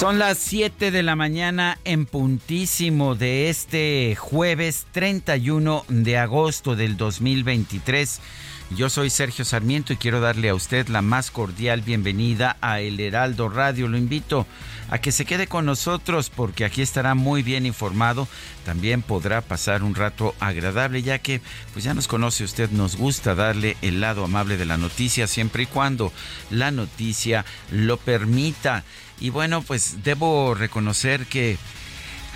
Son las 7 de la mañana en puntísimo de este jueves 31 de agosto del 2023. Yo soy Sergio Sarmiento y quiero darle a usted la más cordial bienvenida a El Heraldo Radio. Lo invito a que se quede con nosotros porque aquí estará muy bien informado. También podrá pasar un rato agradable ya que pues ya nos conoce usted, nos gusta darle el lado amable de la noticia siempre y cuando la noticia lo permita. Y bueno, pues debo reconocer que...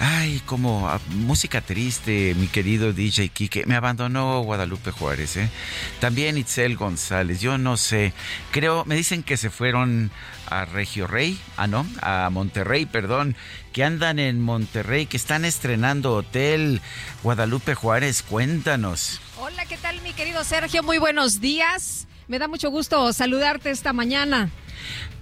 Ay, como ah, música triste, mi querido DJ Kike. Me abandonó Guadalupe Juárez, ¿eh? También Itzel González. Yo no sé. Creo, me dicen que se fueron a Regio Rey, ah, no, a Monterrey, perdón, que andan en Monterrey, que están estrenando hotel. Guadalupe Juárez, cuéntanos. Hola, ¿qué tal, mi querido Sergio? Muy buenos días. Me da mucho gusto saludarte esta mañana.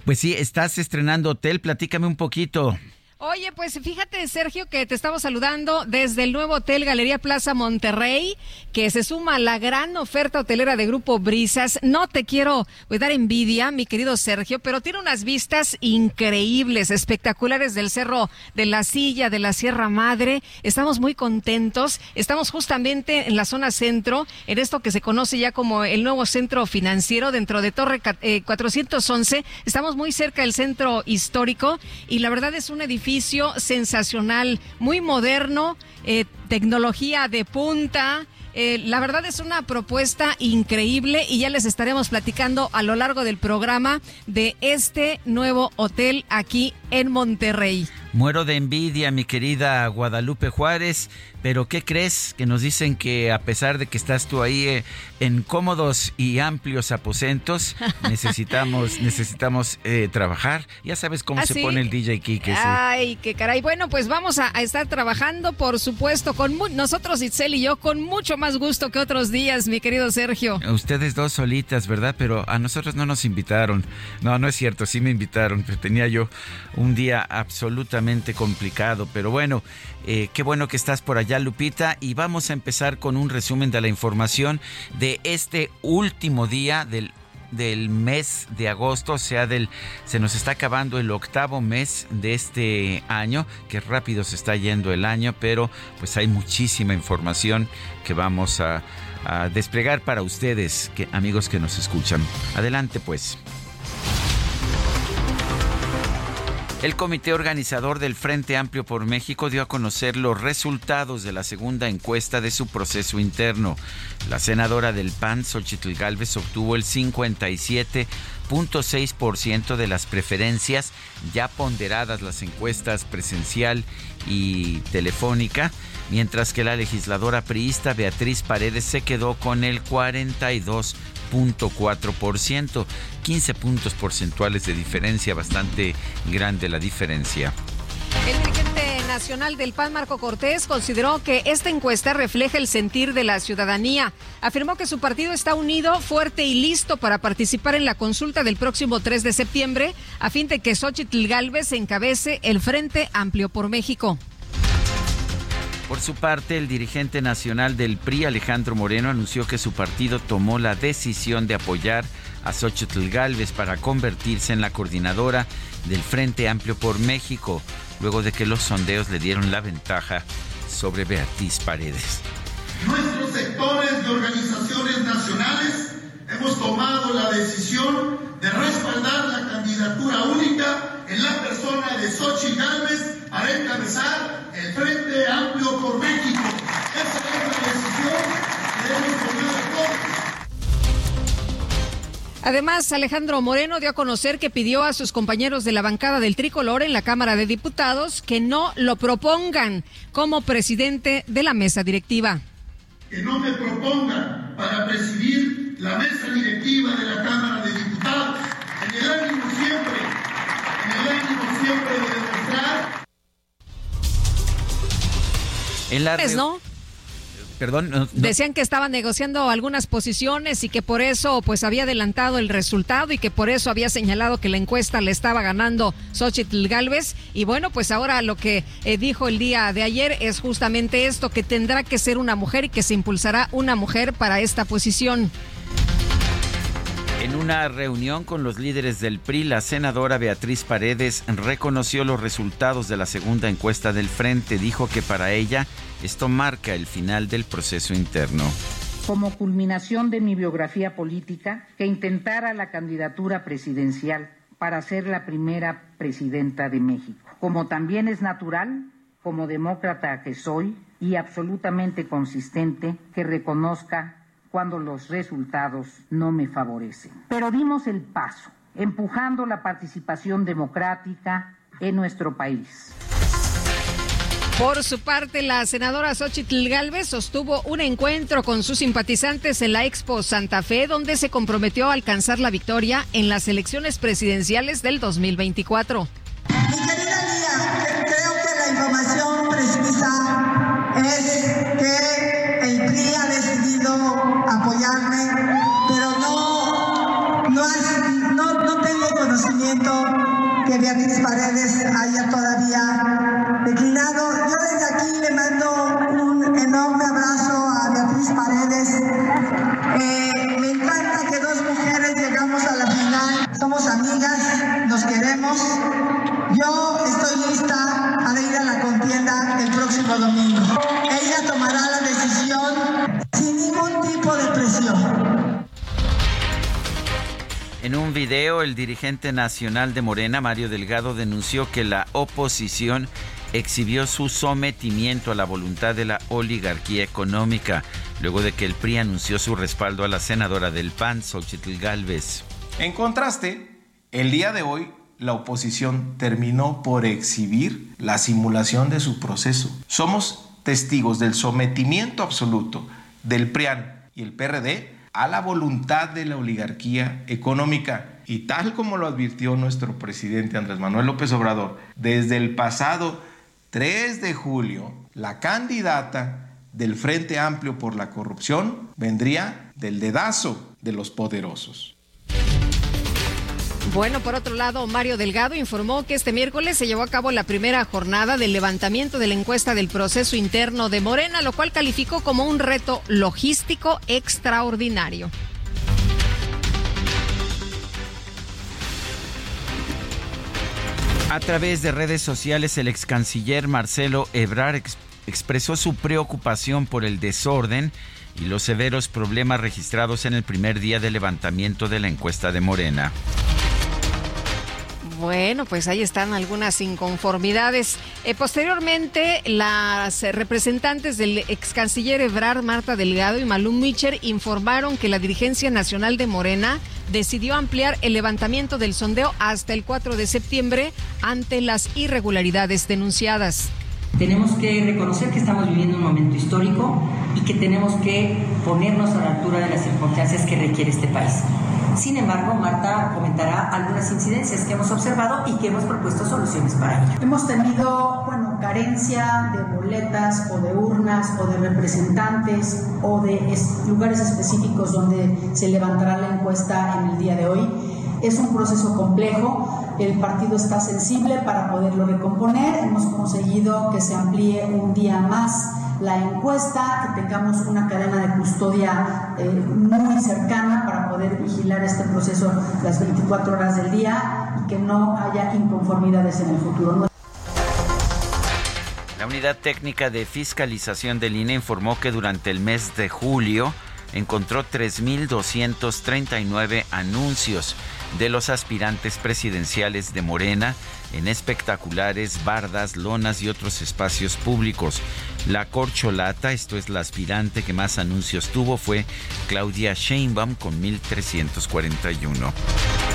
Pues sí, estás estrenando hotel, platícame un poquito. Oye, pues fíjate, Sergio, que te estamos saludando desde el nuevo Hotel Galería Plaza Monterrey, que se suma a la gran oferta hotelera de Grupo Brisas. No te quiero pues, dar envidia, mi querido Sergio, pero tiene unas vistas increíbles, espectaculares del Cerro de la Silla, de la Sierra Madre. Estamos muy contentos. Estamos justamente en la zona centro, en esto que se conoce ya como el nuevo centro financiero dentro de Torre 411. Eh, Estamos muy cerca del centro histórico y la verdad es un edificio sensacional, muy moderno, eh, tecnología de punta. Eh, la verdad es una propuesta increíble y ya les estaremos platicando a lo largo del programa de este nuevo hotel aquí en Monterrey. Muero de envidia, mi querida Guadalupe Juárez, pero ¿qué crees? Que nos dicen que a pesar de que estás tú ahí eh, en cómodos y amplios aposentos, necesitamos necesitamos eh, trabajar. Ya sabes cómo ¿Ah, se sí? pone el DJ Kike. sí. Ay, qué caray. Bueno, pues vamos a, a estar trabajando, por supuesto, con mu- nosotros, Itzel y yo, con mucho más gusto que otros días, mi querido Sergio. Ustedes dos solitas, ¿verdad? Pero a nosotros no nos invitaron. No, no es cierto, sí me invitaron, pero tenía yo un día absolutamente complicado. Pero bueno, eh, qué bueno que estás por allá, Lupita. Y vamos a empezar con un resumen de la información de este último día del del mes de agosto, o sea, del se nos está acabando el octavo mes de este año, que rápido se está yendo el año, pero pues hay muchísima información que vamos a, a desplegar para ustedes, que, amigos que nos escuchan. Adelante pues. El comité organizador del Frente Amplio por México dio a conocer los resultados de la segunda encuesta de su proceso interno. La senadora del PAN, Xochitl Gálvez, obtuvo el 57.6% de las preferencias ya ponderadas las encuestas presencial y telefónica, mientras que la legisladora priista Beatriz Paredes se quedó con el 42 0.4%, 15 puntos porcentuales de diferencia, bastante grande la diferencia. El dirigente nacional del PAN, Marco Cortés, consideró que esta encuesta refleja el sentir de la ciudadanía. Afirmó que su partido está unido, fuerte y listo para participar en la consulta del próximo 3 de septiembre, a fin de que Xochitl Gálvez encabece el Frente Amplio por México. Por su parte, el dirigente nacional del PRI, Alejandro Moreno, anunció que su partido tomó la decisión de apoyar a Xochitl Galvez para convertirse en la coordinadora del Frente Amplio por México, luego de que los sondeos le dieron la ventaja sobre Beatriz Paredes. Nuestros sectores de organizaciones nacionales hemos tomado la decisión de respaldar la candidatura única en la persona de Xochitl Galvez a encabezar el Frente Amplio por México. Esa es la decisión que hemos tomado todos. Además, Alejandro Moreno dio a conocer que pidió a sus compañeros de la bancada del tricolor en la Cámara de Diputados que no lo propongan como presidente de la mesa directiva. Que no me propongan para presidir la mesa directiva de la Cámara de Diputados. En el ánimo siempre, en el ánimo siempre de demostrar en la pues no. Perdón, Decían que estaban negociando algunas posiciones y que por eso pues había adelantado el resultado y que por eso había señalado que la encuesta le estaba ganando Xochitl Galvez. Y bueno, pues ahora lo que eh, dijo el día de ayer es justamente esto, que tendrá que ser una mujer y que se impulsará una mujer para esta posición. En una reunión con los líderes del PRI, la senadora Beatriz Paredes reconoció los resultados de la segunda encuesta del Frente. Dijo que para ella esto marca el final del proceso interno. Como culminación de mi biografía política, que intentara la candidatura presidencial para ser la primera presidenta de México. Como también es natural, como demócrata que soy y absolutamente consistente, que reconozca cuando los resultados no me favorecen. Pero dimos el paso, empujando la participación democrática en nuestro país. Por su parte, la senadora Xochitl Galvez sostuvo un encuentro con sus simpatizantes en la Expo Santa Fe, donde se comprometió a alcanzar la victoria en las elecciones presidenciales del 2024. Mi querida Lía, creo que la información precisa es que apoyarme, pero no, no, no tengo conocimiento que Beatriz Paredes haya todavía declinado. Yo desde aquí le mando un enorme abrazo a Beatriz Paredes. Eh, me encanta que dos mujeres llegamos a la final. Somos amigas, nos queremos. Yo estoy lista para ir a la contienda el próximo domingo. Ella tomará la decisión En un video, el dirigente nacional de Morena, Mario Delgado, denunció que la oposición exhibió su sometimiento a la voluntad de la oligarquía económica, luego de que el PRI anunció su respaldo a la senadora del PAN, Xochitl Galvez. En contraste, el día de hoy, la oposición terminó por exhibir la simulación de su proceso. Somos testigos del sometimiento absoluto del PRIAN y el PRD a la voluntad de la oligarquía económica. Y tal como lo advirtió nuestro presidente Andrés Manuel López Obrador, desde el pasado 3 de julio, la candidata del Frente Amplio por la Corrupción vendría del dedazo de los poderosos. Bueno, por otro lado, Mario Delgado informó que este miércoles se llevó a cabo la primera jornada del levantamiento de la encuesta del proceso interno de Morena, lo cual calificó como un reto logístico extraordinario. A través de redes sociales, el ex canciller Marcelo Ebrard ex expresó su preocupación por el desorden y los severos problemas registrados en el primer día de levantamiento de la encuesta de Morena. Bueno, pues ahí están algunas inconformidades. Eh, posteriormente, las representantes del ex canciller Ebrard, Marta Delgado y Malum Mitcher informaron que la dirigencia nacional de Morena decidió ampliar el levantamiento del sondeo hasta el 4 de septiembre ante las irregularidades denunciadas. Tenemos que reconocer que estamos viviendo un momento histórico y que tenemos que ponernos a la altura de las circunstancias que requiere este país. Sin embargo, Marta comentará algunas incidencias que hemos observado y que hemos propuesto soluciones para ello. Hemos tenido, bueno, carencia de boletas o de urnas o de representantes o de es, lugares específicos donde se levantará la encuesta en el día de hoy. Es un proceso complejo, el partido está sensible para poderlo recomponer, hemos conseguido que se amplíe un día más la encuesta, que tengamos una cadena de custodia eh, muy cercana para poder vigilar este proceso las 24 horas del día y que no haya inconformidades en el futuro. La Unidad Técnica de Fiscalización del INE informó que durante el mes de julio encontró 3.239 anuncios de los aspirantes presidenciales de Morena en espectaculares, bardas, lonas y otros espacios públicos. La corcholata, esto es la aspirante que más anuncios tuvo, fue Claudia Sheinbaum con 1.341.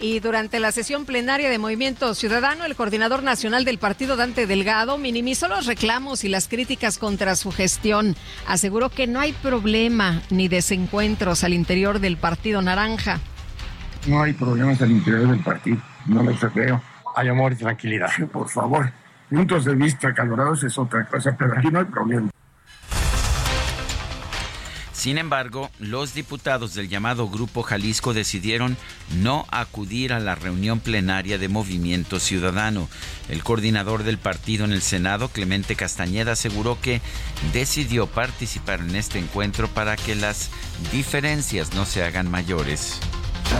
Y durante la sesión plenaria de Movimiento Ciudadano, el coordinador nacional del partido, Dante Delgado, minimizó los reclamos y las críticas contra su gestión. Aseguró que no hay problema ni desencuentros al interior del Partido Naranja. No hay problemas al interior del partido, no los veo. Hay amor y tranquilidad. por favor, puntos de vista calorados es otra cosa, pero aquí no hay problema. Sin embargo, los diputados del llamado Grupo Jalisco decidieron no acudir a la reunión plenaria de Movimiento Ciudadano. El coordinador del partido en el Senado, Clemente Castañeda, aseguró que decidió participar en este encuentro para que las diferencias no se hagan mayores.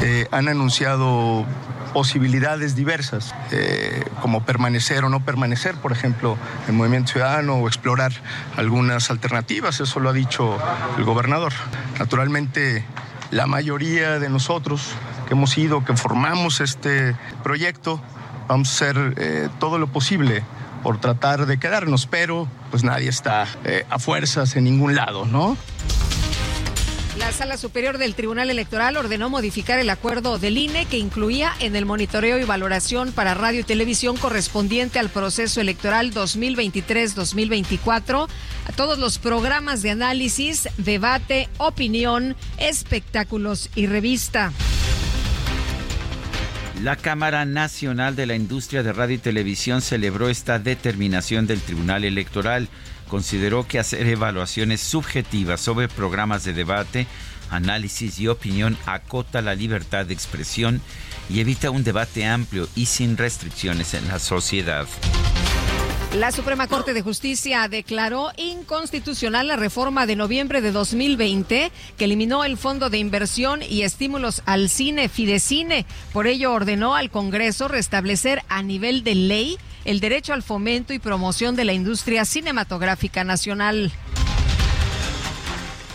Eh, han anunciado posibilidades diversas, eh, como permanecer o no permanecer, por ejemplo, en Movimiento Ciudadano o explorar algunas alternativas, eso lo ha dicho el gobernador. Naturalmente, la mayoría de nosotros que hemos ido, que formamos este proyecto, vamos a hacer eh, todo lo posible por tratar de quedarnos, pero pues nadie está a fuerzas en ningún lado, ¿no? La Sala Superior del Tribunal Electoral ordenó modificar el acuerdo del INE que incluía en el monitoreo y valoración para radio y televisión correspondiente al proceso electoral 2023-2024 a todos los programas de análisis, debate, opinión, espectáculos y revista. La Cámara Nacional de la Industria de Radio y Televisión celebró esta determinación del Tribunal Electoral consideró que hacer evaluaciones subjetivas sobre programas de debate, análisis y opinión acota la libertad de expresión y evita un debate amplio y sin restricciones en la sociedad. La Suprema Corte de Justicia declaró inconstitucional la reforma de noviembre de 2020 que eliminó el Fondo de Inversión y Estímulos al Cine Fidecine. Por ello ordenó al Congreso restablecer a nivel de ley el derecho al fomento y promoción de la industria cinematográfica nacional.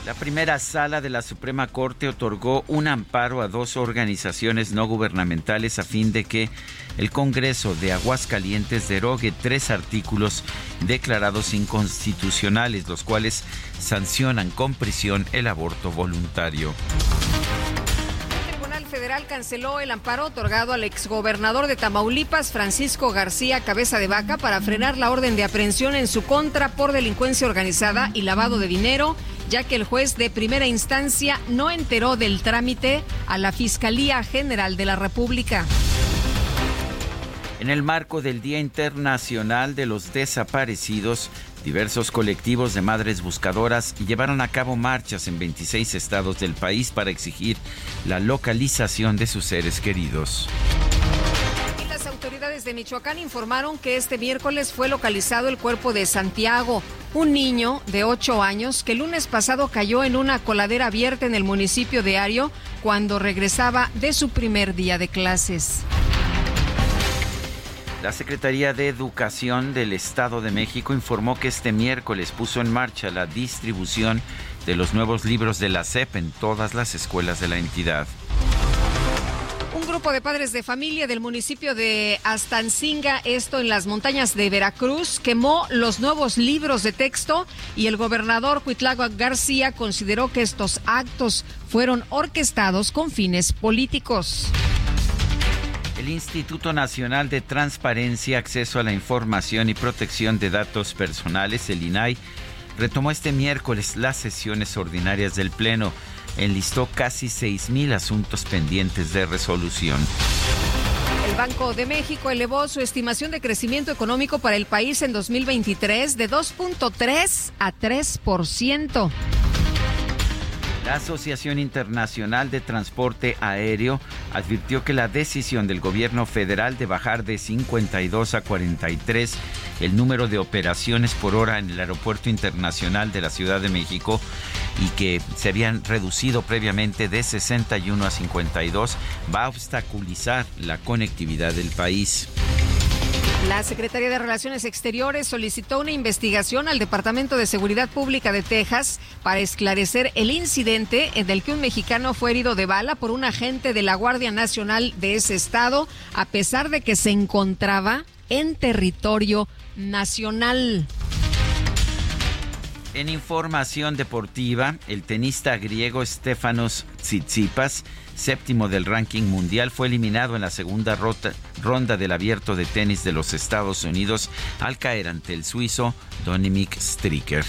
La primera sala de la Suprema Corte otorgó un amparo a dos organizaciones no gubernamentales a fin de que el Congreso de Aguascalientes derogue tres artículos declarados inconstitucionales, los cuales sancionan con prisión el aborto voluntario federal canceló el amparo otorgado al exgobernador de Tamaulipas, Francisco García Cabeza de Vaca, para frenar la orden de aprehensión en su contra por delincuencia organizada y lavado de dinero, ya que el juez de primera instancia no enteró del trámite a la Fiscalía General de la República. En el marco del Día Internacional de los Desaparecidos, Diversos colectivos de madres buscadoras llevaron a cabo marchas en 26 estados del país para exigir la localización de sus seres queridos. las autoridades de Michoacán informaron que este miércoles fue localizado el cuerpo de Santiago, un niño de 8 años que el lunes pasado cayó en una coladera abierta en el municipio de Ario cuando regresaba de su primer día de clases. La Secretaría de Educación del Estado de México informó que este miércoles puso en marcha la distribución de los nuevos libros de la SEP en todas las escuelas de la entidad. Un grupo de padres de familia del municipio de Astancinga, esto en las montañas de Veracruz, quemó los nuevos libros de texto y el gobernador Huitlago García consideró que estos actos fueron orquestados con fines políticos. Instituto Nacional de Transparencia, Acceso a la Información y Protección de Datos Personales, el INAI, retomó este miércoles las sesiones ordinarias del Pleno. Enlistó casi 6.000 asuntos pendientes de resolución. El Banco de México elevó su estimación de crecimiento económico para el país en 2023 de 2.3 a 3%. La Asociación Internacional de Transporte Aéreo advirtió que la decisión del gobierno federal de bajar de 52 a 43 el número de operaciones por hora en el Aeropuerto Internacional de la Ciudad de México y que se habían reducido previamente de 61 a 52 va a obstaculizar la conectividad del país. La Secretaría de Relaciones Exteriores solicitó una investigación al Departamento de Seguridad Pública de Texas para esclarecer el incidente en el que un mexicano fue herido de bala por un agente de la Guardia Nacional de ese estado, a pesar de que se encontraba en territorio nacional. En información deportiva, el tenista griego Stefanos Tsitsipas, séptimo del ranking mundial, fue eliminado en la segunda ronda del abierto de tenis de los Estados Unidos al caer ante el suizo Dominic Stricker.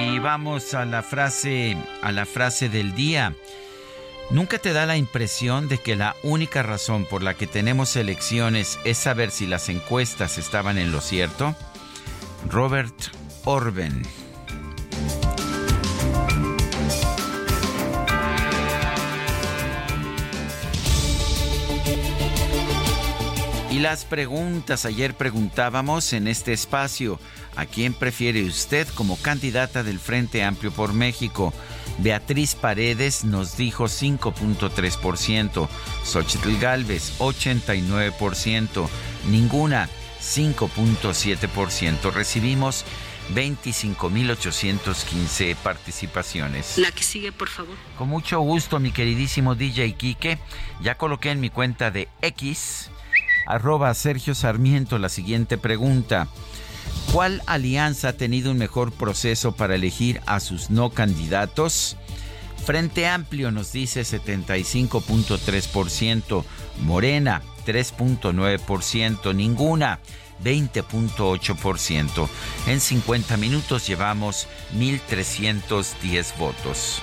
Y vamos a la frase a la frase del día. ¿Nunca te da la impresión de que la única razón por la que tenemos elecciones es saber si las encuestas estaban en lo cierto? Robert Orben. Y las preguntas, ayer preguntábamos en este espacio, ¿a quién prefiere usted como candidata del Frente Amplio por México? Beatriz Paredes nos dijo 5.3%, Xochitl Galvez 89%, ninguna 5.7%. Recibimos 25.815 participaciones. La que sigue, por favor. Con mucho gusto, mi queridísimo DJ Quique. Ya coloqué en mi cuenta de X, arroba Sergio Sarmiento, la siguiente pregunta. ¿Cuál alianza ha tenido un mejor proceso para elegir a sus no candidatos? Frente Amplio nos dice 75.3%, Morena 3.9%, ninguna 20.8%. En 50 minutos llevamos 1.310 votos.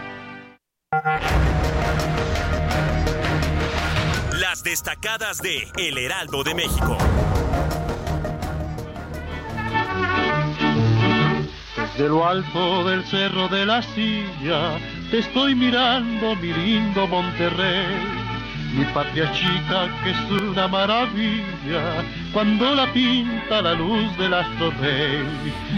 Las destacadas de El Heraldo de México. Desde lo alto del cerro de la silla, te estoy mirando, mi lindo Monterrey mi patria chica que es una maravilla cuando la pinta la luz del astro rey.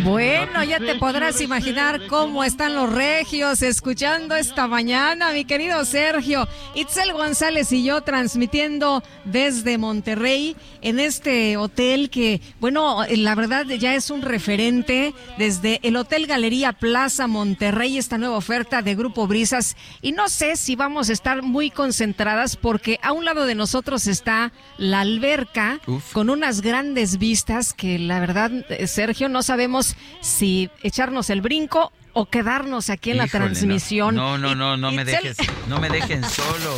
Bueno, ya te podrás imaginar cómo están los regios escuchando esta mañana, mi querido Sergio. Itzel González y yo transmitiendo desde Monterrey en este hotel que, bueno, la verdad ya es un referente desde el Hotel Galería Plaza Monterrey, esta nueva oferta de Grupo Brisas. Y no sé si vamos a estar muy concentradas porque que a un lado de nosotros está la alberca con unas grandes vistas que la verdad, eh, Sergio, no sabemos si echarnos el brinco o quedarnos aquí en la transmisión. No, no, no, no, me dejes, no me dejen solo.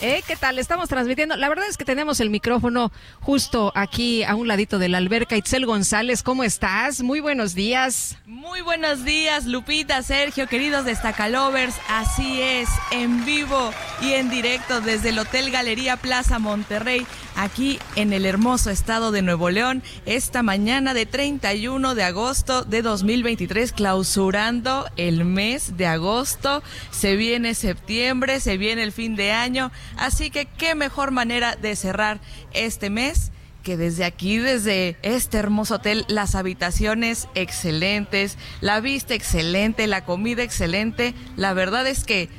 ¿Eh? ¿Qué tal? Estamos transmitiendo. La verdad es que tenemos el micrófono justo aquí a un ladito de la alberca. Itzel González, ¿cómo estás? Muy buenos días. Muy buenos días, Lupita, Sergio, queridos destacalovers. Así es, en vivo y en directo desde el Hotel Galería Plaza Monterrey, aquí en el hermoso estado de Nuevo León, esta mañana de 31 de agosto de 2023, clausurando el mes de agosto. Se viene septiembre, se viene el fin de año. Así que qué mejor manera de cerrar este mes que desde aquí, desde este hermoso hotel, las habitaciones excelentes, la vista excelente, la comida excelente. La verdad es que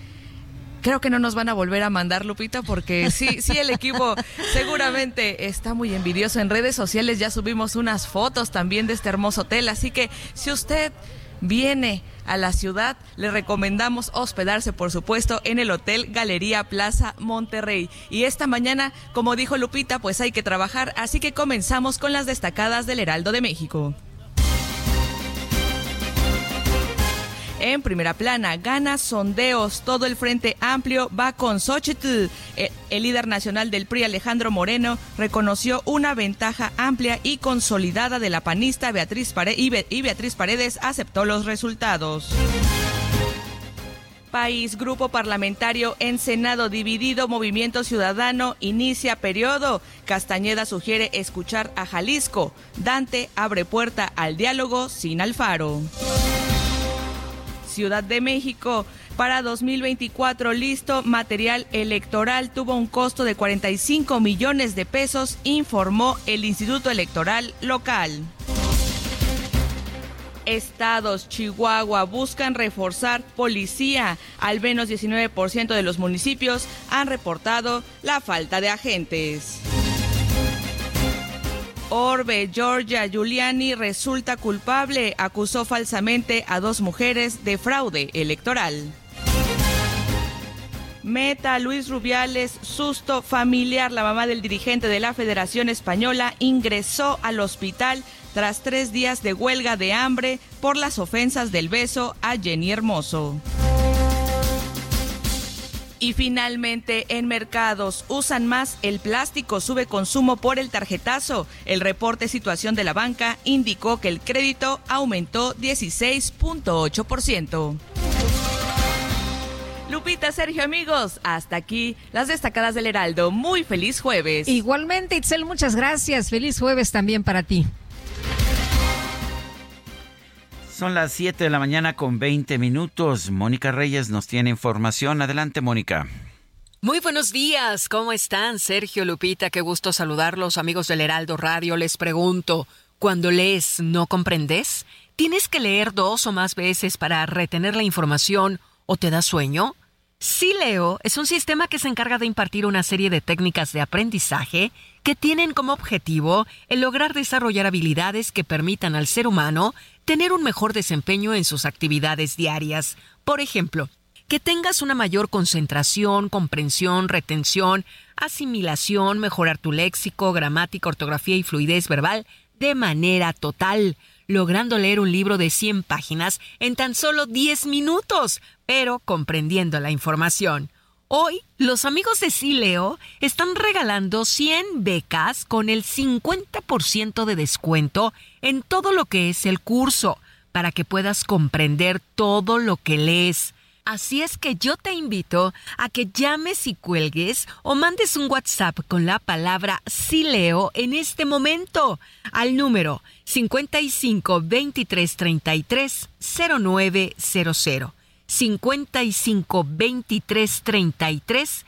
creo que no nos van a volver a mandar, Lupita, porque sí, sí, el equipo seguramente está muy envidioso. En redes sociales ya subimos unas fotos también de este hermoso hotel. Así que si usted viene a la ciudad, le recomendamos hospedarse, por supuesto, en el Hotel Galería Plaza Monterrey. Y esta mañana, como dijo Lupita, pues hay que trabajar, así que comenzamos con las destacadas del Heraldo de México. En primera plana, gana sondeos. Todo el Frente Amplio va con Xochitl. El, líder nacional del PRI, Alejandro Moreno, reconoció una ventaja amplia y consolidada de la panista Beatriz Paredes y Beatriz Paredes aceptó los resultados. País, grupo parlamentario en Senado dividido, Movimiento Ciudadano inicia periodo. Castañeda sugiere escuchar a Jalisco. Dante abre puerta al diálogo sin Alfaro. Ciudad de México. Para 2024, listo, material electoral tuvo un costo de 45 millones de pesos, informó el Instituto Electoral local. Estados, Chihuahua, buscan reforzar policía. Al menos 19% de los municipios han reportado la falta de agentes. Orbe, Georgia, Giuliani resulta culpable. Acusó falsamente a dos mujeres de fraude electoral. Meta, Luis Rubiales, susto familiar. La mamá del dirigente de la Federación Española ingresó al hospital tras tres días de huelga de hambre por las ofensas del beso a Jenny Hermoso. Y finalmente, en mercados usan más el plástico, sube consumo por el tarjetazo. El reporte Situación de la Banca indicó que el crédito aumentó 16.8%. Lupita, Sergio, amigos, hasta aquí las destacadas del Heraldo. Muy feliz jueves. Igualmente, Itzel, muchas gracias. Feliz jueves también para ti. Son las 7 de la mañana con 20 minutos. Mónica Reyes nos tiene información. Adelante, Mónica. Muy buenos días, ¿cómo están? Sergio Lupita, qué gusto saludarlos, amigos del Heraldo Radio. Les pregunto, cuando lees, ¿no comprendes? ¿Tienes que leer dos o más veces para retener la información o te da sueño? Sí Leo es un sistema que se encarga de impartir una serie de técnicas de aprendizaje que tienen como objetivo el lograr desarrollar habilidades que permitan al ser humano tener un mejor desempeño en sus actividades diarias. Por ejemplo, que tengas una mayor concentración, comprensión, retención, asimilación, mejorar tu léxico, gramática, ortografía y fluidez verbal de manera total logrando leer un libro de 100 páginas en tan solo 10 minutos, pero comprendiendo la información. Hoy, los amigos de Sileo están regalando 100 becas con el 50% de descuento en todo lo que es el curso, para que puedas comprender todo lo que lees. Así es que yo te invito a que llames y cuelgues o mandes un WhatsApp con la palabra Sileo en este momento al número 55 23 33 0900. 55 23 33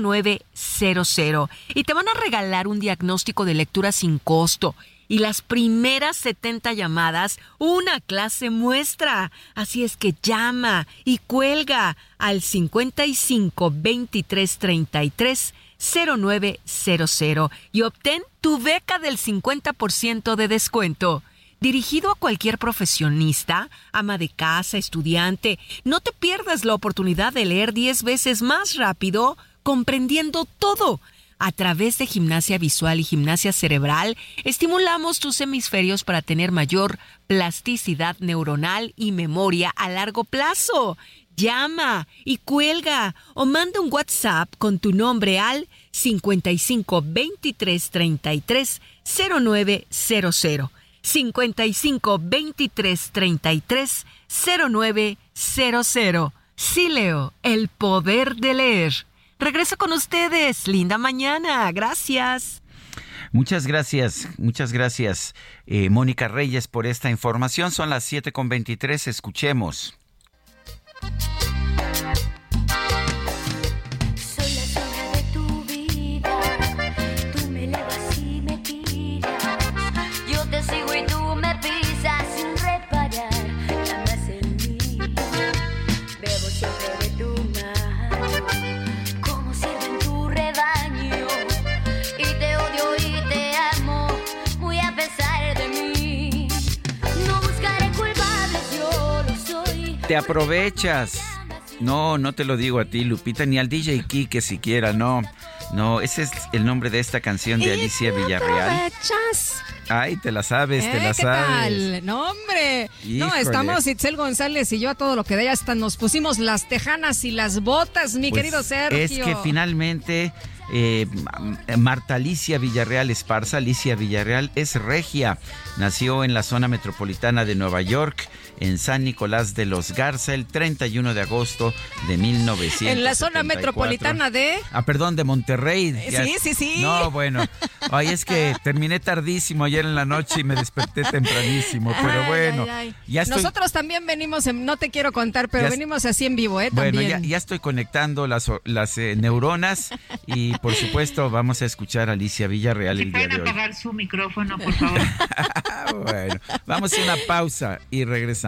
0900 y te van a regalar un diagnóstico de lectura sin costo y las primeras 70 llamadas una clase muestra. Así es que llama y cuelga al 55 23 33 0900 y obtén tu beca del 50% de descuento. Dirigido a cualquier profesionista, ama de casa, estudiante, no te pierdas la oportunidad de leer 10 veces más rápido, comprendiendo todo a través de gimnasia visual y gimnasia cerebral, estimulamos tus hemisferios para tener mayor plasticidad neuronal y memoria a largo plazo. Llama y cuelga o manda un WhatsApp con tu nombre al 55 23 33 0900. 55 23 33 0900. Sí, Leo, el poder de leer. Regreso con ustedes. Linda mañana. Gracias. Muchas gracias, muchas gracias, eh, Mónica Reyes, por esta información. Son las 7 con 23. Escuchemos. Te aprovechas. No, no te lo digo a ti, Lupita, ni al DJ Kike siquiera, no. No, ese es el nombre de esta canción de Alicia Villarreal. Aprovechas. Ay, te la sabes, te la ¿Eh? ¿Qué sabes. Tal? No, hombre. No, estamos Itzel González y yo a todo lo que de hasta nos pusimos las tejanas y las botas, mi Pues querido Sergio. Es que finalmente Eh, Marta Alicia Villarreal Esparza, Alicia Villarreal es regia, nació en la zona metropolitana de Nueva York en San Nicolás de los Garza el 31 de agosto de 1900. En la zona metropolitana de... Ah, perdón, de Monterrey. Sí, sí, sí. No, bueno. Ay, es que terminé tardísimo ayer en la noche y me desperté tempranísimo, pero bueno. Ya Nosotros también venimos, no te quiero contar, pero venimos así en vivo, ¿eh? Bueno, ya, ya, estoy conectando las, las eh, neuronas y por supuesto vamos a escuchar a Alicia Villarreal el día de hoy. apagar su micrófono, por favor? bueno, vamos a una pausa y regresamos.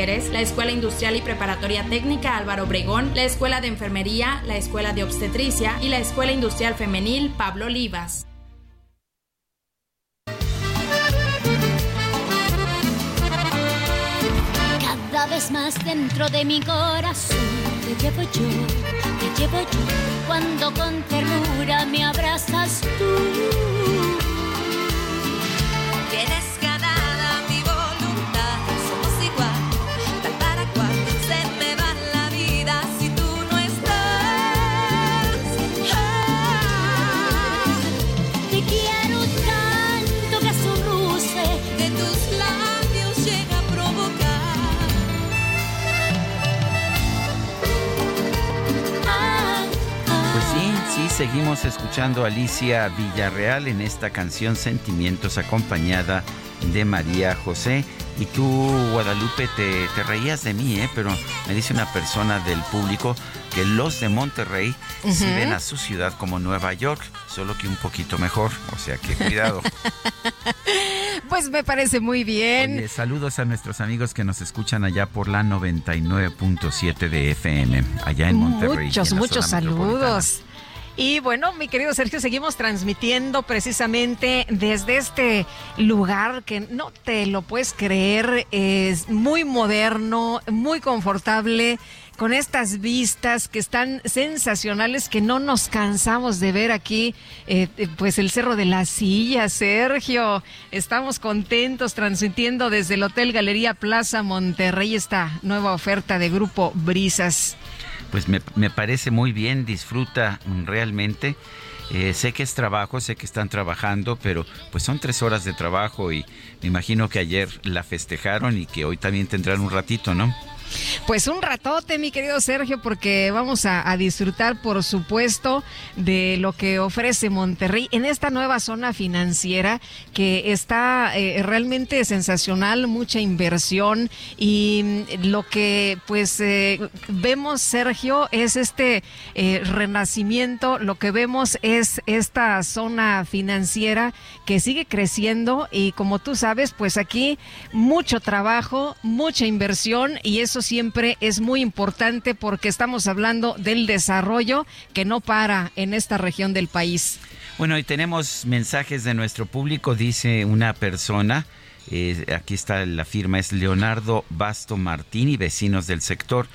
la Escuela Industrial y Preparatoria Técnica Álvaro Obregón, la Escuela de Enfermería, la Escuela de Obstetricia y la Escuela Industrial Femenil Pablo Olivas. Cada vez más dentro de mi corazón te llevo yo, te llevo yo, cuando con ternura me abrazas tú seguimos escuchando a Alicia Villarreal en esta canción Sentimientos acompañada de María José. Y tú, Guadalupe, te, reías de mí, ¿eh? pero me dice una persona del público que los de Monterrey sí ven a su ciudad como Nueva York, solo que un poquito mejor, o sea que cuidado. pues me parece muy bien. saludos a nuestros amigos que nos escuchan allá por la 99.7 de FM, allá en Monterrey. Muchos, muchos saludos. Y bueno, mi querido Sergio, seguimos transmitiendo precisamente desde este lugar que no te lo puedes creer, es muy moderno, muy confortable con estas vistas que están sensacionales que no nos cansamos de ver aquí, eh, eh, pues el Cerro de la Silla, Sergio. Estamos contentos transmitiendo desde el Hotel Galería Plaza Monterrey esta nueva oferta de Grupo Brisas pues me, parece muy bien, disfruta realmente. Eh, sé que es trabajo, sé que están trabajando, pero pues son tres horas de trabajo y me imagino que ayer la festejaron y que hoy también tendrán un ratito, ¿no? Pues un ratote, mi querido Sergio, porque vamos a, disfrutar, por supuesto, de lo que ofrece Monterrey en esta nueva zona financiera que está eh, realmente sensacional, mucha inversión y mm, lo que pues eh, vemos, Sergio, es este eh, renacimiento, lo que vemos es esta zona financiera que sigue creciendo y como tú sabes, pues aquí mucho trabajo, mucha inversión y eso siempre es muy importante porque estamos hablando del desarrollo que no para en esta región del país. Bueno, y tenemos mensajes de nuestro público, dice una persona. Eh, aquí está la firma, es Leonardo Basto Martín y vecinos del sector.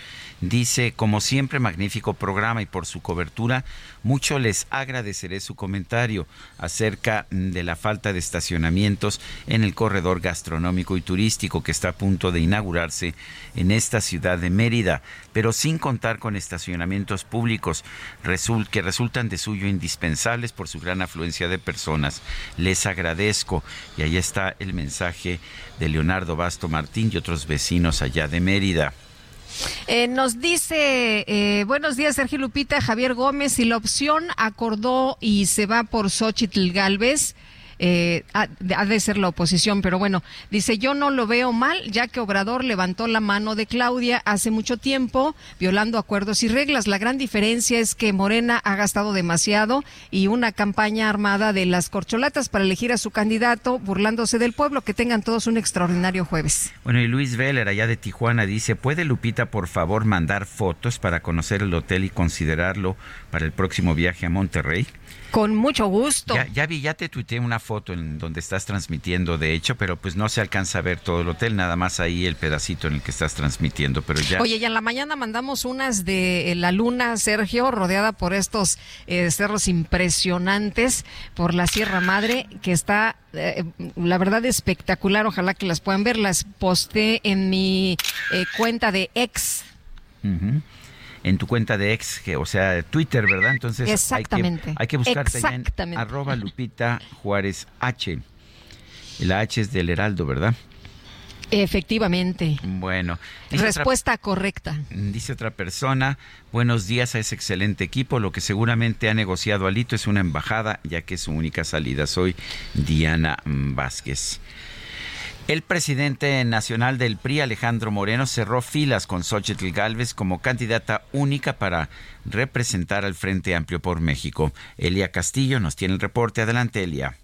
Dice, como siempre, magnífico programa y por su cobertura, mucho les agradeceré su comentario acerca de la falta de estacionamientos en el corredor gastronómico y turístico que está a punto de inaugurarse en esta ciudad de Mérida, pero sin contar con estacionamientos públicos que resultan de suyo indispensables por su gran afluencia de personas. Les agradezco. Y ahí está el mensaje de Leonardo Basto Martín y otros vecinos allá de Mérida. Eh, nos dice, eh, buenos días Sergio Lupita, Javier Gómez, si la opción acordó y se va por Xochitl Galvez, eh, ha, de ser la oposición, pero bueno, dice yo no lo veo mal, ya que Obrador levantó la mano de Claudia hace mucho tiempo, violando acuerdos y reglas. La gran diferencia es que Morena ha gastado demasiado y una campaña armada de las corcholatas para elegir a su candidato, burlándose del pueblo. Que tengan todos un extraordinario jueves. Bueno, y Luis Veller, allá de Tijuana, dice, ¿puede Lupita, por favor, mandar fotos para conocer el hotel y considerarlo para el próximo viaje a Monterrey? Con mucho gusto. Ya, vi, ya te tuiteé una foto en donde estás transmitiendo, de hecho, pero pues no se alcanza a ver todo el hotel, nada más ahí el pedacito en el que estás transmitiendo, pero ya. Oye, ya en la mañana mandamos unas de eh, la luna, Sergio, rodeada por estos eh, cerros impresionantes, por la Sierra Madre, que está, eh, la verdad, espectacular. Ojalá que las puedan ver. Las posté en mi cuenta de ex en tu cuenta de ex, o sea, Twitter, ¿verdad? Entonces Exactamente. Hay, que, hay que buscarte en arroba Lupita Juárez H. La H es del Heraldo, ¿verdad? Efectivamente. Bueno. Respuesta correcta. Dice otra persona, buenos días a ese excelente equipo. Lo que seguramente ha negociado Alito es una embajada, ya que es su única salida. Soy Diana Vázquez. El presidente nacional del PRI, Alejandro Moreno, cerró filas con Xochitl Galvez como candidata única para representar al Frente Amplio por México. Elia Castillo nos tiene el reporte. Adelante, Elia.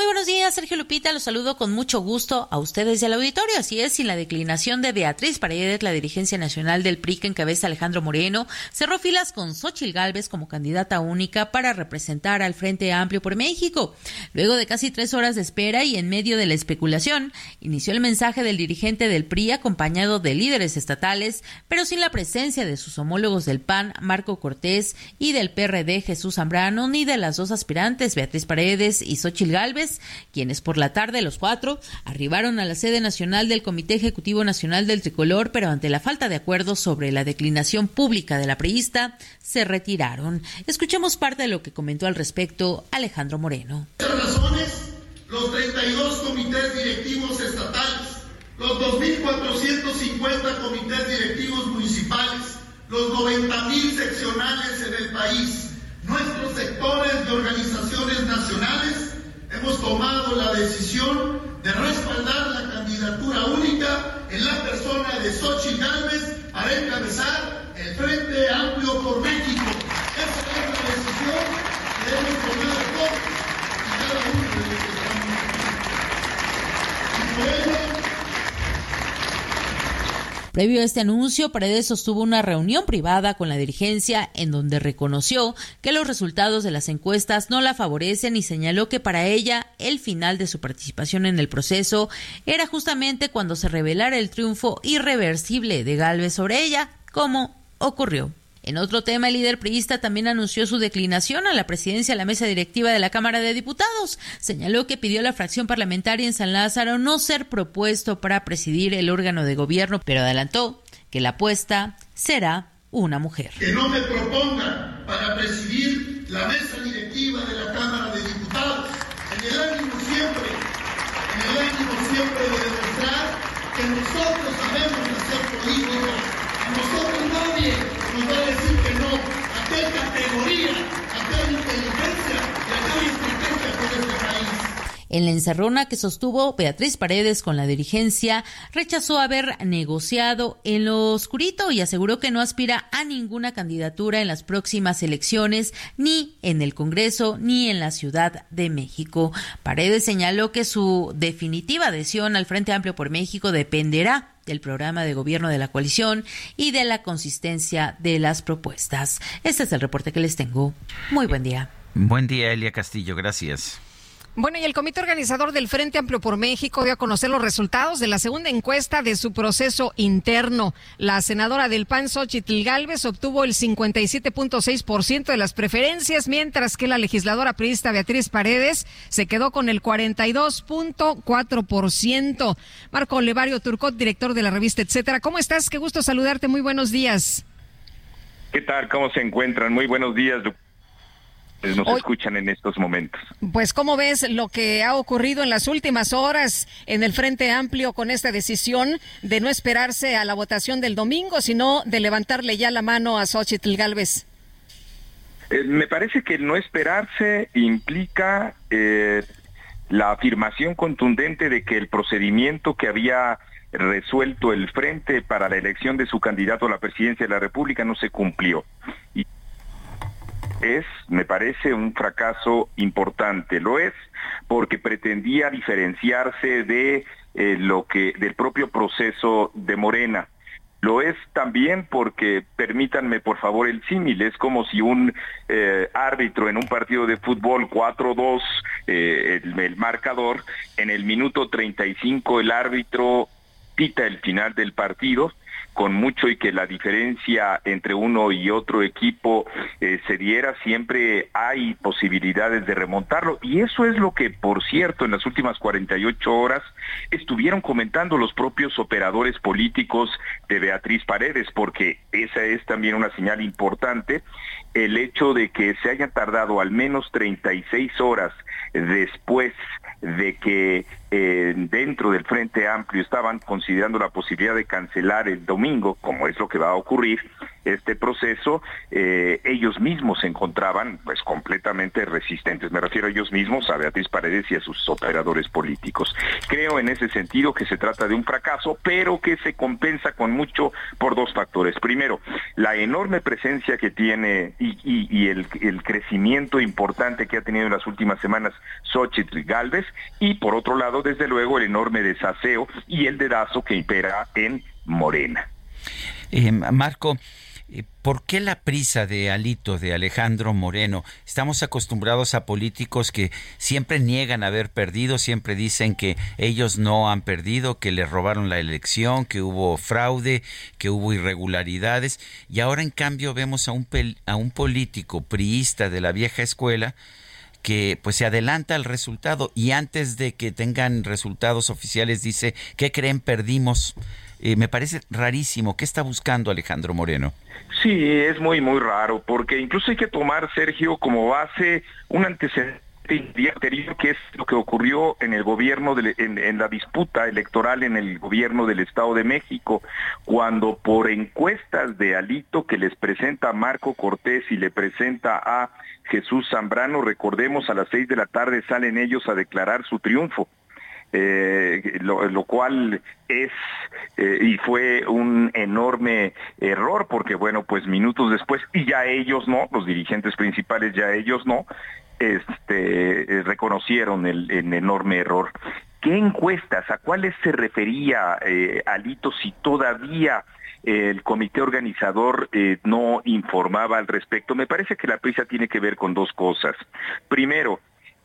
Muy buenos días, Sergio Lupita. Los saludo con mucho gusto a ustedes y al auditorio. Así es, sin la declinación de Beatriz Paredes, la dirigencia nacional del PRI que encabeza Alejandro Moreno, cerró filas con Xochil Gálvez como candidata única para representar al Frente Amplio por México. Luego de casi tres horas de espera y en medio de la especulación, inició el mensaje del dirigente del PRI acompañado de líderes estatales, pero sin la presencia de sus homólogos del PAN, Marco Cortés, y del PRD, Jesús Zambrano, ni de las dos aspirantes, Beatriz Paredes y Xochil Gálvez quienes por la tarde los cuatro arribaron a la sede nacional del Comité Ejecutivo Nacional del Tricolor, pero ante la falta de acuerdo sobre la declinación pública de la priista, se retiraron. Escuchemos parte de lo que comentó al respecto Alejandro Moreno. razones, los 32 comités directivos estatales, los 2.450 comités directivos municipales, los 90.000 seccionales en el país, nuestros sectores de organizaciones nacionales hemos tomado la decisión de respaldar la candidatura única en la persona de Xochitl Gálvez para encabezar el Frente Amplio por México. Esa es la decisión que hemos tomado todos y cada uno de los que estamos Y por ello, Previo a este anuncio, Paredes sostuvo una reunión privada con la dirigencia en donde reconoció que los resultados de las encuestas no la favorecen y señaló que para ella el final de su participación en el proceso era justamente cuando se revelara el triunfo irreversible de Galvez sobre ella, como ocurrió. En otro tema, el líder priista también anunció su declinación a la presidencia de la mesa directiva de la Cámara de Diputados. Señaló que pidió a la fracción parlamentaria en San Lázaro no ser propuesto para presidir el órgano de gobierno, pero adelantó que la apuesta será una mujer. Que no me propongan para presidir la mesa directiva de la Cámara de Diputados, en el ánimo siempre, en el ánimo siempre de demostrar que nosotros sabemos hacer política, a nosotros nadie va a decir que no categoría, inteligencia este país. En la encerrona que sostuvo Beatriz Paredes con la dirigencia, rechazó haber negociado en lo oscurito y aseguró que no aspira a ninguna candidatura en las próximas elecciones, ni en el Congreso, ni en la Ciudad de México. Paredes señaló que su definitiva adhesión al Frente Amplio por México dependerá del programa de gobierno de la coalición y de la consistencia de las propuestas. Este es el reporte que les tengo. Muy buen día. Buen día, Elia Castillo. Gracias. Bueno, y el comité organizador del Frente Amplio por México dio a conocer los resultados de la segunda encuesta de su proceso interno. La senadora del PAN, Xochitl Galvez, obtuvo el 57.6% de las preferencias, mientras que la legisladora priista Beatriz Paredes se quedó con el 42.4%. Marco Levario Turcot, director de la revista Etcétera. ¿Cómo estás? Qué gusto saludarte. Muy buenos días. ¿Qué tal? ¿Cómo se encuentran? Muy buenos días, nos escuchan en estos momentos. Pues, ¿cómo ves lo que ha ocurrido en las últimas horas en el Frente Amplio con esta decisión de no esperarse a la votación del domingo, sino de levantarle ya la mano a Xochitl Galvez? Eh, me parece que no esperarse implica eh, la afirmación contundente de que el procedimiento que había resuelto el frente para la elección de su candidato a la presidencia de la República no se cumplió. Y es, me parece, un fracaso importante. Lo es porque pretendía diferenciarse de eh, lo que del propio proceso de Morena. Lo es también porque, permítanme por favor el símil, es como si un eh, árbitro en un partido de fútbol 4-2, eh, el, el, marcador, en el minuto 35 el árbitro pita el final del partido con mucho y que la diferencia entre uno y otro equipo eh, se diera, siempre hay posibilidades de remontarlo. Y eso es lo que, por cierto, en las últimas 48 horas estuvieron comentando los propios operadores políticos de Beatriz Paredes, porque esa es también una señal importante, el hecho de que se hayan tardado al menos 36 horas después de que eh, dentro del Frente Amplio estaban considerando la posibilidad de cancelar el domingo, como es lo que va a ocurrir, este proceso, eh, ellos mismos se encontraban pues completamente resistentes. Me refiero a ellos mismos, a Beatriz Paredes y a sus operadores políticos. Creo en ese sentido que se trata de un fracaso, pero que se compensa con mucho por dos factores. Primero, la enorme presencia que tiene y, el, crecimiento importante que ha tenido en las últimas semanas Xochitl Galvez, y por otro lado, desde luego, el enorme desaseo y el dedazo que impera en Morena. Eh, Marco, eh, ¿Por qué la prisa de Alito, de Alejandro Moreno? Estamos acostumbrados a políticos que siempre niegan haber perdido, siempre dicen que ellos no han perdido, que le robaron la elección, que hubo fraude, que hubo irregularidades, y ahora en cambio vemos a un, a un político priista de la vieja escuela que pues se adelanta al resultado y antes de que tengan resultados oficiales dice, ¿qué creen? Perdimos. Eh, me parece rarísimo. ¿Qué está buscando Alejandro Moreno? Sí, es muy, muy raro, porque incluso hay que tomar, Sergio, como base un antecedente anterior que es lo que ocurrió en el gobierno, de, en, en, la disputa electoral en el gobierno del Estado de México, cuando por encuestas de Alito que les presenta Marco Cortés y le presenta a Jesús Zambrano, recordemos a las seis de la tarde salen ellos a declarar su triunfo. Eh, lo, cual es eh, y fue un enorme error porque bueno pues minutos después y ya ellos no los dirigentes principales ya ellos no este eh, reconocieron el, enorme error qué encuestas a cuáles se refería Alito si todavía el comité organizador no informaba al respecto. Me parece que la prisa tiene que ver con dos cosas. Primero,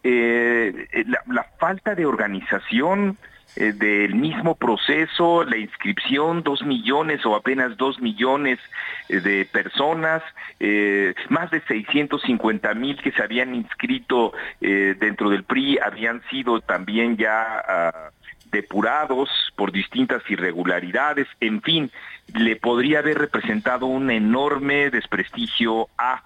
eh, la, falta de organización eh, del mismo proceso, la inscripción, dos millones o apenas dos millones eh, de personas, más de 650 mil que se habían inscrito dentro del PRI habían sido también ya ah, depurados por distintas irregularidades, en fin, le podría haber representado un enorme desprestigio a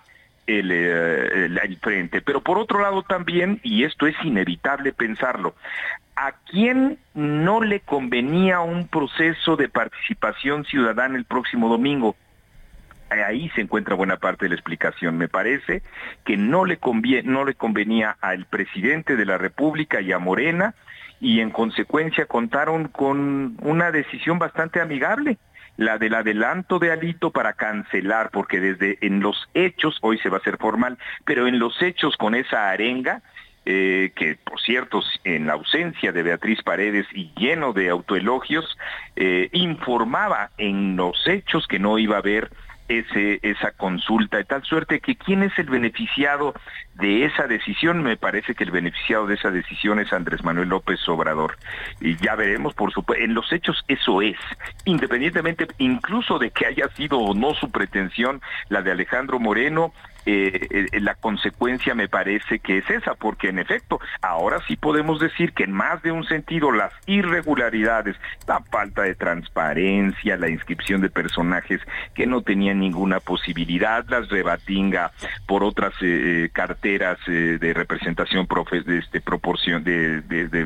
eh, el, frente. Pero por otro lado también, y esto es inevitable pensarlo, ¿a quién no le convenía un proceso de participación ciudadana el próximo domingo? ahí se encuentra buena parte de la explicación. Me parece que no le, no le convenía al presidente de la República y a Morena y en consecuencia contaron con una decisión bastante amigable la del adelanto de Alito para cancelar, porque desde en los hechos, hoy se va a hacer formal, pero en los hechos con esa arenga, eh, que por cierto, en la ausencia de Beatriz Paredes y lleno de autoelogios, eh, informaba en los hechos que no iba a haber ese, esa consulta, de tal suerte que quién es el beneficiado de esa decisión, me parece que el beneficiado de esa decisión es Andrés Manuel López Obrador. Y ya veremos, por supuesto, en los hechos eso es, independientemente incluso de que haya sido o no su pretensión la de Alejandro Moreno, eh, eh, la consecuencia me parece que es esa, porque en efecto, ahora sí podemos decir que en más de un sentido las irregularidades, la falta de transparencia, la inscripción de personajes que no tenían ninguna posibilidad, las rebatinga por otras eh, carteras de representación de este, proporción de,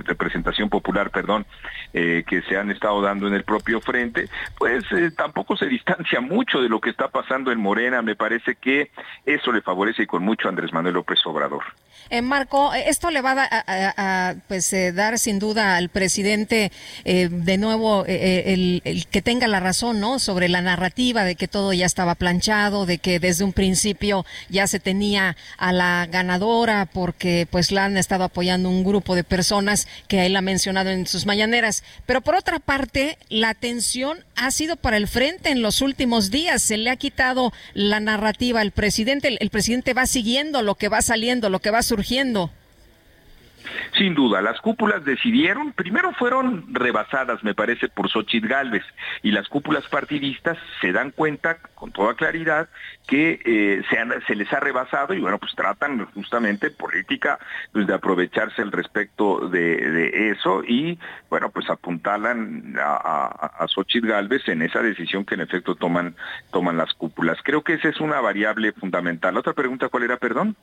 representación popular, perdón, que se han estado dando en el propio frente, pues tampoco se distancia mucho de lo que está pasando en Morena. Me parece que eso le favorece y con mucho Andrés Manuel López Obrador. Eh, Marco, eh, esto le va a, pues, eh, dar sin duda al presidente de nuevo el, que tenga la razón, ¿no? Sobre la narrativa de que todo ya estaba planchado, de que desde un principio ya se tenía a la ganadora porque pues la han estado apoyando un grupo de personas que él ha mencionado en sus mañaneras. Pero por otra parte, la atención ha sido para el frente en los últimos días. Se le ha quitado la narrativa al presidente el presidente va siguiendo lo que va saliendo, lo que va surgiendo. Sin duda, las cúpulas decidieron, primero fueron rebasadas, me parece, por Xochitl Galvez, y las cúpulas partidistas se dan cuenta con toda claridad que eh, se, les ha rebasado y bueno, pues tratan justamente política pues, de aprovecharse al respecto de, eso y bueno, pues apuntalan a, a, a Xochitl Galvez en esa decisión que en efecto toman, toman las cúpulas. Creo que esa es una variable fundamental. La otra pregunta, ¿cuál era, perdón?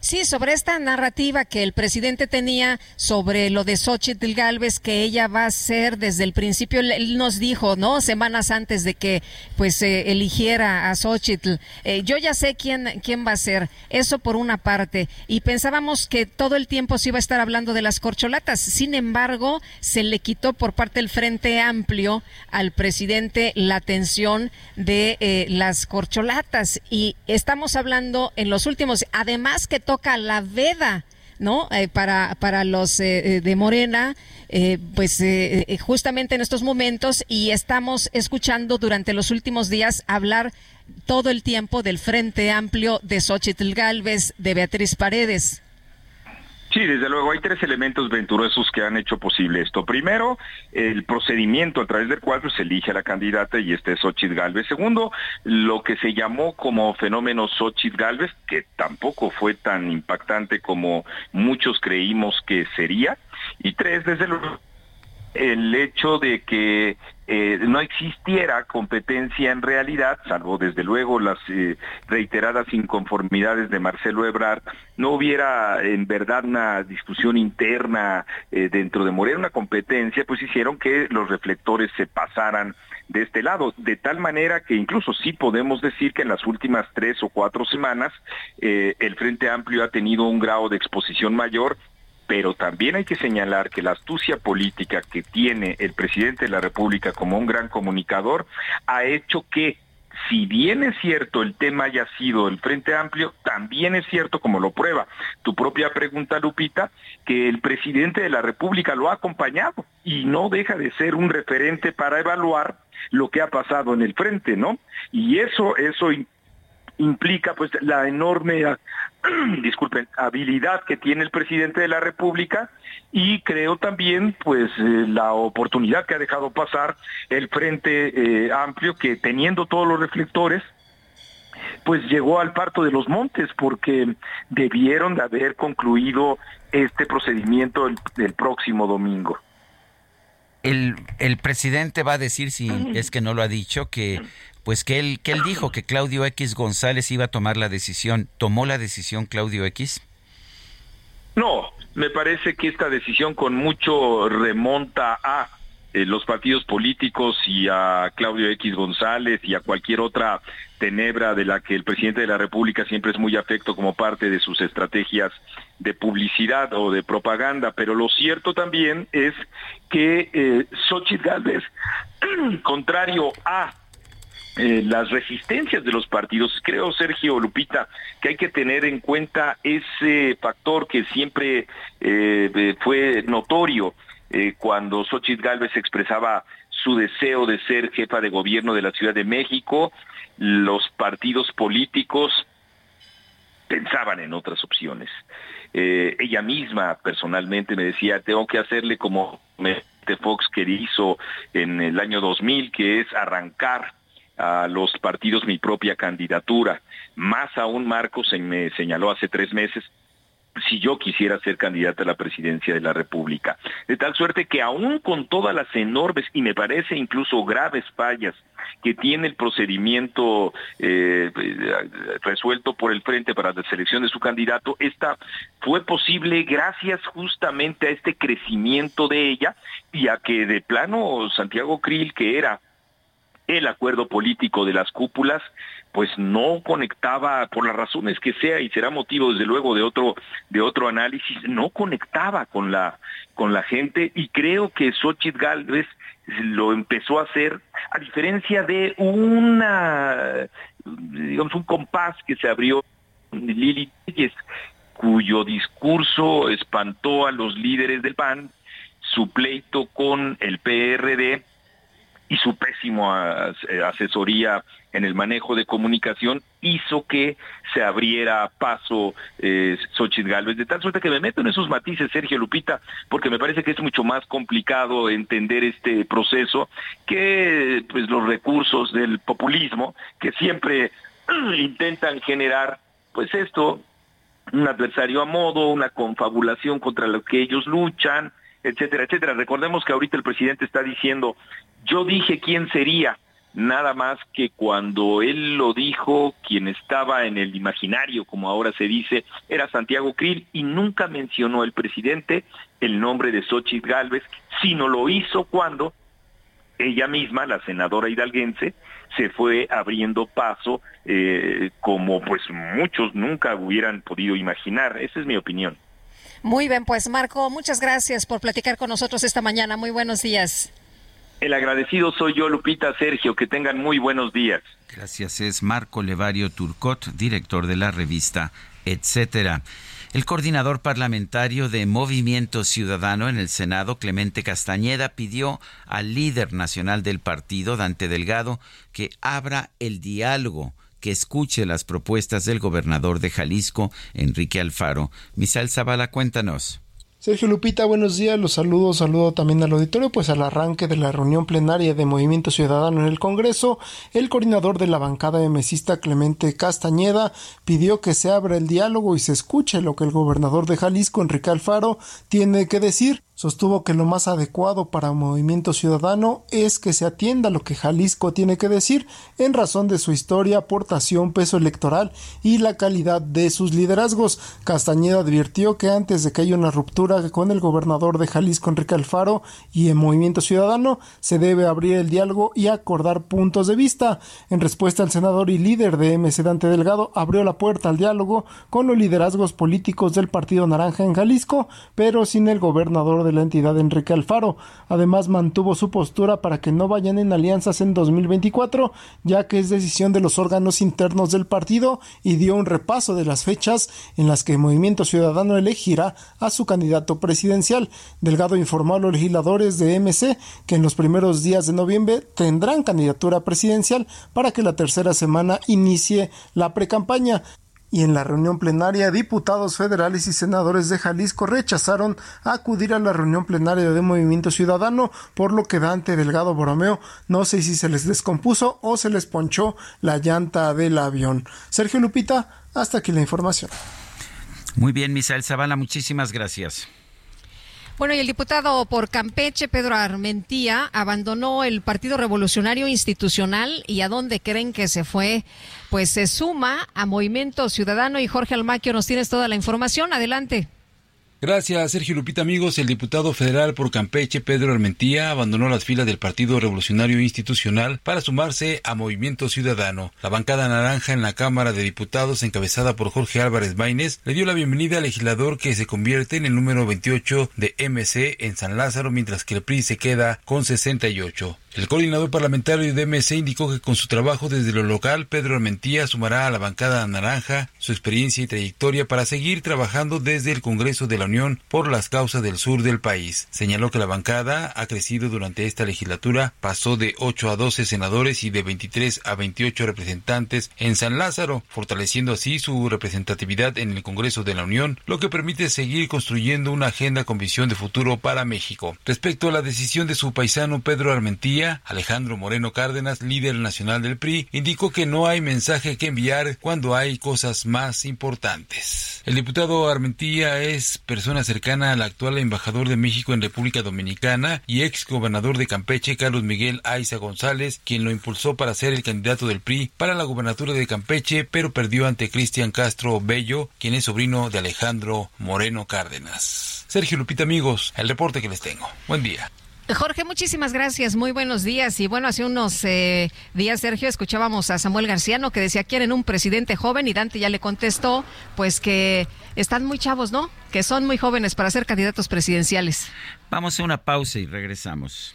Sí, sobre esta narrativa que el presidente tenía sobre lo de Xochitl Galvez, que ella va a ser desde el principio, él nos dijo, ¿no? Semanas antes de que pues se eligiera a Xochitl. Eh, yo ya sé quién, quién va a ser. Eso por una parte. Y pensábamos que todo el tiempo se iba a estar hablando de las corcholatas. Sin embargo, se le quitó por parte del Frente Amplio al presidente la atención de eh, las corcholatas. Y estamos hablando en los últimos, además toca la veda. ¿no? Eh, para, para los eh, eh, de Morena, pues justamente en estos momentos y estamos escuchando durante los últimos días hablar todo el tiempo del Frente Amplio de Xochitl Galvez, de Beatriz Paredes. Sí, desde luego hay tres elementos venturosos que han hecho posible esto. Primero, el procedimiento a través del cual pues, se elige a la candidata y este es Xochitl Galvez. Segundo, lo que se llamó como fenómeno Xochitl Galvez, que tampoco fue tan impactante como muchos creímos que sería. Y tres, desde luego, el hecho de que eh, no existiera competencia en realidad, salvo desde luego las eh, reiteradas inconformidades de Marcelo Ebrard, no hubiera en verdad una discusión interna eh, dentro de Morena, una competencia, pues hicieron que los reflectores se pasaran de este lado, de tal manera que incluso sí podemos decir que en las últimas tres o cuatro semanas el Frente Amplio ha tenido un grado de exposición mayor pero también hay que señalar que la astucia política que tiene el presidente de la República como un gran comunicador ha hecho que si bien es cierto el tema haya sido el Frente Amplio, también es cierto, como lo prueba tu propia pregunta, Lupita, que el presidente de la República lo ha acompañado y no deja de ser un referente para evaluar lo que ha pasado en el frente, ¿no? Y eso, eso implica pues la enorme disculpen, habilidad que tiene el presidente de la República y creo también pues eh, la oportunidad que ha dejado pasar el Frente eh, Amplio que teniendo todos los reflectores pues llegó al parto de los montes porque debieron de haber concluido este procedimiento el, próximo domingo. El, el, presidente va a decir, si es que no lo ha dicho, que pues que él, que él dijo que Claudio X González iba a tomar la decisión. ¿Tomó la decisión Claudio X? No, me parece que esta decisión con mucho remonta a eh, los partidos políticos y a Claudio X González y a cualquier otra tenebra de la que el presidente de la República siempre es muy afecto como parte de sus estrategias de publicidad o de propaganda, pero lo cierto también es que eh, Xochitl Gálvez, contrario a eh, las resistencias de los partidos. Creo, Sergio Lupita, que hay que tener en cuenta ese factor que siempre eh, fue notorio eh, cuando Xochitl Gálvez expresaba su deseo de ser jefa de gobierno de la Ciudad de México los partidos políticos pensaban en otras opciones. Eh, ella misma personalmente me decía, tengo que hacerle como Fox que hizo en el año 2000, que es arrancar a los partidos mi propia candidatura. Más aún Marcos me señaló hace tres meses si yo quisiera ser candidata a la presidencia de la República. De tal suerte que aún con todas las enormes y me parece incluso graves fallas que tiene el procedimiento eh, resuelto por el Frente para la selección de su candidato, esta fue posible gracias justamente a este crecimiento de ella y a que de plano Santiago Krill, que era el acuerdo político de las cúpulas, pues no conectaba por las razones que sea y será motivo desde luego de otro de otro análisis, no conectaba con la con la gente y creo que Xochitl Galvez lo empezó a hacer a diferencia de una digamos un compás que se abrió Lili cuyo discurso espantó a los líderes del PAN, su pleito con el PRD y su pésimo eh, asesoría en el manejo de comunicación hizo que se abriera paso eh, Xochitl Galvez, de tal suerte que me meto en esos matices, Sergio Lupita, porque me parece que es mucho más complicado entender este proceso que pues, los recursos del populismo que siempre intentan generar, pues esto, un adversario a modo, una confabulación contra lo que ellos luchan, etcétera, etcétera. Recordemos que ahorita el presidente está diciendo, yo dije quién sería, nada más que cuando él lo dijo, quien estaba en el imaginario, como ahora se dice, era Santiago Krill y nunca mencionó el presidente el nombre de Xochitl Galvez, sino lo hizo cuando ella misma, la senadora hidalguense, se fue abriendo paso eh, como pues muchos nunca hubieran podido imaginar. Esa es mi opinión. Muy bien, pues Marco, muchas gracias por platicar con nosotros esta mañana. Muy buenos días. El agradecido soy yo, Lupita Sergio. Que tengan muy buenos días. Gracias. Es Marco Levario Turcot, director de la revista Etcétera. El coordinador parlamentario de Movimiento Ciudadano en el Senado, Clemente Castañeda, pidió al líder nacional del partido, Dante Delgado, que abra el diálogo que escuche las propuestas del gobernador de Jalisco, Enrique Alfaro. Misael Zavala, cuéntanos. Sergio Lupita, buenos días, los saludo, saludo también al auditorio, pues al arranque de la reunión plenaria de Movimiento Ciudadano en el Congreso, el coordinador de la bancada mesista Clemente Castañeda pidió que se abra el diálogo y se escuche lo que el gobernador de Jalisco, Enrique Alfaro, tiene que decir. Sostuvo que lo más adecuado para Movimiento Ciudadano es que se atienda lo que Jalisco tiene que decir en razón de su historia, aportación, peso electoral y la calidad de sus liderazgos. Castañeda advirtió que antes de que haya una ruptura con el gobernador de Jalisco, Enrique Alfaro, y en Movimiento Ciudadano, se debe abrir el diálogo y acordar puntos de vista. En respuesta, el senador y líder de MC Dante Delgado abrió la puerta al diálogo con los liderazgos políticos del Partido Naranja en Jalisco, pero sin el gobernador de la entidad Enrique Alfaro. Además mantuvo su postura para que no vayan en alianzas en 2024, ya que es decisión de los órganos internos del partido y dio un repaso de las fechas en las que Movimiento Ciudadano elegirá a su candidato presidencial. Delgado informó a los legisladores de MC que en los primeros días de noviembre tendrán candidatura presidencial para que la tercera semana inicie la precampaña y en la reunión plenaria diputados federales y senadores de Jalisco rechazaron acudir a la reunión plenaria de Movimiento Ciudadano, por lo que Dante Delgado Borromeo no sé si se les descompuso o se les ponchó la llanta del avión. Sergio Lupita, hasta aquí la información. Muy bien, Misael Zavala, muchísimas gracias. Bueno, y el diputado por Campeche, Pedro Armentía, abandonó el Partido Revolucionario Institucional y a dónde creen que se fue, pues se suma a Movimiento Ciudadano y Jorge Almaquio nos tienes toda la información. Adelante. Gracias, Sergio Lupita. Amigos, el diputado federal por Campeche, Pedro Armentía, abandonó las filas del Partido Revolucionario Institucional para sumarse a Movimiento Ciudadano. La bancada naranja en la Cámara de Diputados, encabezada por Jorge Álvarez Maínez, le dio la bienvenida al legislador que se convierte en el número 28 de MC en San Lázaro, mientras que el PRI se queda con 68. El coordinador parlamentario de MC indicó que con su trabajo desde lo local, Pedro Armentía sumará a la bancada naranja su experiencia y trayectoria para seguir trabajando desde el Congreso de la Unión por las causas del sur del país. Señaló que la bancada ha crecido durante esta legislatura, pasó de 8 a 12 senadores y de 23 a 28 representantes en San Lázaro, fortaleciendo así su representatividad en el Congreso de la Unión, lo que permite seguir construyendo una agenda con visión de futuro para México. Respecto a la decisión de su paisano Pedro Armentía, Alejandro Moreno Cárdenas, líder nacional del PRI, indicó que no hay mensaje que enviar cuando hay cosas más importantes. El diputado Armentía es persona cercana al actual embajador de México en República Dominicana y ex gobernador de Campeche, Carlos Miguel Aiza González, quien lo impulsó para ser el candidato del PRI para la gubernatura de Campeche, pero perdió ante Cristian Castro Bello, quien es sobrino de Alejandro Moreno Cárdenas. Sergio Lupita, amigos, el reporte que les tengo. Buen día. Jorge, muchísimas gracias, muy buenos días. Y bueno, hace unos eh, días, Sergio, escuchábamos a Samuel Garciano que decía, quieren un presidente joven y Dante ya le contestó, pues que están muy chavos, ¿no? Que son muy jóvenes para ser candidatos presidenciales. Vamos a una pausa y regresamos.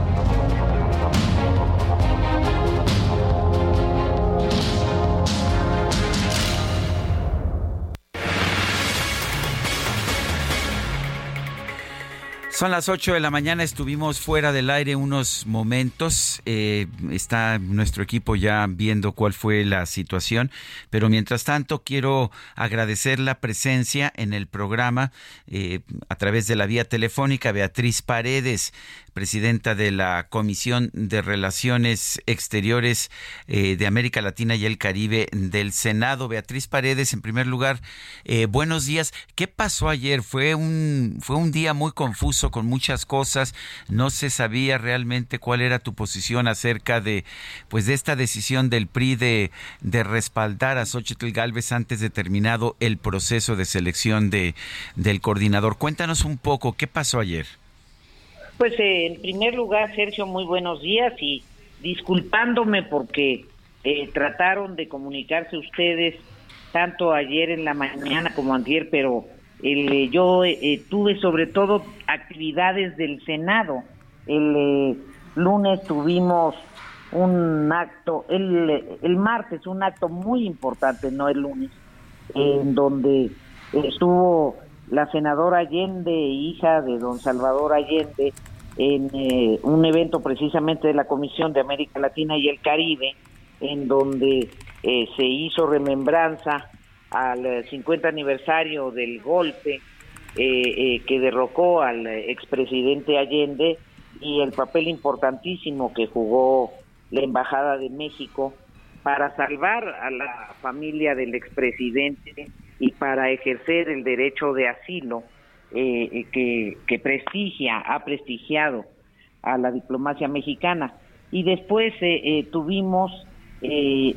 Son las 8 de la mañana, estuvimos fuera del aire unos momentos, eh, está nuestro equipo ya viendo cuál fue la situación, pero mientras tanto quiero agradecer la presencia en el programa eh, a través de la vía telefónica Beatriz Paredes, presidenta de la Comisión de Relaciones Exteriores eh, de América Latina y el Caribe del Senado. Beatriz Paredes, en primer lugar, eh, buenos días. ¿Qué pasó ayer? Fue un, fue un día muy confuso con muchas cosas. No se sabía realmente cuál era tu posición acerca de, pues, de esta decisión del PRI de, de respaldar a Xochitl Galvez antes de terminado el proceso de selección de, del coordinador. Cuéntanos un poco, ¿qué pasó ayer? Pues eh, en primer lugar, Sergio, muy buenos días y disculpándome porque eh, trataron de comunicarse ustedes tanto ayer en la mañana como ayer, pero el, yo eh, tuve sobre todo actividades del Senado. El lunes tuvimos un acto, el, el martes un acto muy importante, no el lunes, en donde estuvo la senadora Allende, hija de don Salvador Allende, en eh, un evento precisamente de la Comisión de América Latina y el Caribe, en donde eh, se hizo remembranza al 50 aniversario del golpe eh, que derrocó al expresidente Allende y el papel importantísimo que jugó la Embajada de México para salvar a la familia del expresidente y para ejercer el derecho de asilo eh, que, que, prestigia, ha prestigiado a la diplomacia mexicana. Y después eh, eh, tuvimos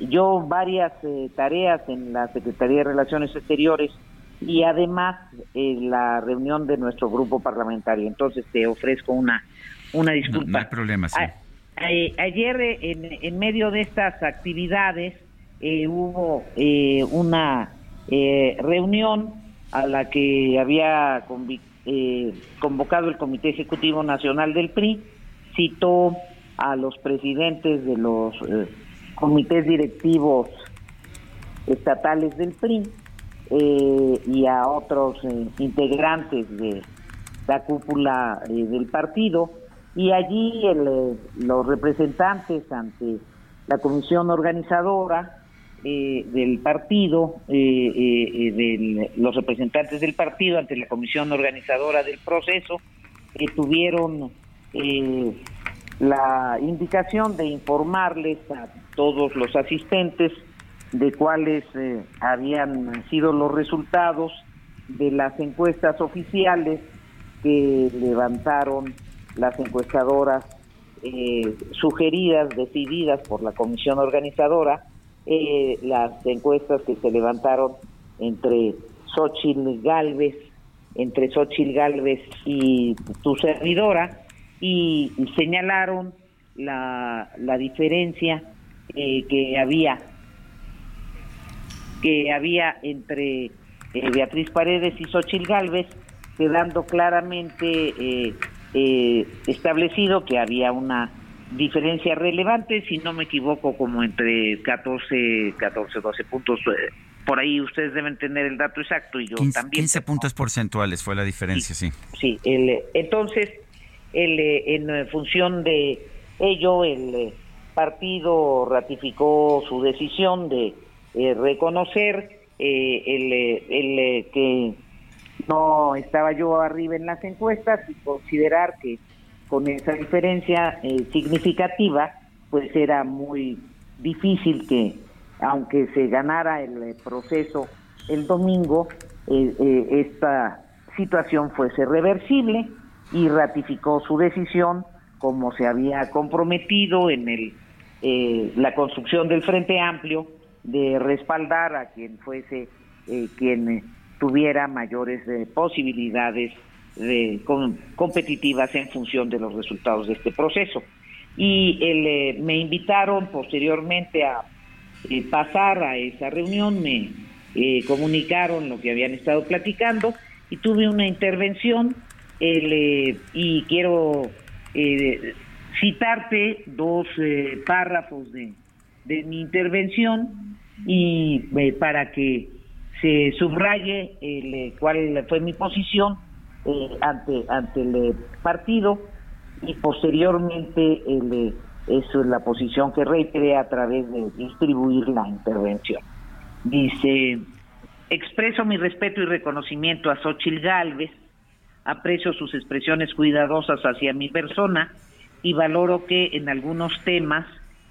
yo varias tareas en la Secretaría de Relaciones Exteriores y además la reunión de nuestro grupo parlamentario. Entonces te ofrezco una, una disculpa. No, hay problema, sí. ayer, en, en, medio de estas actividades, hubo una reunión a la que había eh, convocado el Comité Ejecutivo Nacional del PRI, citó a los presidentes de los eh, comités directivos estatales del PRI eh, y a otros integrantes de la cúpula del partido. Y allí los representantes ante la comisión organizadora eh, del partido, eh, eh, de los representantes del partido ante la comisión organizadora del proceso, tuvieron la indicación de informarles a todos los asistentes de cuáles habían sido los resultados de las encuestas oficiales que levantaron las encuestadoras eh, sugeridas, decididas por la comisión organizadora, eh, las encuestas que se levantaron entre Xochitl Galvez, entre Xochitl Galvez y tu servidora, y señalaron la, la diferencia eh, que había que había entre eh, Beatriz Paredes y Xochitl Galvez, quedando claramente eh, establecido que había una diferencia relevante, si no me equivoco, como entre 14, 14, 12 puntos. por ahí ustedes deben tener el dato exacto y yo también. 15 puntos porcentuales fue la diferencia, sí. Sí, el, entonces, el, en función de ello, el partido ratificó su decisión de eh, reconocer eh, el, el que no estaba yo arriba en las encuestas y considerar que con esa diferencia eh, significativa, pues era muy difícil que, aunque se ganara el proceso el domingo, esta situación fuese reversible y ratificó su decisión como se había comprometido en el eh, la construcción del Frente Amplio de respaldar a quien fuese eh, quien tuviera mayores eh, posibilidades de, competitivas en función de los resultados de este proceso. Y el, me invitaron posteriormente a pasar a esa reunión, me comunicaron lo que habían estado platicando y tuve una intervención y quiero citarte dos eh, párrafos de, mi intervención y eh, para que se subraye el, eh, cuál fue mi posición ante ante el partido y posteriormente el, eso es la posición que reiteré a través de distribuir la intervención. Dice, expreso mi respeto y reconocimiento a Xochil Gálvez, aprecio sus expresiones cuidadosas hacia mi persona, y valoro que en algunos temas,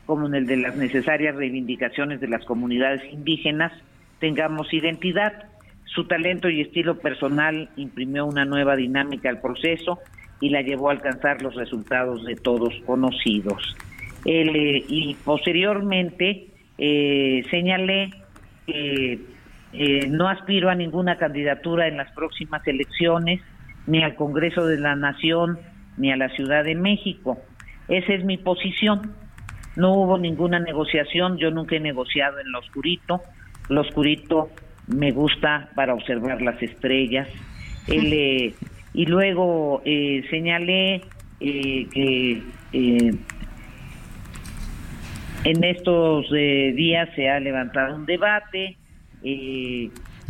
como en el de las necesarias reivindicaciones de las comunidades indígenas, tengamos identidad. Su talento y estilo personal imprimió una nueva dinámica al proceso y la llevó a alcanzar los resultados de todos conocidos. Eh, y posteriormente eh, señalé que eh, no aspiro a ninguna candidatura en las próximas elecciones, ni al Congreso de la Nación, ni a la Ciudad de México. Esa es mi posición. No hubo ninguna negociación, yo nunca he negociado en lo oscurito. Lo oscurito me gusta para observar las estrellas. Eh, y luego eh, señalé eh, que en estos días se ha levantado un debate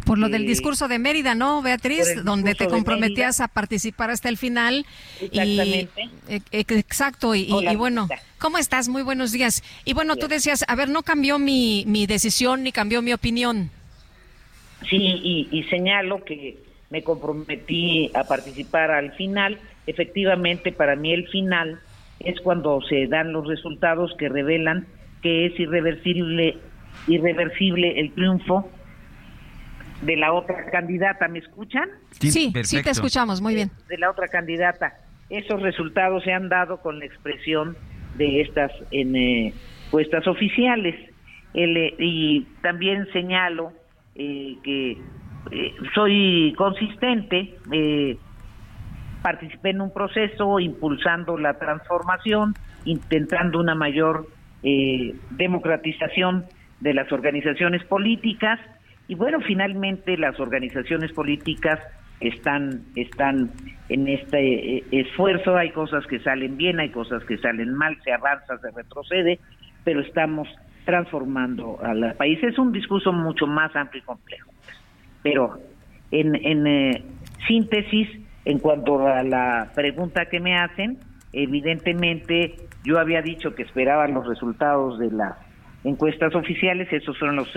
por lo del discurso de Mérida, ¿no, Beatriz? Donde te comprometías a participar hasta el final. Exactamente. E, e, exacto. Y, bueno, ¿cómo estás? Muy buenos días. Y bueno, tú decías, a ver, no cambió mi, mi decisión ni cambió mi opinión. Sí, y, y señalo que me comprometí a participar al final. Efectivamente, para mí el final es cuando se dan los resultados que revelan que es irreversible, irreversible el triunfo de la otra candidata. ¿Me escuchan? Sí, sí, te escuchamos, muy bien. De la otra candidata. Esos resultados se han dado con la expresión de estas encuestas oficiales. Eh, y también señalo eh, que eh, soy consistente, participé en un proceso impulsando la transformación, intentando una mayor democratización de las organizaciones políticas. Y bueno, finalmente las organizaciones políticas están, están en este eh, esfuerzo, hay cosas que salen bien, hay cosas que salen mal, se avanza, se retrocede, pero estamos transformando al país. Es un discurso mucho más amplio y complejo. Pero en, en eh, síntesis, en cuanto a la pregunta que me hacen, evidentemente yo había dicho que esperaba los resultados de la encuestas oficiales, esos son los,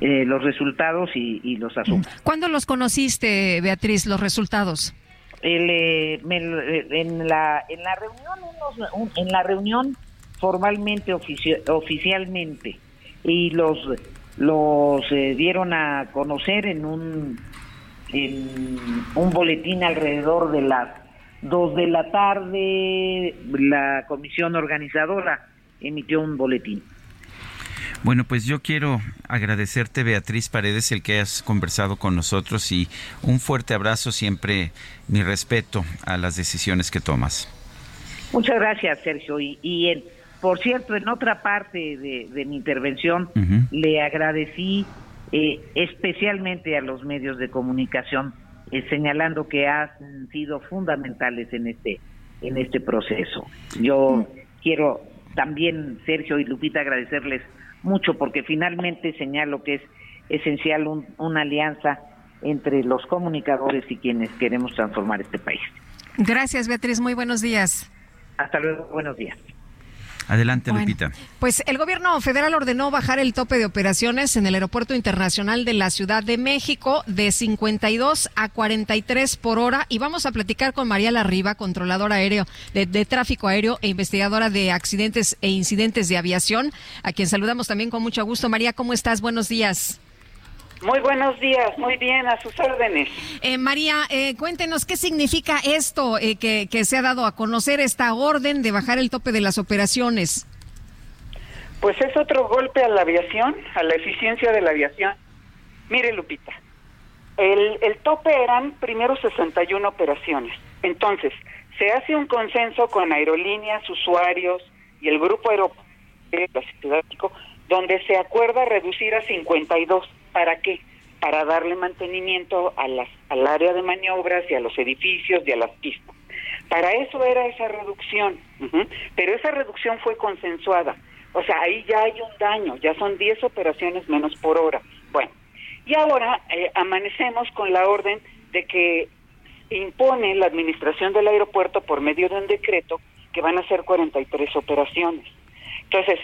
eh, los resultados y, los asuntos. ¿Cuándo los conociste, Beatriz, los resultados? Eh, eh, en, la, en la reunión, en la reunión formalmente, oficialmente, y los, los dieron a conocer en un un boletín alrededor de las 2 de la tarde, la comisión organizadora emitió un boletín. Bueno, pues yo quiero agradecerte, Beatriz Paredes, el que hayas conversado con nosotros y un fuerte abrazo, siempre mi respeto a las decisiones que tomas. Muchas gracias, Sergio. Y, por cierto, en otra parte de, mi intervención, le agradecí eh, especialmente a los medios de comunicación, eh, señalando que han sido fundamentales en este en este proceso. Yo quiero también, Sergio y Lupita, agradecerles mucho porque finalmente señalo que es esencial una alianza entre los comunicadores y quienes queremos transformar este país. Gracias, Beatriz. Muy buenos días. Hasta luego. Buenos días. Adelante, Lupita. Pues el gobierno federal ordenó bajar el tope de operaciones en el Aeropuerto Internacional de la Ciudad de México de 52 a 43 por hora. Y vamos a platicar con María Larriba, controladora aéreo de, de tráfico aéreo e investigadora de accidentes e incidentes de aviación, a quien saludamos también con mucho gusto. María, ¿cómo estás? Buenos días. Muy buenos días, muy bien, a sus órdenes. Eh, María, eh, cuéntenos qué significa esto eh, que, que, se ha dado a conocer, esta orden de bajar el tope de las operaciones. Pues es otro golpe a la aviación, a la eficiencia de la aviación. Mire, Lupita, el, el tope eran primero 61 operaciones. Entonces, se hace un consenso con aerolíneas, usuarios y el grupo aeropuerto donde se acuerda reducir a 52 ¿Para qué? Para darle mantenimiento a las, al área de maniobras y a los edificios y a las pistas. Para eso era esa reducción, pero esa reducción fue consensuada. O sea, ahí ya hay un daño, ya son 10 operaciones menos por hora. Bueno, y ahora eh, amanecemos con la orden de que impone la administración del aeropuerto por medio de un decreto que van a ser 43 operaciones. Entonces,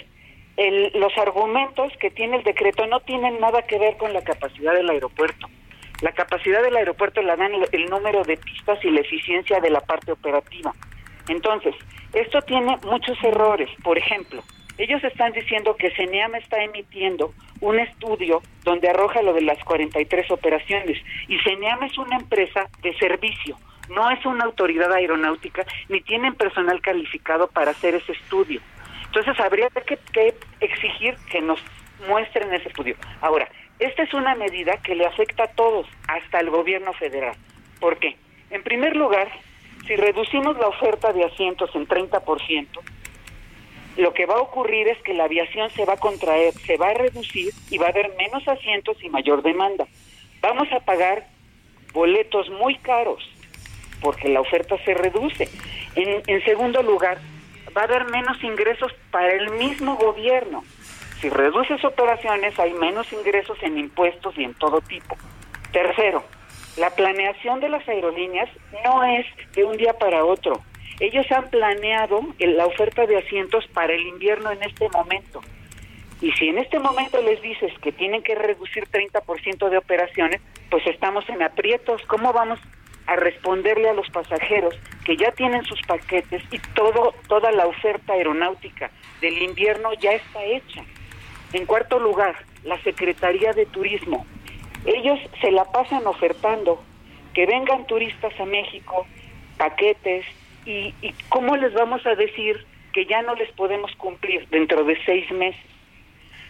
los argumentos que tiene el decreto no tienen nada que ver con la capacidad del aeropuerto. La capacidad del aeropuerto la dan el, número de pistas y la eficiencia de la parte operativa. Entonces, esto tiene muchos errores. Por ejemplo, ellos están diciendo que CENEAM está emitiendo un estudio donde arroja lo de las 43 operaciones y CENEAM es una empresa de servicio, no es una autoridad aeronáutica ni tienen personal calificado para hacer ese estudio. Entonces habría que, exigir que nos muestren ese estudio. Ahora, esta es una medida que le afecta a todos, hasta el gobierno federal. ¿Por qué? En primer lugar, si reducimos la oferta de asientos en 30%, lo que va a ocurrir es que la aviación se va a contraer, se va a reducir y va a haber menos asientos y mayor demanda. Vamos a pagar boletos muy caros porque la oferta se reduce. En, en segundo lugar, va a haber menos ingresos para el mismo gobierno. Si reduces operaciones, hay menos ingresos en impuestos y en todo tipo. Tercero, la planeación de las aerolíneas no es de un día para otro. Ellos han planeado la oferta de asientos para el invierno en este momento. Y si en este momento les dices que tienen que reducir 30% de operaciones, pues estamos en aprietos. ¿Cómo vamos a responderle a los pasajeros que ya tienen sus paquetes y todo toda la oferta aeronáutica del invierno ya está hecha. En cuarto lugar, la Secretaría de Turismo. Ellos se la pasan ofertando que vengan turistas a México, paquetes, y, y cómo les vamos a decir que ya no les podemos cumplir dentro de seis meses.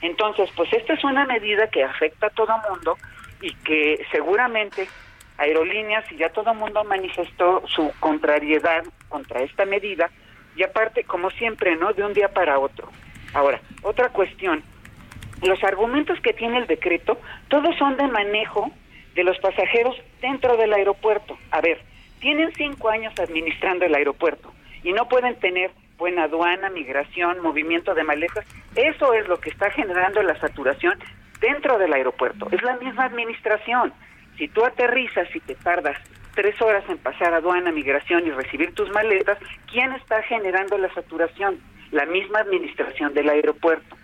Entonces, pues esta es una medida que afecta a todo mundo y que seguramente aerolíneas y ya todo el mundo manifestó su contrariedad contra esta medida y aparte, como siempre, ¿no? De un día para otro. Ahora, otra cuestión, los argumentos que tiene el decreto, todos son de manejo de los pasajeros dentro del aeropuerto. A ver, tienen cinco años administrando el aeropuerto y no pueden tener buena aduana, migración, movimiento de maletas. Eso es lo que está generando la saturación dentro del aeropuerto. Es la misma administración. Si tú aterrizas y te tardas tres horas en pasar aduana, migración y recibir tus maletas, ¿quién está generando la saturación? La misma administración del aeropuerto.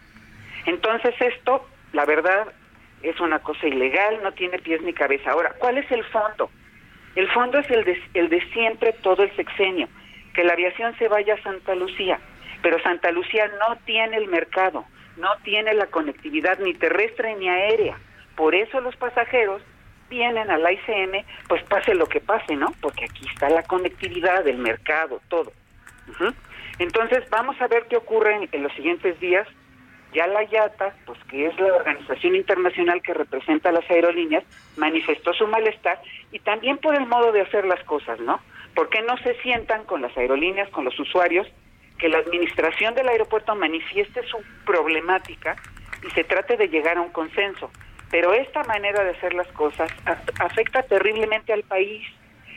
Entonces esto, la verdad, es una cosa ilegal, no tiene pies ni cabeza. Ahora, ¿cuál es el fondo? El fondo es el de, el de siempre, todo el sexenio, que la aviación se vaya a Santa Lucía, pero Santa Lucía no tiene el mercado, no tiene la conectividad ni terrestre ni aérea. Por eso los pasajeros vienen a la ICM, pues pase lo que pase, ¿no? Porque aquí está la conectividad del mercado, todo. Entonces, vamos a ver qué ocurre en, los siguientes días. Ya la IATA, pues que es la organización internacional que representa a las aerolíneas, manifestó su malestar y también por el modo de hacer las cosas, ¿no? ¿Por qué no se sientan con las aerolíneas, con los usuarios, que la administración del aeropuerto manifieste su problemática y se trate de llegar a un consenso? Pero esta manera de hacer las cosas afecta terriblemente al país.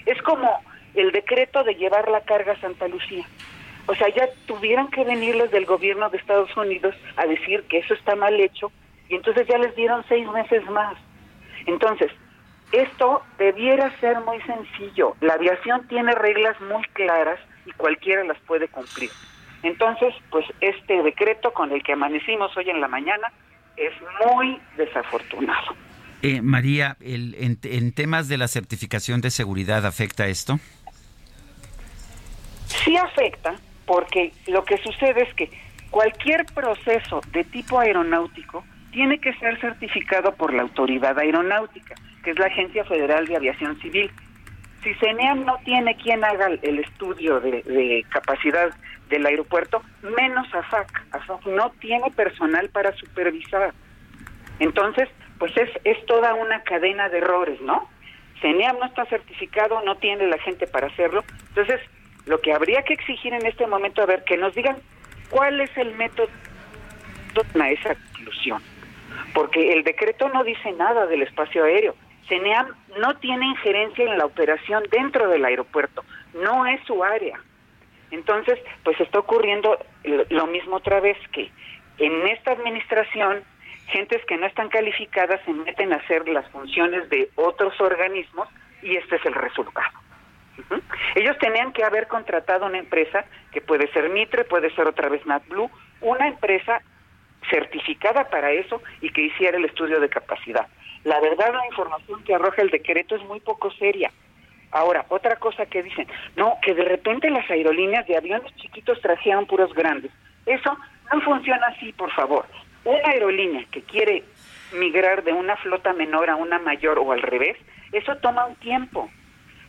Es como el decreto de llevar la carga a Santa Lucía. O sea, ya tuvieran que venirles del gobierno de Estados Unidos a decir que eso está mal hecho y entonces ya les dieron seis meses más. Entonces, esto debiera ser muy sencillo. La aviación tiene reglas muy claras y cualquiera las puede cumplir. Entonces, pues este decreto con el que amanecimos hoy en la mañana es muy desafortunado. Eh, María, el, en, temas de la certificación de seguridad, ¿afecta esto? Sí afecta, porque lo que sucede es que cualquier proceso de tipo aeronáutico tiene que ser certificado por la autoridad aeronáutica que es la Agencia Federal de Aviación Civil. Si CENEAM no tiene quien haga el estudio de, capacidad del aeropuerto, menos AFAC. AFAC no tiene personal para supervisar. Entonces, pues es, es toda una cadena de errores, ¿no? CENEAM no está certificado, no tiene la gente para hacerlo. Entonces, lo que habría que exigir en este momento, a ver, que nos digan cuál es el método a esa conclusión. Porque el decreto no dice nada del espacio aéreo. CENEAM no tiene injerencia en la operación dentro del aeropuerto, no es su área. Entonces, pues está ocurriendo lo mismo otra vez que en esta administración, gentes que no están calificadas se meten a hacer las funciones de otros organismos y este es el resultado. Ellos tenían que haber contratado una empresa que puede ser Mitre, puede ser otra vez NatBlue, una empresa certificada para eso y que hiciera el estudio de capacidad. La verdad, la información que arroja el decreto es muy poco seria. Ahora, otra cosa que dicen, no, que de repente las aerolíneas de aviones chiquitos trajean puros grandes. Eso no funciona así, por favor. Una aerolínea que quiere migrar de una flota menor a una mayor o al revés, eso toma un tiempo.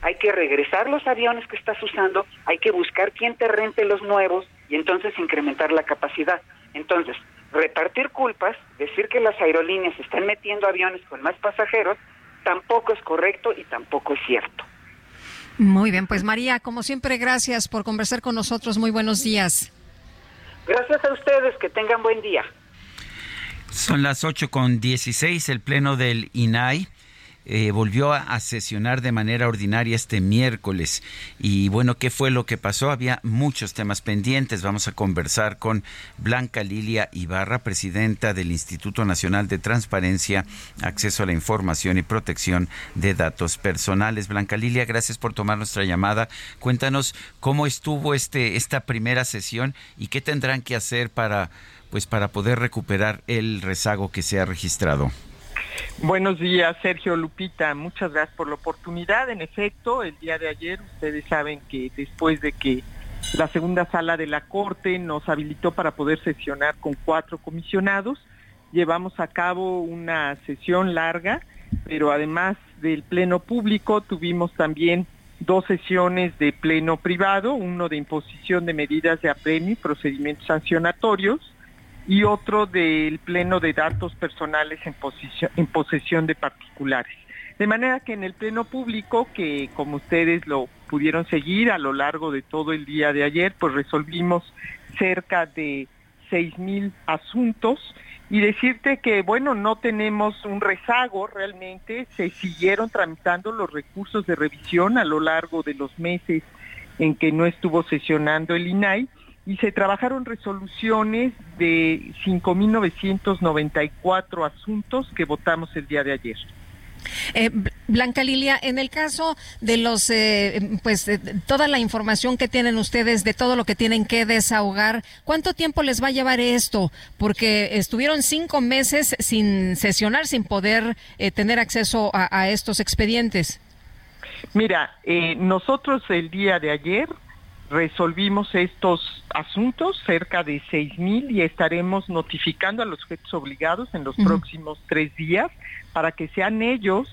Hay que regresar los aviones que estás usando, hay que buscar quién te rente los nuevos y entonces incrementar la capacidad. Entonces, repartir culpas, decir que las aerolíneas están metiendo aviones con más pasajeros, tampoco es correcto y tampoco es cierto. Muy bien, pues María, como siempre, gracias por conversar con nosotros. Muy buenos días. Gracias a ustedes, que tengan buen día. Son las 8 con 16, el pleno del INAI eh, volvió a, sesionar de manera ordinaria este miércoles. Y bueno, ¿qué fue lo que pasó? Había muchos temas pendientes. Vamos a conversar con Blanca Lilia Ibarra, presidenta del Instituto Nacional de Transparencia, Acceso a la Información y Protección de Datos Personales. Blanca Lilia, gracias por tomar nuestra llamada. Cuéntanos cómo estuvo este, esta primera sesión y qué tendrán que hacer para, pues, para poder recuperar el rezago que se ha registrado. Buenos días, Sergio Lupita. Muchas gracias por la oportunidad. En efecto, el día de ayer ustedes saben que después de que la segunda sala de la Corte nos habilitó para poder sesionar con cuatro comisionados, llevamos a cabo una sesión larga, pero además del pleno público tuvimos también dos sesiones de pleno privado, uno de imposición de medidas de apremio y procedimientos sancionatorios, y otro del pleno de datos personales en, posesión de particulares. De manera que en el pleno público, que como ustedes lo pudieron seguir a lo largo de todo el día de ayer, pues resolvimos cerca de seis mil asuntos y decirte que, bueno, no tenemos un rezago realmente, se siguieron tramitando los recursos de revisión a lo largo de los meses en que no estuvo sesionando el INAI y se trabajaron resoluciones de 5.994 asuntos que votamos el día de ayer. Eh, Blanca Lilia, en el caso de los, eh, pues, toda la información que tienen ustedes, de todo lo que tienen que desahogar, ¿cuánto tiempo les va a llevar esto? Porque estuvieron cinco meses sin sesionar, sin poder eh, tener acceso a, estos expedientes. Mira, eh, nosotros el día de ayer resolvimos estos asuntos, cerca de seis mil, y estaremos notificando a los sujetos obligados en los próximos tres días para que sean ellos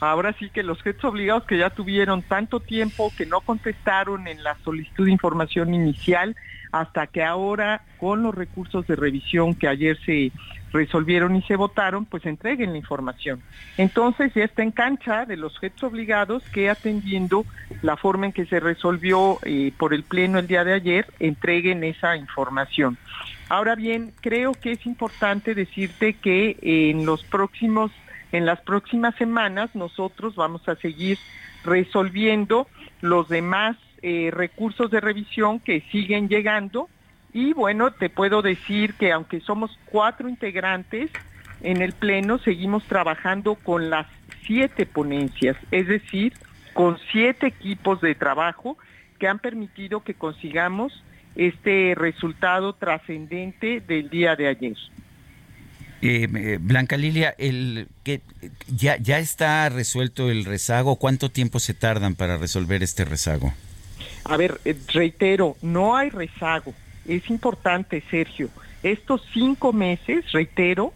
ahora sí que los jefes obligados que ya tuvieron tanto tiempo que no contestaron en la solicitud de información inicial, hasta que ahora con los recursos de revisión que ayer se resolvieron y se votaron, pues entreguen la información. Entonces ya está en cancha de los jefes obligados que atendiendo la forma en que se resolvió eh, por el Pleno el día de ayer, entreguen esa información. Ahora bien, creo que es importante decirte que en los próximos en las próximas semanas nosotros vamos a seguir resolviendo los demás eh, recursos de revisión que siguen llegando y bueno, te puedo decir que aunque somos cuatro integrantes en el Pleno, seguimos trabajando con las siete ponencias, es decir, con siete equipos de trabajo que han permitido que consigamos este resultado trascendente del día de ayer. Eh, Blanca Lilia, el que ya ya está resuelto el rezago. ¿Cuánto tiempo se tardan para resolver este rezago? A ver, eh, reitero, no hay rezago. Es importante, Sergio. Estos cinco meses, reitero,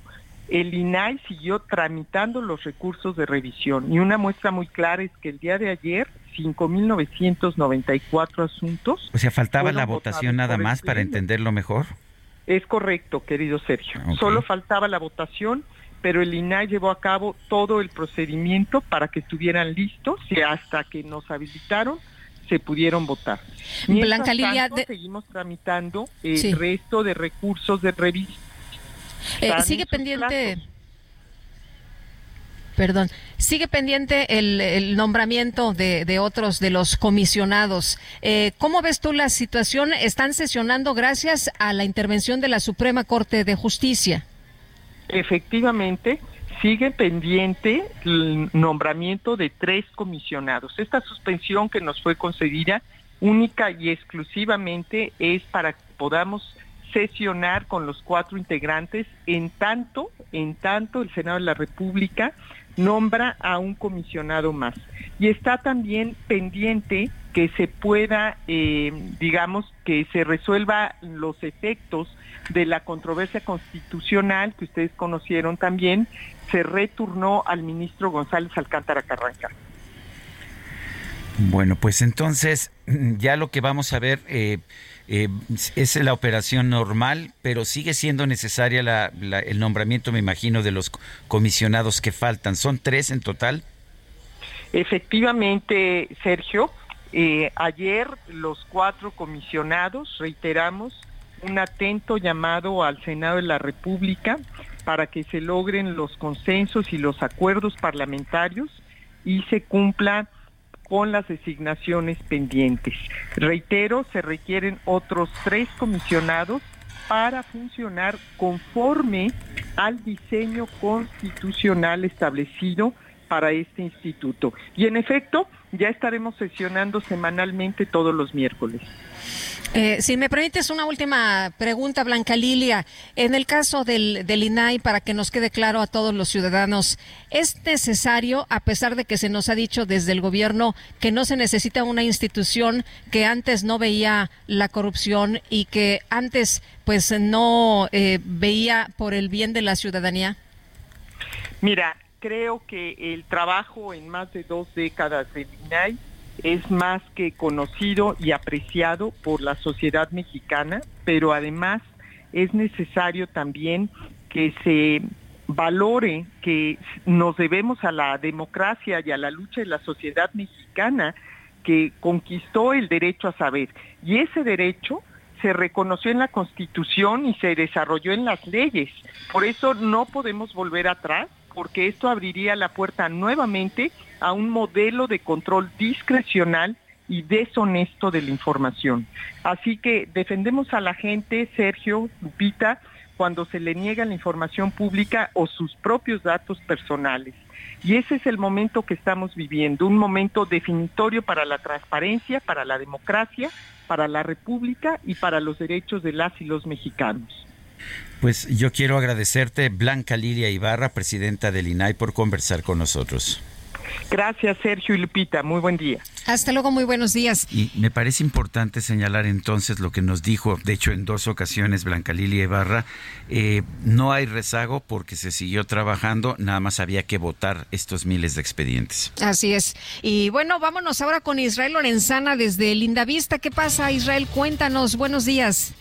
el INAI siguió tramitando los recursos de revisión y una muestra muy clara es que el día de ayer 5.994 asuntos. O sea, faltaba la votación nada más para entenderlo mejor. Es correcto, querido Sergio. Solo faltaba la votación, pero el INAI llevó a cabo todo el procedimiento para que estuvieran listos y hasta que nos habilitaron se pudieron votar. Blanca Lilia, seguimos tramitando el resto de recursos de revisión. Eh, sigue pendiente. Perdón, sigue pendiente el, nombramiento de, otros de los comisionados. Eh, ¿Cómo ves tú la situación? Están sesionando gracias a la intervención de la Suprema Corte de Justicia. Efectivamente, sigue pendiente el nombramiento de tres comisionados. Esta suspensión que nos fue concedida única y exclusivamente es para que podamos sesionar con los cuatro integrantes en tanto, en tanto el Senado de la República nombra a un comisionado más. Y está también pendiente que se pueda, eh, digamos, que se resuelva los efectos de la controversia constitucional que ustedes conocieron también, se returnó al ministro González Alcántara Carranca. Bueno, pues entonces ya lo que vamos a ver eh, eh, es la operación normal, pero sigue siendo necesaria el nombramiento, me imagino, de los comisionados que faltan. ¿Son tres en total? Efectivamente, Sergio. Eh, ayer los cuatro comisionados, reiteramos, un atento llamado al Senado de la República para que se logren los consensos y los acuerdos parlamentarios y se cumpla con las designaciones pendientes. Reitero, se requieren otros tres comisionados para funcionar conforme al diseño constitucional establecido para este instituto. Y en efecto, ya estaremos sesionando semanalmente todos los miércoles. Eh, si me permites una última pregunta, Blanca Lilia. En el caso del, del, INAI, para que nos quede claro a todos los ciudadanos, ¿es necesario, a pesar de que se nos ha dicho desde el gobierno que no se necesita una institución que antes no veía la corrupción y que antes pues no eh, veía por el bien de la ciudadanía? Mira, creo que el trabajo en más de dos décadas del INAI es más que conocido y apreciado por la sociedad mexicana, pero además es necesario también que se valore que nos debemos a la democracia y a la lucha de la sociedad mexicana que conquistó el derecho a saber. Y ese derecho se reconoció en la Constitución y se desarrolló en las leyes. Por eso no podemos volver atrás, porque esto abriría la puerta nuevamente a un modelo de control discrecional y deshonesto de la información. Así que defendemos a la gente, Sergio, Lupita, cuando se le niega la información pública o sus propios datos personales. Y ese es el momento que estamos viviendo, un momento definitorio para la transparencia, para la democracia, para la república y para los derechos de las y los mexicanos. Pues yo quiero agradecerte, Blanca Lilia Ibarra, presidenta del INAI, por conversar con nosotros. Gracias, Sergio y Lupita. Muy buen día. Hasta luego, muy buenos días. Y me parece importante señalar entonces lo que nos dijo, de hecho, en dos ocasiones Blanca Lilia Ibarra. Eh, no hay rezago porque se siguió trabajando, nada más había que votar estos miles de expedientes. Así es. Y bueno, vámonos ahora con Israel Lorenzana desde Lindavista. ¿Qué pasa, Israel? Cuéntanos. Buenos días.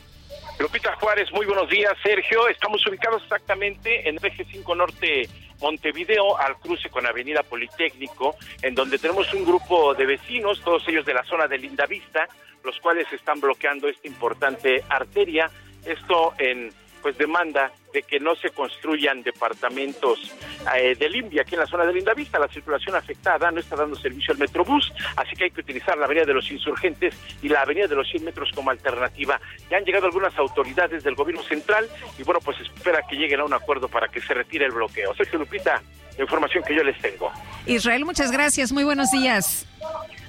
Lupita Juárez, muy buenos días, Sergio. Estamos ubicados exactamente en el eje 5 Norte Montevideo al cruce con Avenida Politécnico, en donde tenemos un grupo de vecinos, todos ellos de la zona de Lindavista, los cuales están bloqueando esta importante arteria. Esto en pues demanda de que no se construyan departamentos eh, de Limbia aquí en la zona de Lindavista. La circulación afectada no está dando servicio al Metrobús, así que hay que utilizar la Avenida de los Insurgentes y la Avenida de los 100 metros como alternativa. Ya han llegado algunas autoridades del gobierno central y bueno, pues espera que lleguen a un acuerdo para que se retire el bloqueo. Sergio Lupita, la información que yo les tengo. Israel, muchas gracias. Muy buenos días.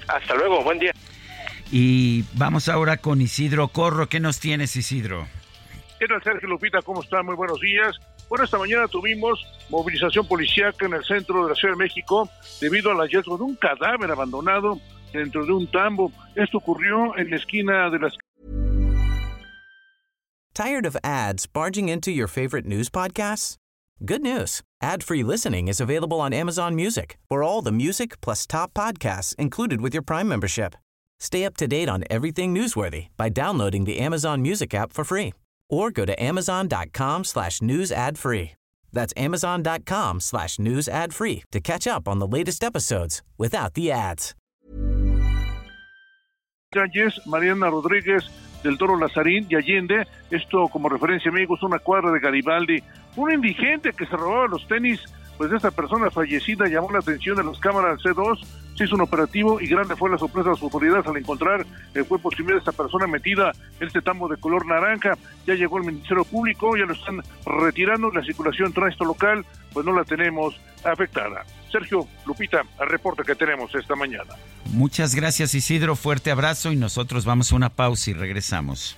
Hasta luego, buen día. Y vamos ahora con Isidro Corro. ¿Qué nos tienes, Isidro? ¿Qué tal, Sergio Lupita? ¿Cómo están? Muy buenos días. Bueno, esta mañana tuvimos movilización policíaca en el centro de la Ciudad de México debido al hallazgo de un cadáver abandonado dentro de un tambo. Esto ocurrió en la esquina de las... ¿Tired of ads barging into your favorite news podcasts? Good news. Ad-free listening is available on Amazon Music for all the music plus top podcasts included with your Prime membership. Stay up to date on everything newsworthy by downloading the Amazon Music app for free or go to amazon.com slash news ad free. That's amazon.com slash news ad free to catch up on the latest episodes without the ads. Calles, Mariana Rodríguez del Toro Lazarín y Allende, esto como referencia amigos, una cuadra de Garibaldi, un indigente que se robaba los tenis pues esta persona fallecida llamó la atención de las cámaras C2, hizo un operativo y grande fue la sorpresa de las autoridades al encontrar el cuerpo sin de esta persona metida en este tambo de color naranja. Ya llegó el Ministerio Público, ya lo están retirando, la circulación tránsito local pues no la tenemos afectada. Sergio Lupita, el reporte que tenemos esta mañana. Muchas gracias Isidro, fuerte abrazo y nosotros vamos a una pausa y regresamos.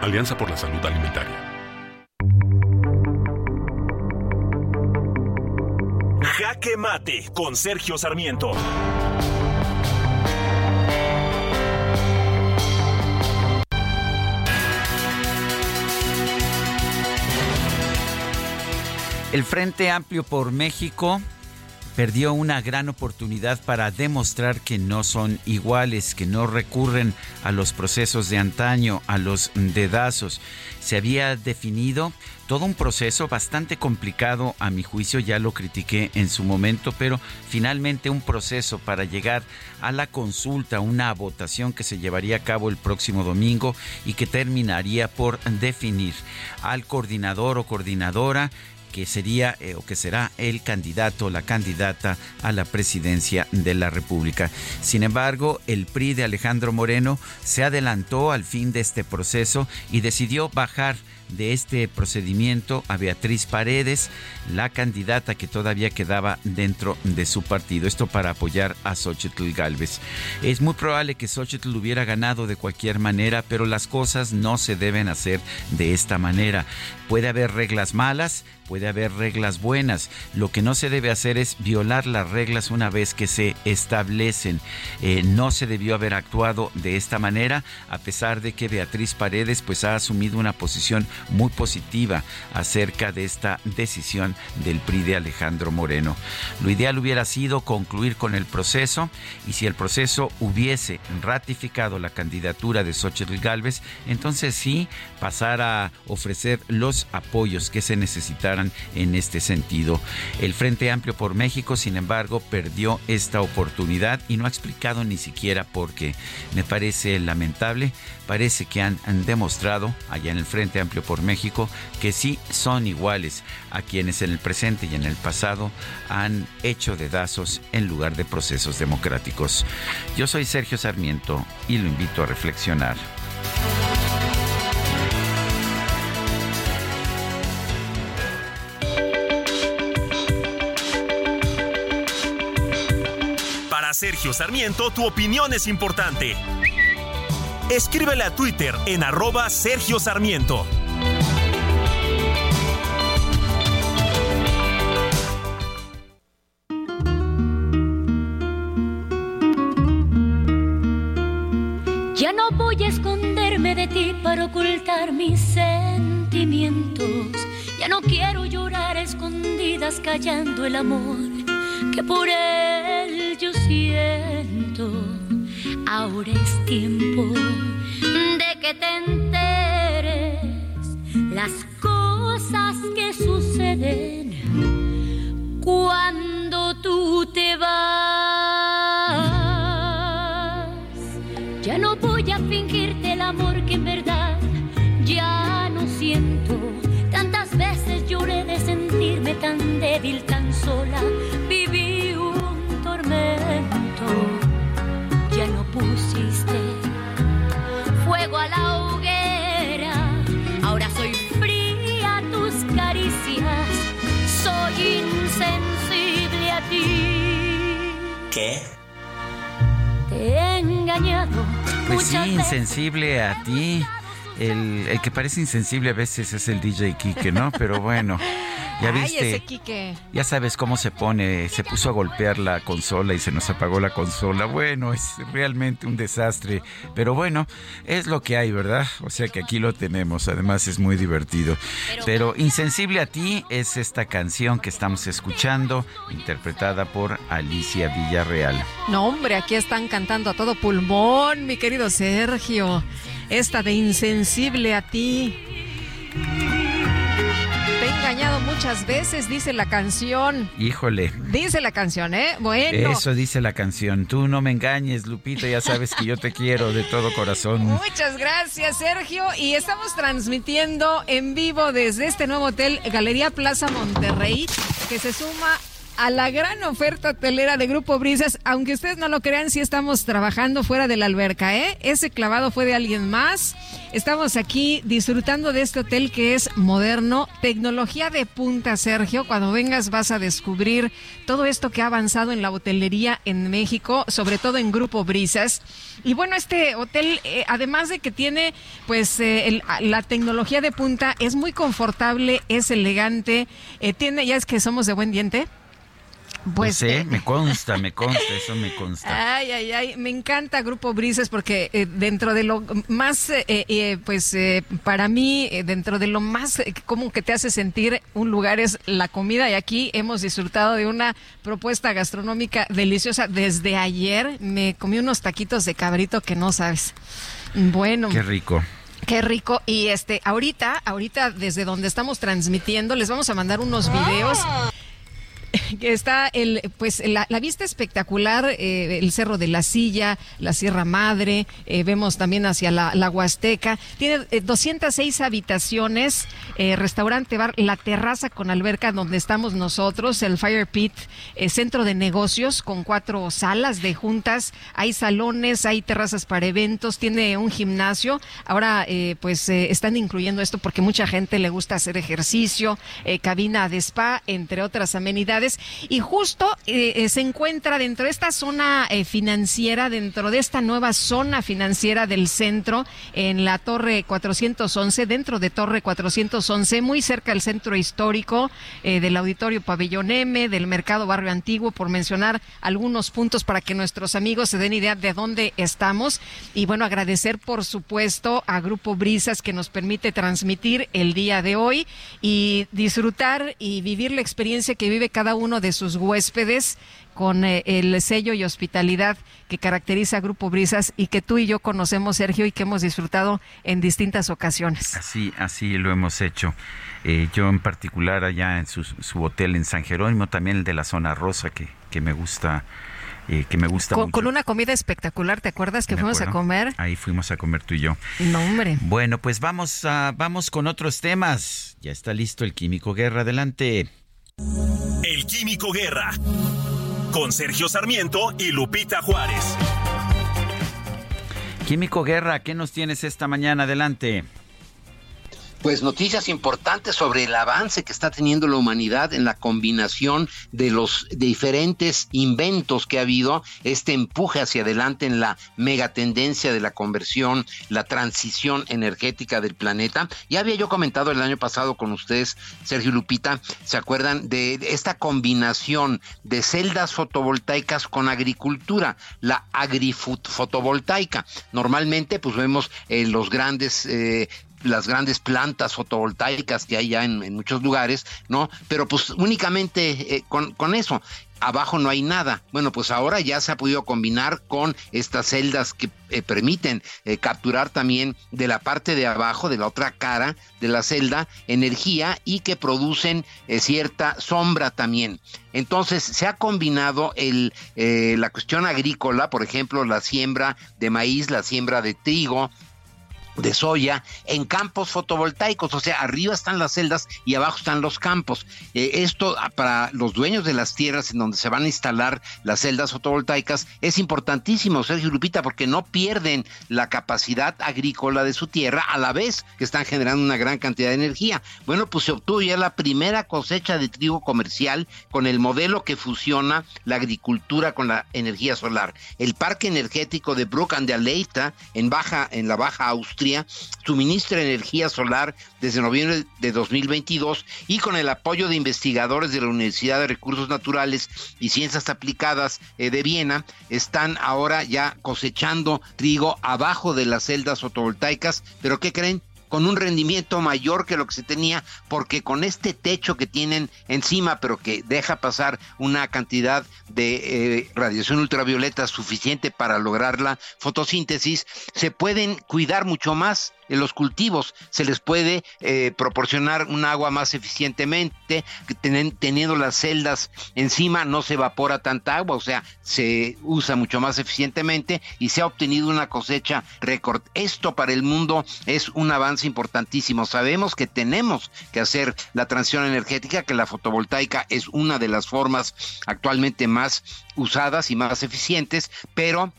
Alianza por la Salud Alimentaria. Jaque Mate con Sergio Sarmiento. El Frente Amplio por México perdió una gran oportunidad para demostrar que no son iguales, que no recurren a los procesos de antaño, a los dedazos. Se había definido todo un proceso bastante complicado, a mi juicio ya lo critiqué en su momento, pero finalmente un proceso para llegar a la consulta, una votación que se llevaría a cabo el próximo domingo y que terminaría por definir al coordinador o coordinadora que sería eh, o que será el candidato la candidata a la presidencia de la República. Sin embargo, el PRI de Alejandro Moreno se adelantó al fin de este proceso y decidió bajar de este procedimiento a Beatriz Paredes, la candidata que todavía quedaba dentro de su partido. Esto para apoyar a Xochitl Galvez. Es muy probable que Xochitl hubiera ganado de cualquier manera, pero las cosas no se deben hacer de esta manera. Puede haber reglas malas, puede haber reglas buenas. Lo que no se debe hacer es violar las reglas una vez que se establecen. Eh, no se debió haber actuado de esta manera, a pesar de que Beatriz Paredes pues ha asumido una posición muy positiva acerca de esta decisión del PRI de Alejandro Moreno. Lo ideal hubiera sido concluir con el proceso y si el proceso hubiese ratificado la candidatura de Xochitl Galvez, entonces sí pasar a ofrecer los apoyos que se necesitaran en este sentido. El Frente Amplio por México, sin embargo, perdió esta oportunidad y no ha explicado ni siquiera por qué. Me parece lamentable, parece que han, han demostrado allá en el Frente Amplio por México que sí son iguales a quienes en el presente y en el pasado han hecho dedazos en lugar de procesos democráticos. Yo soy Sergio Sarmiento y lo invito a reflexionar. Sergio Sarmiento, tu opinión es importante. Escríbele a Twitter en arroba Sergio Sarmiento. Ya no voy a esconderme de ti para ocultar mis sentimientos. Ya no quiero llorar escondidas callando el amor que por él Ahora es tiempo de que te enteres las cosas que suceden cuando tú te vas. Ya no voy a fingirte el amor que en verdad ya no siento. Tantas veces lloré de sentirme tan débil, tan ¿Qué? Te he engañado. Pues sí, insensible a ti. El, el que parece insensible a veces es el DJ Kike, ¿no? Pero bueno, ya Ay, viste. ese Quique. Ya sabes cómo se pone, se puso a golpear la consola y se nos apagó la consola. Bueno, es realmente un desastre, pero bueno, es lo que hay, ¿verdad? O sea que aquí lo tenemos, además es muy divertido. Pero Insensible a ti es esta canción que estamos escuchando, interpretada por Alicia Villarreal. No, hombre, aquí están cantando a todo pulmón, mi querido Sergio. Esta de insensible a ti. Engañado muchas veces, dice la canción. Híjole. Dice la canción, ¿eh? Bueno. Eso dice la canción. Tú no me engañes, Lupita, ya sabes que yo te quiero de todo corazón. Muchas gracias, Sergio. Y estamos transmitiendo en vivo desde este nuevo hotel Galería Plaza Monterrey, que se suma a la gran oferta hotelera de Grupo Brisas. Aunque ustedes no lo crean, sí estamos trabajando fuera de la alberca, ¿eh? Ese clavado fue de alguien más. Estamos aquí disfrutando de este hotel que es moderno, tecnología de punta, Sergio. Cuando vengas vas a descubrir todo esto que ha avanzado en la hotelería en México, sobre todo en Grupo Brisas. Y bueno, este hotel, eh, además de que tiene pues eh, la tecnología de punta, es muy confortable, es elegante, eh, tiene, ya es que somos de buen diente. Pues Pues, eh, me consta, me consta, eso me consta. Ay, ay, ay, me encanta Grupo Brises porque eh, dentro de lo más, eh, eh, pues eh, para mí, dentro de lo más como que te hace sentir un lugar es la comida y aquí hemos disfrutado de una propuesta gastronómica deliciosa. Desde ayer me comí unos taquitos de cabrito que no sabes. Bueno. Qué rico. Qué rico. Y este, ahorita, ahorita desde donde estamos transmitiendo, les vamos a mandar unos videos. está el, pues la, vista espectacular, eh, el Cerro de la Silla, la Sierra Madre, eh, vemos también hacia la, Huasteca. Tiene 206 habitaciones, restaurante, bar, la terraza con alberca donde estamos nosotros, el Fire Pit, centro de negocios con cuatro salas de juntas, hay salones, hay terrazas para eventos, tiene un gimnasio. Ahora, pues están incluyendo esto porque mucha gente le gusta hacer ejercicio, cabina de spa, entre otras amenidades. Y justo eh, eh, se encuentra dentro de esta zona eh, financiera, dentro de esta nueva zona financiera del centro, en la Torre 411, dentro de Torre 411, muy cerca del centro histórico, del Auditorio Pabellón M, del Mercado Barrio Antiguo, por mencionar algunos puntos para que nuestros amigos se den idea de dónde estamos. Y bueno, agradecer por supuesto a Grupo Brisas que nos permite transmitir el día de hoy y disfrutar y vivir la experiencia que vive cada uno de sus huéspedes con eh, el sello y hospitalidad que caracteriza a Grupo Brisas y que tú y yo conocemos, Sergio, y que hemos disfrutado en distintas ocasiones. Así, así lo hemos hecho. Eh, yo en particular allá en su, hotel en San Jerónimo, también el de la zona rosa, que, que me gusta. Eh, que me gusta con, con, una comida espectacular, ¿te acuerdas que fuimos a comer? Ahí fuimos a comer tú y yo. No, hombre. Bueno, pues vamos, a, vamos con otros temas. Ya está listo el Químico Guerra, adelante. El Químico Guerra. Con Sergio Sarmiento y Lupita Juárez. Químico Guerra, ¿qué nos tienes esta mañana? Adelante pues noticias importantes sobre el avance que está teniendo la humanidad en la combinación de los diferentes inventos que ha habido, este empuje hacia adelante en la megatendencia de la conversión, la transición energética del planeta. Ya había yo comentado el año pasado con ustedes, Sergio Lupita, ¿se acuerdan de esta combinación de celdas fotovoltaicas con agricultura, la agrifotovoltaica? Normalmente pues vemos eh, los grandes eh, las grandes plantas fotovoltaicas que hay ya en, muchos lugares, ¿no? Pero pues únicamente eh, con, con eso abajo no hay nada. Bueno, pues ahora ya se ha podido combinar con estas celdas que eh, permiten eh, capturar también de la parte de abajo, de la otra cara de la celda, energía y que producen cierta sombra también. Entonces se ha combinado el, la cuestión agrícola, por ejemplo, la siembra de maíz, la siembra de trigo, de soya en campos fotovoltaicos, o sea, arriba están las celdas y abajo están los campos. Eh, esto ah, para los dueños de las tierras en donde se van a instalar las celdas fotovoltaicas es importantísimo, Sergio Lupita, porque no pierden la capacidad agrícola de su tierra a la vez que están generando una gran cantidad de energía. Bueno, pues se obtuvo ya la primera cosecha de trigo comercial con el modelo que fusiona la agricultura con la energía solar. El parque energético de Brook and de Aleita en baja en la Baja Austria suministra energía solar desde noviembre de 2022 y con el apoyo de investigadores de la Universidad de Recursos Naturales y Ciencias Aplicadas eh, de Viena, están ahora ya cosechando trigo abajo de las celdas fotovoltaicas, pero ¿qué creen? Con un rendimiento mayor que lo que se tenía, porque con este techo que tienen encima, pero que deja pasar una cantidad de eh, radiación ultravioleta suficiente para lograr la fotosíntesis, se pueden cuidar mucho más en los cultivos, se les puede eh, proporcionar un agua más eficientemente, teniendo las celdas encima no se evapora tanta agua, o sea, se usa mucho más eficientemente y se ha obtenido una cosecha récord. Esto para el mundo es un avance importantísimo. Sabemos que tenemos que hacer la transición energética, que la fotovoltaica es una de las formas actualmente más usadas y más eficientes, pero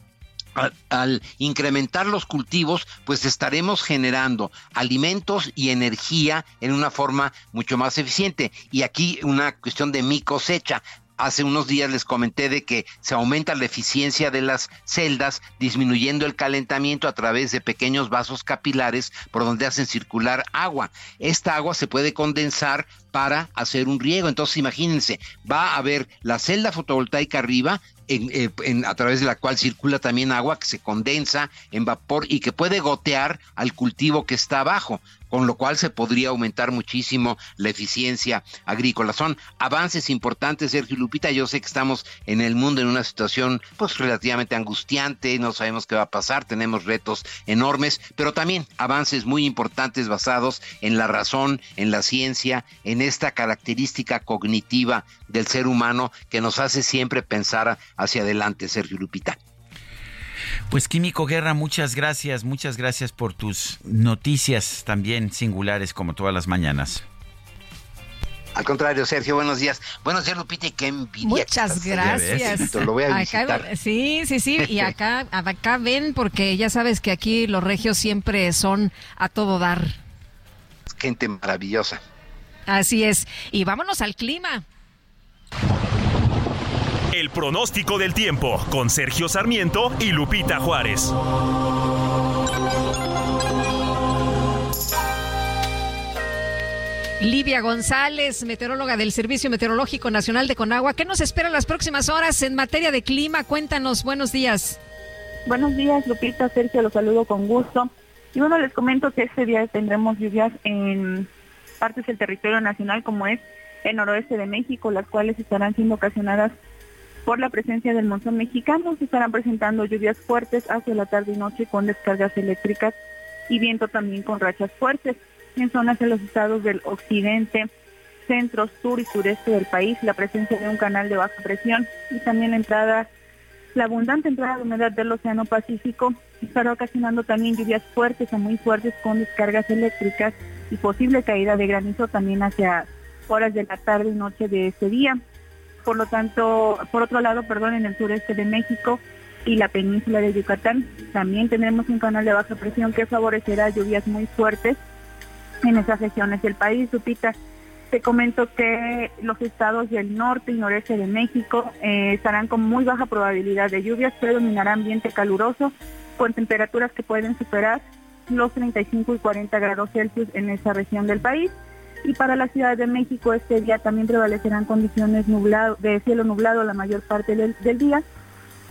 al, incrementar los cultivos, pues estaremos generando alimentos y energía en una forma mucho más eficiente. Y aquí una cuestión de mi cosecha. Hace unos días les comenté de que se aumenta la eficiencia de las celdas, disminuyendo el calentamiento a través de pequeños vasos capilares por donde hacen circular agua. Esta agua se puede condensar para hacer un riego. Entonces, imagínense, va a haber la celda fotovoltaica arriba en, a través de la cual circula también agua que se condensa en vapor y que puede gotear al cultivo que está abajo con lo cual se podría aumentar muchísimo la eficiencia agrícola. Son avances importantes, Sergio Lupita. Yo sé que estamos en el mundo en una situación pues relativamente angustiante, no sabemos qué va a pasar, tenemos retos enormes, pero también avances muy importantes basados en la razón, en la ciencia, en esta característica cognitiva del ser humano que nos hace siempre pensar hacia adelante, Sergio Lupita. Pues Químico Guerra, muchas gracias, muchas gracias por tus noticias también singulares como todas las mañanas. Al contrario, Sergio, buenos días. Buenos días, Lupita, qué envidia. Muchas gracias. Lo voy a visitar. sí, sí, sí, y acá, acá ven, porque ya sabes que aquí los regios siempre son a todo dar. Gente maravillosa. Así es. Y vámonos al clima. El pronóstico del tiempo con Sergio Sarmiento y Lupita Juárez. Livia González, meteoróloga del Servicio Meteorológico Nacional de Conagua. ¿Qué nos espera las próximas horas en materia de clima? Cuéntanos, buenos días. Buenos días, Lupita, Sergio, los saludo con gusto. Y bueno, les comento que este día tendremos lluvias en partes del territorio nacional, como es el noroeste de México, las cuales estarán siendo ocasionadas por la presencia del monzón mexicano se estarán presentando lluvias fuertes hacia la tarde y noche con descargas eléctricas y viento también con rachas fuertes. En zonas de los estados del occidente, centro, sur y sureste del país, la presencia de un canal de baja presión y también la entrada, la abundante entrada de humedad del Océano Pacífico estará ocasionando también lluvias fuertes a muy fuertes con descargas eléctricas y posible caída de granizo también hacia horas de la tarde y noche de este día. Por lo tanto, por otro lado, perdón, en el sureste de México y la península de Yucatán también tenemos un canal de baja presión que favorecerá lluvias muy fuertes en esas regiones del país. Lupita, te comento que los estados del norte y noreste de México eh, estarán con muy baja probabilidad de lluvias, predominará ambiente caluroso con temperaturas que pueden superar los 35 y 40 grados Celsius en esa región del país y para la Ciudad de México este día también prevalecerán condiciones nublado, de cielo nublado la mayor parte del, día.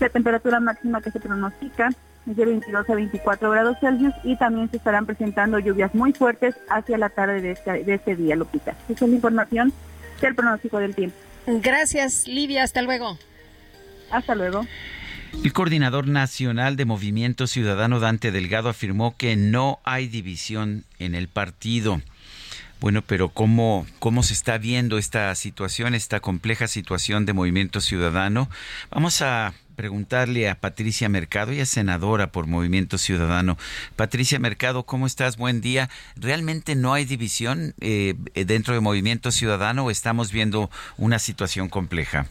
La temperatura máxima que se pronostica es de 22 a 24 grados Celsius y también se estarán presentando lluvias muy fuertes hacia la tarde de este, de este día, Lupita. Esa es la información del pronóstico del tiempo. Gracias, Livia. Hasta luego. Hasta luego. El coordinador nacional de Movimiento Ciudadano Dante Delgado afirmó que no hay división en el partido. Bueno, pero ¿cómo, ¿cómo se está viendo esta situación, esta compleja situación de Movimiento Ciudadano? Vamos a preguntarle a Patricia Mercado, ella es senadora por Movimiento Ciudadano. Patricia Mercado, ¿cómo estás? Buen día. ¿Realmente no hay división eh, dentro de Movimiento Ciudadano o estamos viendo una situación compleja?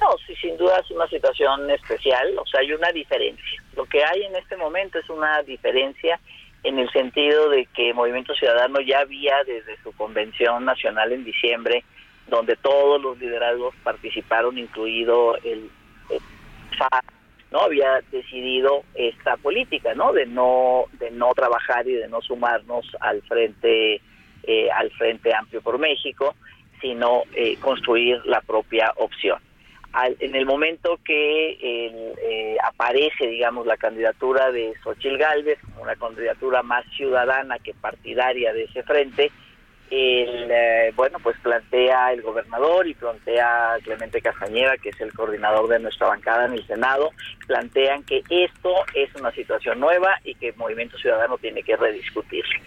No, sí, sin duda es una situación especial, o sea, hay una diferencia. Lo que hay en este momento es una diferencia en el sentido de que Movimiento Ciudadano ya había desde su convención nacional en diciembre, donde todos los liderazgos participaron, incluido el, no había decidido esta política, ¿no? De no de no trabajar y de no sumarnos al frente eh, al frente amplio por México, sino eh, construir la propia opción en el momento que eh, aparece, digamos, la candidatura de Xochil Gálvez, una candidatura más ciudadana que partidaria de ese frente, el, eh, bueno, pues plantea el gobernador y plantea Clemente Castañeda, que es el coordinador de nuestra bancada en el Senado, plantean que esto es una situación nueva y que el Movimiento Ciudadano tiene que rediscutirlo.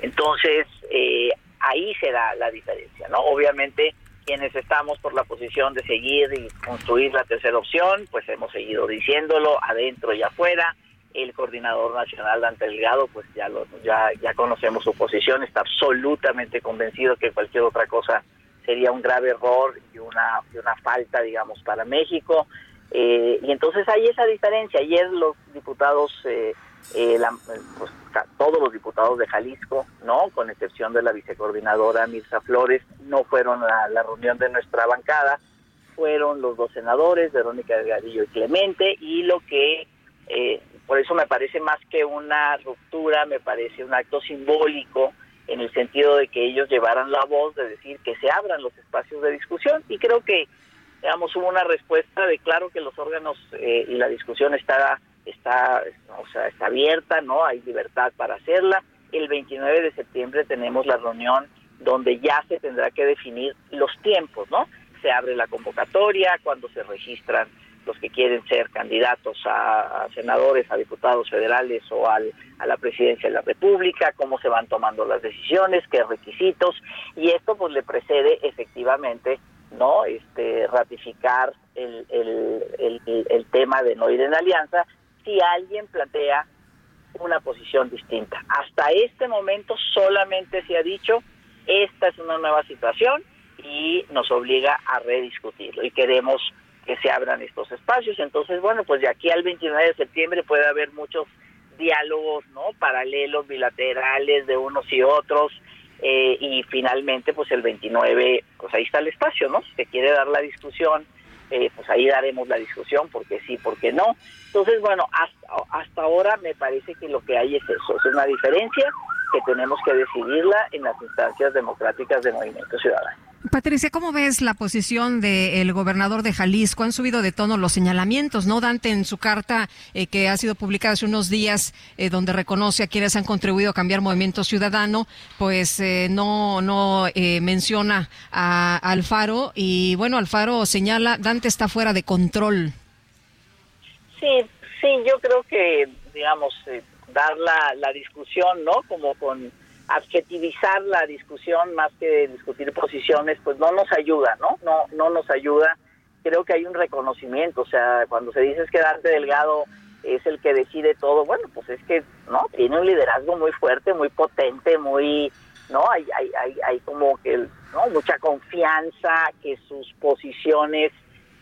Entonces, eh, ahí se da la diferencia, ¿no? Obviamente, quienes estamos por la posición de seguir y construir la tercera opción, pues hemos seguido diciéndolo adentro y afuera. El coordinador nacional Dante Delgado, pues ya lo, ya ya conocemos su posición, está absolutamente convencido que cualquier otra cosa sería un grave error y una y una falta, digamos, para México. Eh, y entonces hay esa diferencia. Ayer los diputados eh, eh, pues, todos los diputados de Jalisco, no, con excepción de la vicecoordinadora Mirza Flores, no fueron a la reunión de nuestra bancada, fueron los dos senadores, Verónica Delgadillo y Clemente, y lo que, eh, por eso me parece más que una ruptura, me parece un acto simbólico en el sentido de que ellos llevaran la voz de decir que se abran los espacios de discusión, y creo que digamos, hubo una respuesta de claro que los órganos eh, y la discusión está, está, o sea, está abierta, ¿no? Hay libertad para hacerla. El 29 de septiembre tenemos la reunión donde ya se tendrá que definir los tiempos, ¿no? Se abre la convocatoria, cuando se registran los que quieren ser candidatos a, senadores, a diputados federales o al, a la presidencia de la República, cómo se van tomando las decisiones, qué requisitos, y esto pues le precede efectivamente no este ratificar el, el, el, tema de no ir en alianza si alguien plantea una posición distinta. Hasta este momento solamente se ha dicho esta es una nueva situación y nos obliga a rediscutirlo y queremos que se abran estos espacios. Entonces, bueno, pues de aquí al 29 de septiembre puede haber muchos diálogos, ¿no? Paralelos, bilaterales de unos y otros. Eh, y finalmente, pues el 29, pues ahí está el espacio, ¿no? Se quiere dar la discusión, eh, pues ahí daremos la discusión, porque sí, porque no. Entonces, bueno, hasta, hasta ahora me parece que lo que hay es eso, es una diferencia que tenemos que decidirla en las instancias democráticas de Movimiento Ciudadano. Patricia, ¿cómo ves la posición del gobernador de Jalisco? Han subido de tono los señalamientos, ¿no? Dante en su carta eh, que ha sido publicada hace unos días, eh, donde reconoce a quienes han contribuido a cambiar Movimiento Ciudadano, pues eh, no, no menciona a Alfaro y bueno, Alfaro señala, Dante está fuera de control. Sí, sí, yo creo que, digamos, dar la, la discusión, ¿no? Como con adjetivizar la discusión más que discutir posiciones, pues no nos ayuda, ¿no? No, no nos ayuda. Creo que hay un reconocimiento, o sea, cuando se dice que Dante Delgado es el que decide todo, bueno, pues es que, ¿no? Tiene un liderazgo muy fuerte, muy potente, muy, ¿no? Hay, hay, hay, hay como que, ¿no? Mucha confianza, que sus posiciones,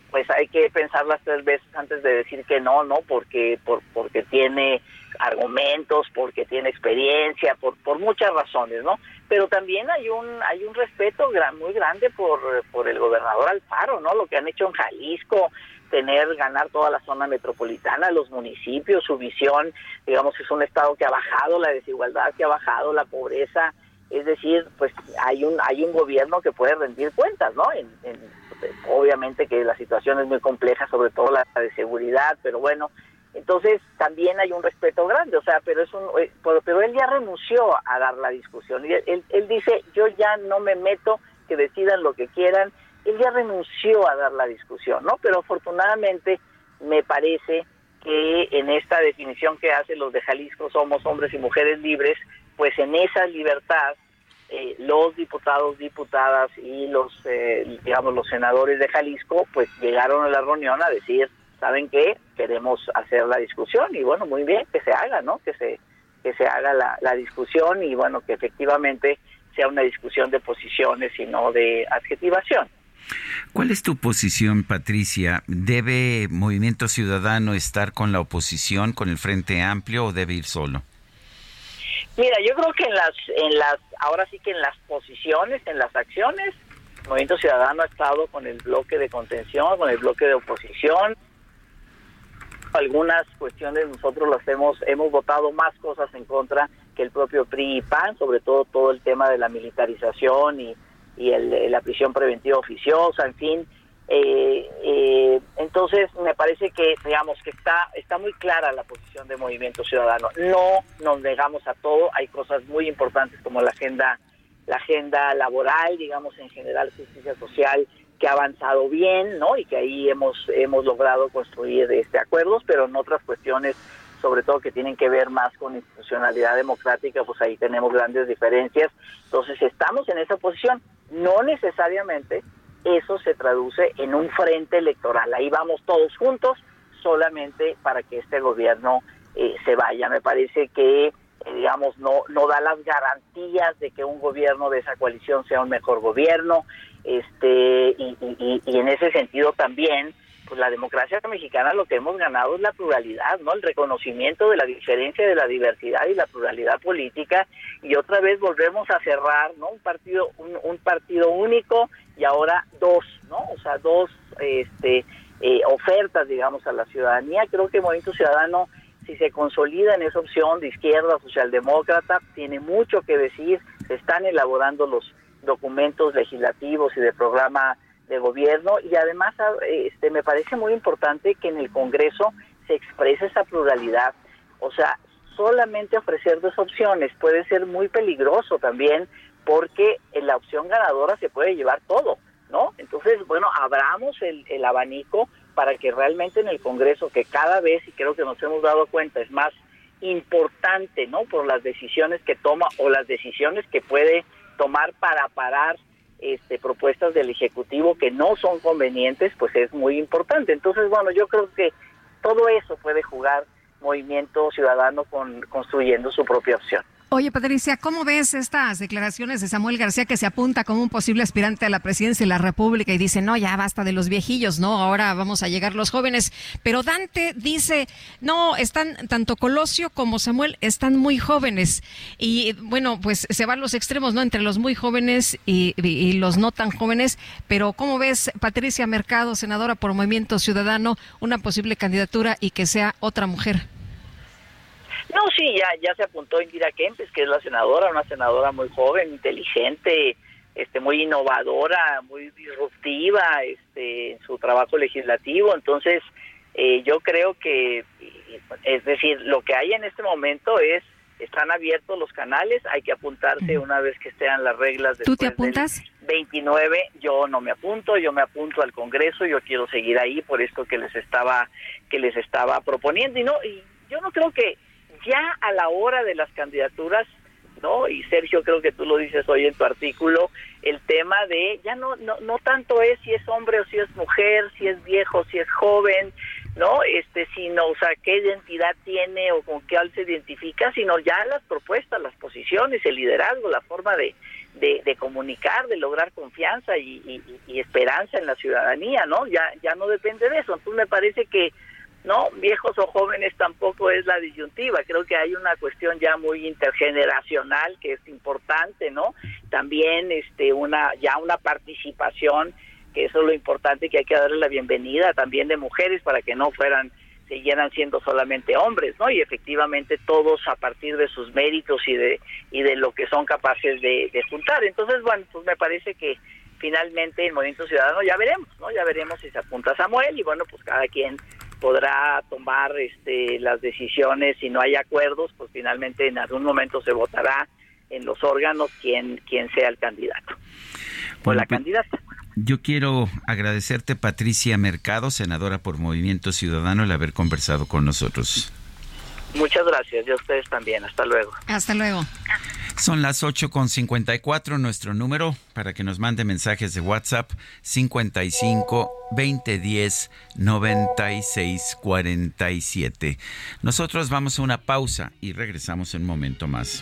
pues hay que pensarlas tres veces antes de decir que no, ¿no? Porque, por, porque tiene argumentos, porque tiene experiencia, por, por muchas razones, ¿no? Pero también hay un hay un respeto gran, muy grande por, por el gobernador Alfaro, ¿no? Lo que han hecho en Jalisco, tener, ganar toda la zona metropolitana, los municipios, su visión, digamos, es un estado que ha bajado la desigualdad, que ha bajado la pobreza, es decir, pues hay un hay un gobierno que puede rendir cuentas, ¿no? En, obviamente que la situación es muy compleja, sobre todo la de seguridad, pero bueno, entonces también hay un respeto grande, o sea, pero es un, eh, pero, él ya renunció a dar la discusión. Y él, él, dice, yo ya no me meto, que decidan lo que quieran. Él ya renunció a dar la discusión, ¿no? Pero afortunadamente me parece que en esta definición que hace los de Jalisco somos hombres y mujeres libres, pues en esa libertad eh, los diputados, diputadas y los, eh, digamos, los senadores de Jalisco, pues llegaron a la reunión a decir, ¿saben qué? Queremos hacer la discusión y bueno, muy bien, que se haga, ¿no? Que se, que se haga la, la discusión y bueno, que efectivamente sea una discusión de posiciones y no de adjetivación. ¿Cuál es tu posición, Patricia? ¿Debe Movimiento Ciudadano estar con la oposición, con el Frente Amplio o debe ir solo? Mira, yo creo que en las, en las, ahora sí que en las posiciones, en las acciones, Movimiento Ciudadano ha estado con el bloque de contención, con el bloque de oposición, algunas cuestiones nosotros las hemos hemos votado más cosas en contra que el propio PRI y PAN, sobre todo todo el tema de la militarización y, y el, la prisión preventiva oficiosa, en fin. Eh, eh, entonces me parece que digamos que está está muy clara la posición de Movimiento Ciudadano. No nos negamos a todo, hay cosas muy importantes como la agenda la agenda laboral, digamos en general justicia social que ha avanzado bien, ¿no? Y que ahí hemos hemos logrado construir este acuerdos, pero en otras cuestiones, sobre todo que tienen que ver más con institucionalidad democrática, pues ahí tenemos grandes diferencias. Entonces, estamos en esa posición. No necesariamente eso se traduce en un frente electoral. Ahí vamos todos juntos solamente para que este gobierno eh, se vaya. Me parece que eh, digamos no no da las garantías de que un gobierno de esa coalición sea un mejor gobierno este y, en ese sentido también pues la democracia mexicana lo que hemos ganado es la pluralidad no el reconocimiento de la diferencia de la diversidad y la pluralidad política. Y otra vez volvemos a cerrar no un partido un, partido único y ahora dos no o sea dos este eh, ofertas digamos a la ciudadanía. Creo que Movimiento Ciudadano si se consolida en esa opción de izquierda socialdemócrata tiene mucho que decir. Se están elaborando los documentos legislativos y de programa de gobierno y además este, me parece muy importante que en el Congreso se exprese esa pluralidad. O sea, solamente ofrecer dos opciones puede ser muy peligroso también porque en la opción ganadora se puede llevar todo, ¿no? Entonces, bueno, abramos el, el abanico para que realmente en el Congreso, que cada vez, y creo que nos hemos dado cuenta, es más importante, ¿no? Por las decisiones que toma o las decisiones que puede tomar para parar este, propuestas del Ejecutivo que no son convenientes, pues es muy importante. Entonces, bueno, yo creo que todo eso puede jugar Movimiento Ciudadano con, construyendo su propia opción. Oye, Patricia, ¿cómo ves estas declaraciones de Samuel García que se apunta como un posible aspirante a la presidencia de la República y dice, no, ya basta de los viejillos, no, ahora vamos a llegar los jóvenes? Pero Dante dice, no, están, tanto Colosio como Samuel están muy jóvenes. Y bueno, pues se van los extremos, ¿no? Entre los muy jóvenes y, y los no tan jóvenes. Pero ¿cómo ves, Patricia Mercado, senadora por Movimiento Ciudadano, una posible candidatura y que sea otra mujer? No, sí, ya, ya se apuntó Indira Kempes, que es la senadora, una senadora muy joven, inteligente, este, muy innovadora, muy disruptiva este, en su trabajo legislativo. Entonces, eh, yo creo que, es decir, lo que hay en este momento es, están abiertos los canales, hay que apuntarse una vez que estén las reglas. ¿Tú te apuntas? 29, yo no me apunto, yo me apunto al Congreso, yo quiero seguir ahí por esto que les estaba, que les estaba proponiendo. Y no, y yo no creo que ya a la hora de las candidaturas, ¿no? Y Sergio, creo que tú lo dices hoy en tu artículo, el tema de ya no, no, no tanto es si es hombre o si es mujer, si es viejo, si es joven, ¿no? Este, sino, o sea, qué identidad tiene o con qué se identifica, sino ya las propuestas, las posiciones, el liderazgo, la forma de, de, comunicar, de lograr confianza y, y, esperanza en la ciudadanía, ¿no? Ya, ya no depende de eso. Entonces me parece que no viejos o jóvenes tampoco es la disyuntiva creo que hay una cuestión ya muy intergeneracional que es importante no también este una ya una participación que eso es lo importante que hay que darle la bienvenida también de mujeres para que no fueran siguieran siendo solamente hombres, ¿no? Y efectivamente todos a partir de sus méritos y de y de lo que son capaces de, de juntar. Entonces, bueno, pues me parece que finalmente el Movimiento Ciudadano ya veremos, ¿no? Ya veremos si se apunta Samuel y bueno, pues cada quien podrá tomar este, las decisiones si no hay acuerdos, pues finalmente en algún momento se votará en los órganos quién, quién sea el candidato o la pues, candidata. Yo quiero agradecerte, Patricia Mercado, senadora por Movimiento Ciudadano, el haber conversado con nosotros. Muchas gracias, y a ustedes también. Hasta luego. Hasta luego. Son las 8.54, nuestro número para que nos mande mensajes de WhatsApp 55 2010 96 47. Nosotros vamos a una pausa y regresamos en un momento más.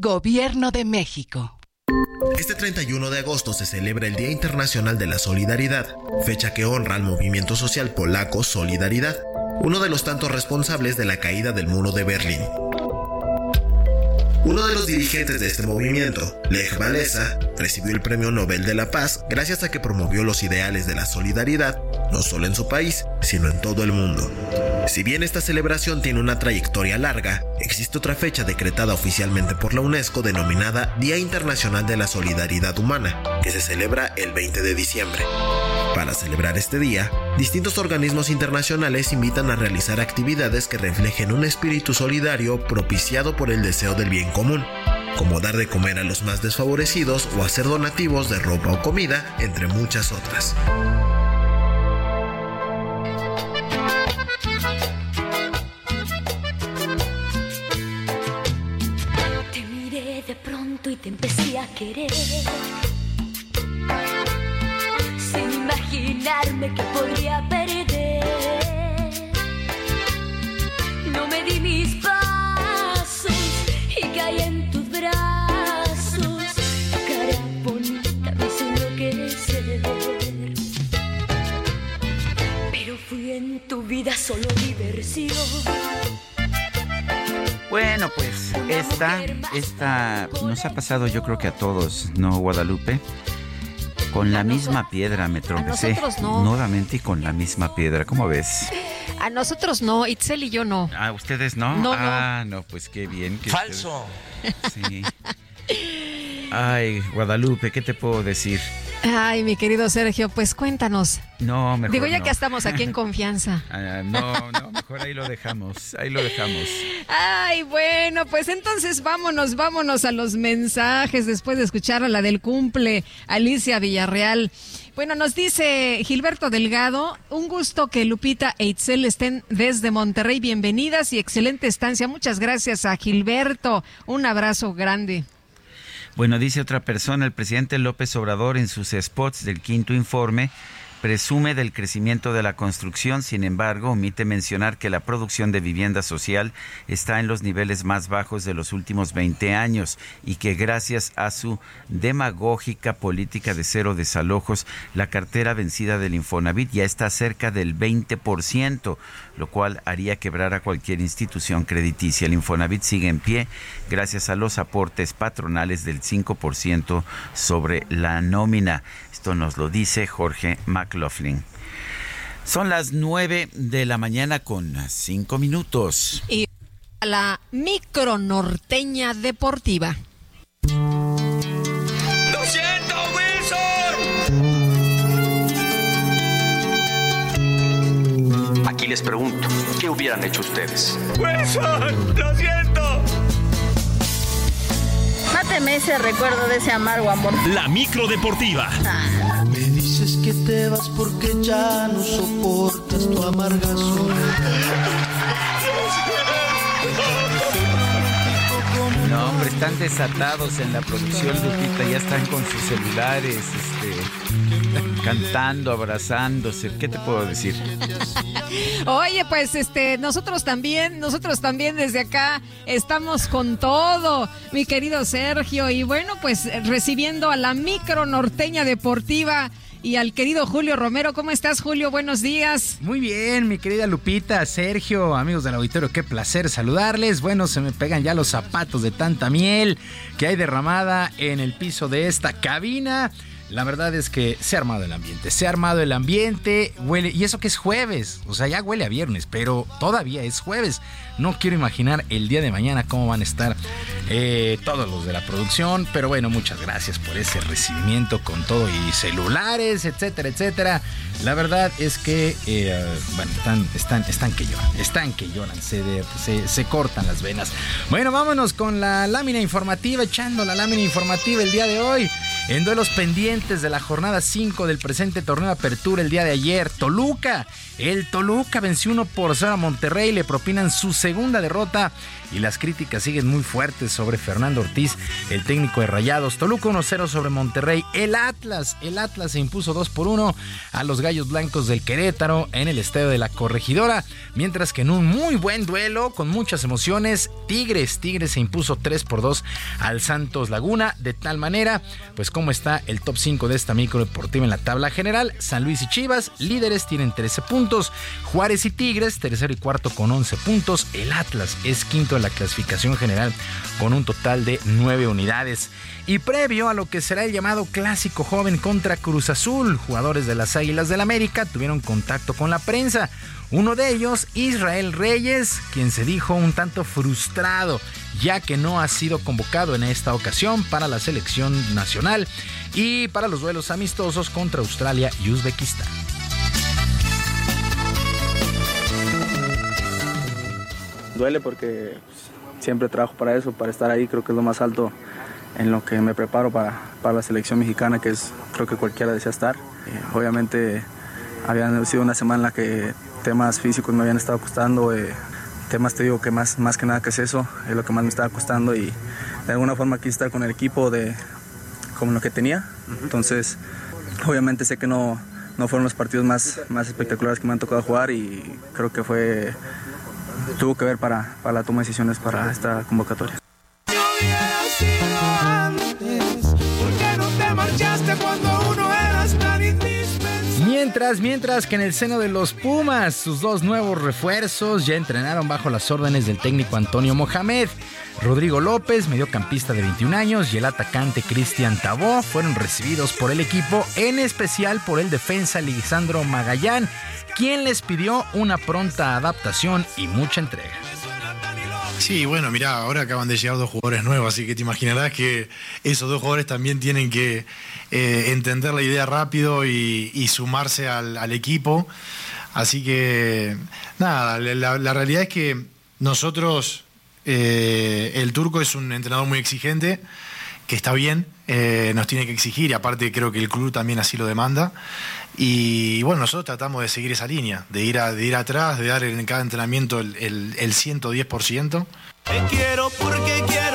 Gobierno de México. Este 31 de agosto se celebra el Día Internacional de la Solidaridad, fecha que honra al movimiento social polaco Solidaridad, uno de los tantos responsables de la caída del muro de Berlín. Uno de los dirigentes de este movimiento, Lech Walesa, recibió el Premio Nobel de la Paz gracias a que promovió los ideales de la solidaridad, no solo en su país, sino en todo el mundo. Si bien esta celebración tiene una trayectoria larga, existe otra fecha decretada oficialmente por la UNESCO denominada Día Internacional de la Solidaridad Humana, que se celebra el 20 de diciembre. Para celebrar este día, distintos organismos internacionales invitan a realizar actividades que reflejen un espíritu solidario propiciado por el deseo del bien común, como dar de comer a los más desfavorecidos o hacer donativos de ropa o comida, entre muchas otras. Te miré de pronto y te empecé a querer. Imaginarme que podría perder. No me di mis pasos y caí en tus brazos. Tu cara bonita me hizo enloquecer. Pero fui en tu vida solo diversión. Bueno, pues esta, esta nos ha pasado yo creo que a todos, ¿no, Guadalupe? Con la misma piedra me tropecé. nosotros no. Nuevamente y con la misma piedra, ¿cómo ves? A nosotros no, Itzel y yo no. Ah, ¿ustedes no? No, no. ah, no, pues qué bien. que Falso. ustedes- Sí. Ay, Guadalupe, ¿qué te puedo decir? Ay, mi querido Sergio, pues cuéntanos. No, mejor Digo, ya no. que estamos aquí en confianza. Ah, no, no, mejor ahí lo dejamos, ahí lo dejamos. Ay, bueno, pues entonces vámonos, vámonos a los mensajes después de escuchar a la del cumple, Alicia Villarreal. Bueno, nos dice Gilberto Delgado, un gusto que Lupita e Itzel estén desde Monterrey. Bienvenidas y excelente estancia. Muchas gracias a Gilberto. Un abrazo grande. Bueno, dice otra persona, el presidente López Obrador en sus spots del quinto informe presume del crecimiento de la construcción, sin embargo, omite mencionar que la producción de vivienda social está en los niveles más bajos de los últimos 20 años y que gracias a su demagógica política de cero desalojos, la cartera vencida del Infonavit ya está cerca del 20%, lo cual haría quebrar a cualquier institución crediticia. El Infonavit sigue en pie gracias a los aportes patronales del 5% sobre la nómina. Esto nos lo dice Jorge McLaughlin. Son las 9 de la mañana con 5 minutos. Y a la micro norteña deportiva. ¡Lo siento, Wilson! Aquí les pregunto, ¿qué hubieran hecho ustedes? ¡Wilson! ¡Lo siento! Máteme ese recuerdo de ese amargo amor. La micro deportiva. Me dices que te vas porque ya no soportas tu amarga No, hombre, están desatados en la producción, Lupita, ya están con sus celulares, este, cantando, abrazándose. ¿Qué te puedo decir? Oye, pues este, nosotros también, nosotros también desde acá estamos con todo, mi querido Sergio, y bueno, pues recibiendo a la micro norteña deportiva y al querido Julio Romero. ¿Cómo estás, Julio? Buenos días. Muy bien, mi querida Lupita, Sergio, amigos del auditorio, qué placer saludarles. Bueno, se me pegan ya los zapatos de tanta miel que hay derramada en el piso de esta cabina. La verdad es que se ha armado el ambiente, se ha armado el ambiente, huele, y eso que es jueves, o sea, ya huele a viernes, pero todavía es jueves. No quiero imaginar el día de mañana cómo van a estar eh, todos los de la producción, pero bueno, muchas gracias por ese recibimiento con todo y celulares, etcétera, etcétera. La verdad es que, eh, bueno, están, están, están que lloran, están que lloran, se, se, se cortan las venas. Bueno, vámonos con la lámina informativa, echando la lámina informativa el día de hoy. En duelos pendientes de la jornada 5 del presente torneo de apertura el día de ayer, Toluca. El Toluca venció 1 por 0 a Monterrey, le propinan su segunda derrota y las críticas siguen muy fuertes sobre Fernando Ortiz, el técnico de Rayados. Toluca 1-0 sobre Monterrey. El Atlas, el Atlas se impuso 2 por 1 a los Gallos Blancos del Querétaro en el estadio de la Corregidora, mientras que en un muy buen duelo con muchas emociones, Tigres, Tigres se impuso 3 por 2 al Santos Laguna, de tal manera, pues cómo está el top 5 de esta micro deportiva en la tabla general. San Luis y Chivas, líderes, tienen 13 puntos. Juárez y Tigres, tercero y cuarto con 11 puntos. El Atlas es quinto en la clasificación general con un total de 9 unidades. Y previo a lo que será el llamado clásico joven contra Cruz Azul, jugadores de las Águilas del América tuvieron contacto con la prensa. Uno de ellos, Israel Reyes, quien se dijo un tanto frustrado ya que no ha sido convocado en esta ocasión para la selección nacional y para los duelos amistosos contra Australia y Uzbekistán. Duele porque siempre trabajo para eso, para estar ahí, creo que es lo más alto en lo que me preparo para, para la selección mexicana, que es creo que cualquiera desea estar. Eh, obviamente había sido una semana en la que temas físicos me habían estado costando, eh, temas te digo que más, más que nada que es eso, es lo que más me estaba costando y de alguna forma quise estar con el equipo de como lo que tenía. Entonces, obviamente sé que no, no fueron los partidos más, más espectaculares que me han tocado jugar y creo que fue tuvo que ver para, para la toma de decisiones para esta convocatoria. Mientras, que en el seno de los Pumas, sus dos nuevos refuerzos ya entrenaron bajo las órdenes del técnico Antonio Mohamed. Rodrigo López, mediocampista de 21 años, y el atacante Cristian Tabó fueron recibidos por el equipo, en especial por el defensa Lisandro Magallán, quien les pidió una pronta adaptación y mucha entrega. Sí, bueno, mira, ahora acaban de llegar dos jugadores nuevos, así que te imaginarás que esos dos jugadores también tienen que eh, entender la idea rápido y, sumarse al, equipo. Así que, nada, la, realidad es que nosotros, eh, el turco es un entrenador muy exigente, que está bien, eh, nos tiene que exigir y aparte creo que el club también así lo demanda. Y bueno, nosotros tratamos de seguir esa línea, de ir, de ir atrás, de dar en cada entrenamiento el, el, el 110%. Te quiero porque quiero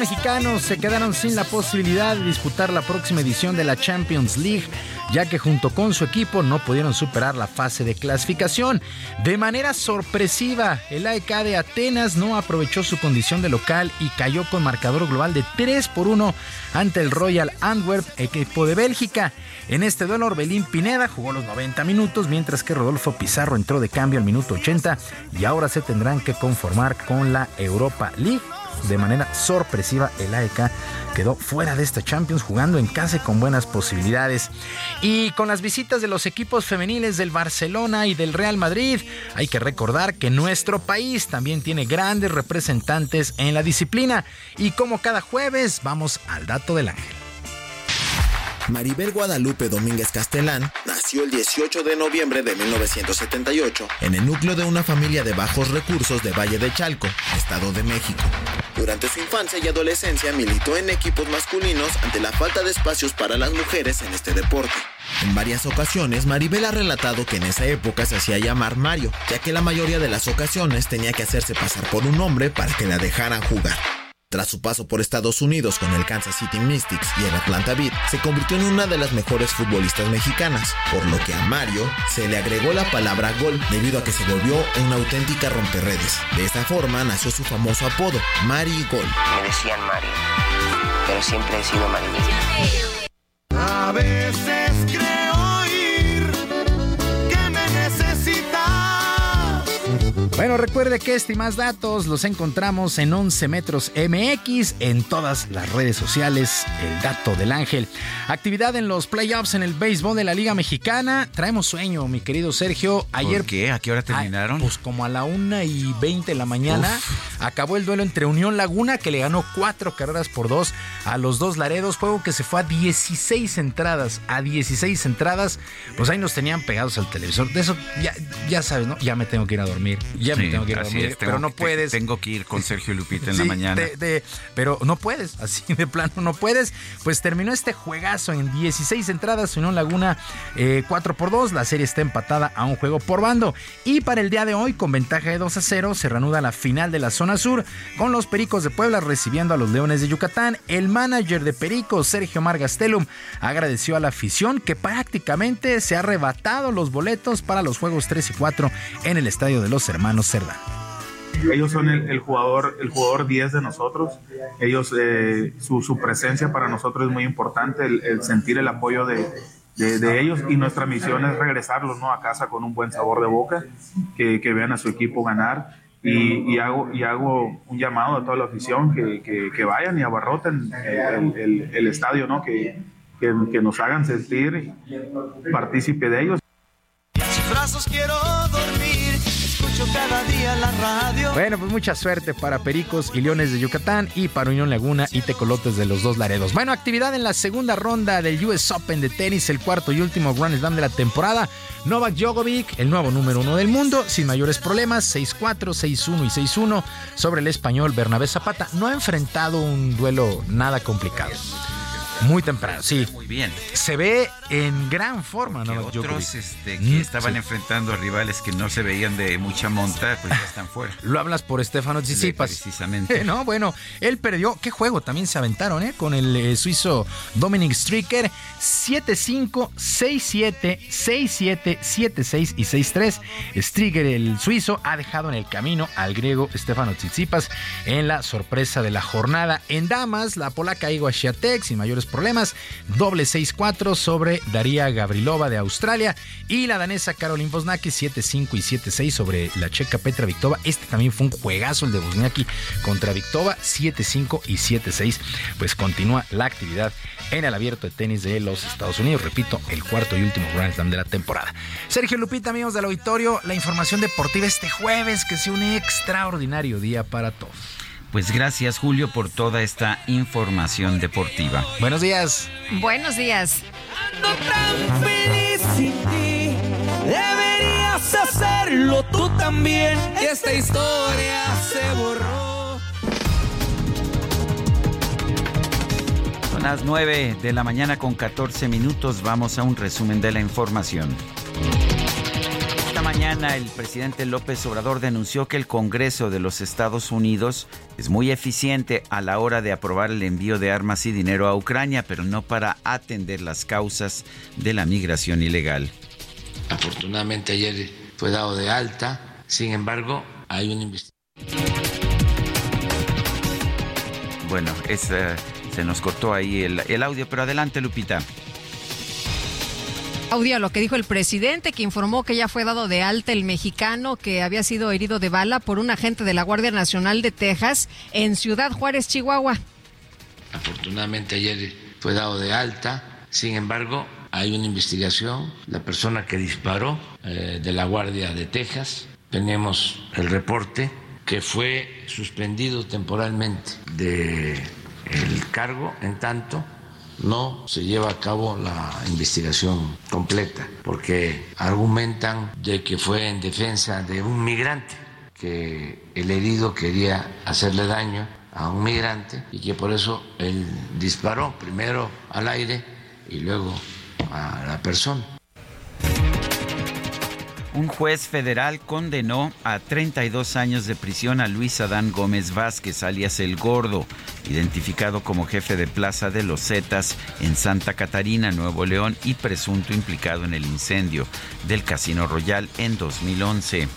mexicanos se quedaron sin la posibilidad de disputar la próxima edición de la Champions League ya que junto con su equipo no pudieron superar la fase de clasificación. De manera sorpresiva, el AEK de Atenas no aprovechó su condición de local y cayó con marcador global de 3 por 1 ante el Royal Antwerp, equipo de Bélgica. En este duelo, Orbelín Pineda jugó los 90 minutos, mientras que Rodolfo Pizarro entró de cambio al minuto 80 y ahora se tendrán que conformar con la Europa League de manera sorpresiva el AEK quedó fuera de esta Champions jugando en casa con buenas posibilidades. Y con las visitas de los equipos femeniles del Barcelona y del Real Madrid, hay que recordar que nuestro país también tiene grandes representantes en la disciplina. Y como cada jueves, vamos al dato del ángel. Maribel Guadalupe Domínguez Castelán nació el 18 de noviembre de 1978 en el núcleo de una familia de bajos recursos de Valle de Chalco, Estado de México. Durante su infancia y adolescencia militó en equipos masculinos ante la falta de espacios para las mujeres en este deporte. En varias ocasiones, Maribel ha relatado que en esa época se hacía llamar Mario, ya que la mayoría de las ocasiones tenía que hacerse pasar por un hombre para que la dejaran jugar. Tras su paso por Estados Unidos con el Kansas City Mystics y el Atlanta Beat, se convirtió en una de las mejores futbolistas mexicanas, por lo que a Mario se le agregó la palabra gol debido a que se volvió una auténtica romperredes. De esta forma nació su famoso apodo, Mari Gol. Me decían Mari, pero siempre he sido Mari. A veces creo bueno, recuerde que este y más datos los encontramos en 11 metros MX en todas las redes sociales. El dato del ángel. Actividad en los playoffs en el béisbol de la Liga Mexicana. Traemos sueño, mi querido Sergio. Ayer. ¿Por qué? ¿A qué hora terminaron? pues como a la 1 y 20 de la mañana. Acabó el duelo entre Unión Laguna, que le ganó cuatro carreras por dos a los dos Laredos. Juego que se fue a 16 entradas. A 16 entradas. Pues ahí nos tenían pegados al televisor. De eso ya, ya sabes, ¿no? Ya me tengo que ir a dormir ya me tengo que ir a dormir, pero no puedes. Tengo que ir con Sergio Lupita en la mañana. pero no puedes, así de plano no puedes. Pues terminó este juegazo en 16 entradas, Unión Laguna 4 eh, por 2. La serie está empatada a un juego por bando. Y para el día de hoy, con ventaja de 2 a 0, se reanuda la final de la zona sur con los Pericos de Puebla recibiendo a los Leones de Yucatán. El manager de Pericos, Sergio Margastelum, agradeció a la afición que prácticamente se ha arrebatado los boletos para los juegos 3 y 4 en el Estadio de los Hermanos Cerdán. ellos son el, jugador el jugador 10 de nosotros. Ellos, eh, su, su, presencia para nosotros es muy importante, el, sentir el apoyo de, de, ellos y nuestra misión es regresarlos ¿no? a casa con un buen sabor de boca, que, que vean a su equipo ganar. Y, y, hago, y hago un llamado a toda la afición que, que, que vayan y abarroten el, el, el estadio, ¿no? que, que, nos hagan sentir partícipe de ellos. brazos quiero dormir, cada día la radio. Bueno, pues mucha suerte para Pericos y Leones de Yucatán y para Unión Laguna y Tecolotes de los dos Laredos. Bueno, actividad en la segunda ronda del US Open de tenis, el cuarto y último Grand Slam de la temporada. Novak Djokovic, el nuevo número uno del mundo, sin mayores problemas, 6-4, 6-1 y 6-1 sobre el español Bernabé Zapata. No ha enfrentado un duelo nada complicado. Muy temprano, sí. Muy bien. Se ve en gran forma, ¿no? Otros este, que mm, estaban enfrentando a rivales que no se veían de mucha monta, pues ya están fuera. Lo hablas por Estefano Tsitsipas. precisamente. no, bueno, él perdió. ¿Qué juego también se aventaron, eh? Con el eh, suizo Dominic Stricker. 7-5, 6-7, 6-7, 7-6 y 6-3. Stricker, el suizo, ha dejado en el camino al griego Estefano Tsitsipas en la sorpresa de la jornada. En damas, la polaca Igor Swiatek, sin mayores problemas, doble 6-4 sobre Daría Gavrilova de Australia y la danesa Caroline Wozniacki 7-5 y 7-6 sobre la checa Petra Victova. Este también fue un juegazo el de Wozniacki contra Victova 7-5 y 7-6. Pues continúa la actividad en el abierto de tenis de los Estados Unidos. Repito, el cuarto y último Grand Slam de la temporada. Sergio Lupita, amigos del auditorio, la información deportiva este jueves, que sea un extraordinario día para todos. Pues gracias Julio por toda esta información deportiva. Buenos días. Buenos días. Deberías hacerlo tú también. Esta historia se borró. Son las 9 de la mañana con 14 minutos. Vamos a un resumen de la información mañana el presidente López Obrador denunció que el Congreso de los Estados Unidos es muy eficiente a la hora de aprobar el envío de armas y dinero a Ucrania, pero no para atender las causas de la migración ilegal. Afortunadamente ayer fue dado de alta, sin embargo hay una investigación. Bueno, se nos cortó ahí el, el audio, pero adelante Lupita. Audio lo que dijo el presidente, que informó que ya fue dado de alta el mexicano que había sido herido de bala por un agente de la Guardia Nacional de Texas en Ciudad Juárez, Chihuahua. Afortunadamente ayer fue dado de alta, sin embargo hay una investigación, la persona que disparó eh, de la Guardia de Texas, tenemos el reporte que fue suspendido temporalmente del cargo en tanto no se lleva a cabo la investigación completa, porque argumentan de que fue en defensa de un migrante, que el herido quería hacerle daño a un migrante y que por eso él disparó primero al aire y luego a la persona. Un juez federal condenó a 32 años de prisión a Luis Adán Gómez Vázquez, alias El Gordo, identificado como jefe de Plaza de los Zetas en Santa Catarina, Nuevo León, y presunto implicado en el incendio del Casino Royal en 2011.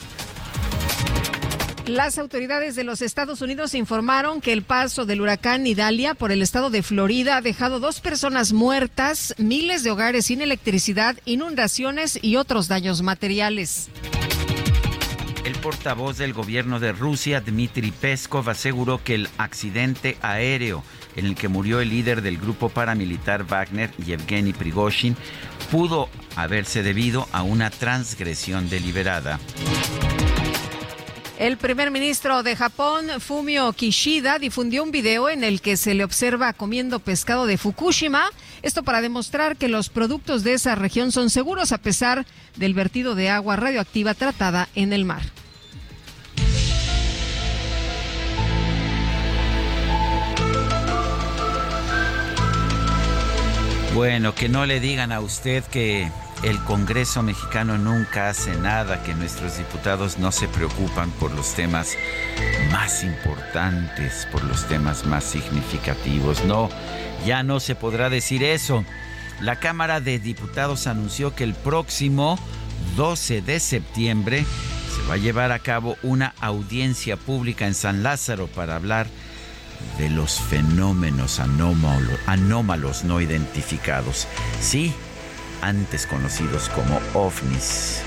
Las autoridades de los Estados Unidos informaron que el paso del huracán Idalia por el estado de Florida ha dejado dos personas muertas, miles de hogares sin electricidad, inundaciones y otros daños materiales. El portavoz del gobierno de Rusia, Dmitry Peskov, aseguró que el accidente aéreo en el que murió el líder del grupo paramilitar Wagner, Yevgeny Prigozhin, pudo haberse debido a una transgresión deliberada. El primer ministro de Japón, Fumio Kishida, difundió un video en el que se le observa comiendo pescado de Fukushima. Esto para demostrar que los productos de esa región son seguros a pesar del vertido de agua radioactiva tratada en el mar. Bueno, que no le digan a usted que el Congreso mexicano nunca hace nada, que nuestros diputados no se preocupan por los temas más importantes, por los temas más significativos. No, ya no se podrá decir eso. La Cámara de Diputados anunció que el próximo 12 de septiembre se va a llevar a cabo una audiencia pública en San Lázaro para hablar de los fenómenos anómalos no identificados. Sí, antes conocidos como ovnis.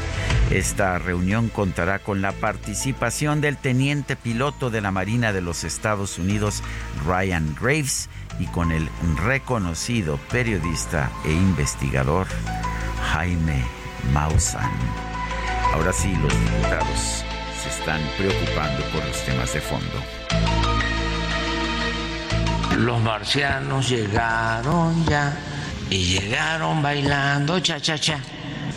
Esta reunión contará con la participación del teniente piloto de la Marina de los Estados Unidos, Ryan Graves, y con el reconocido periodista e investigador Jaime Maussan. Ahora sí, los diputados se están preocupando por los temas de fondo. Los marcianos llegaron ya y llegaron bailando cha cha cha.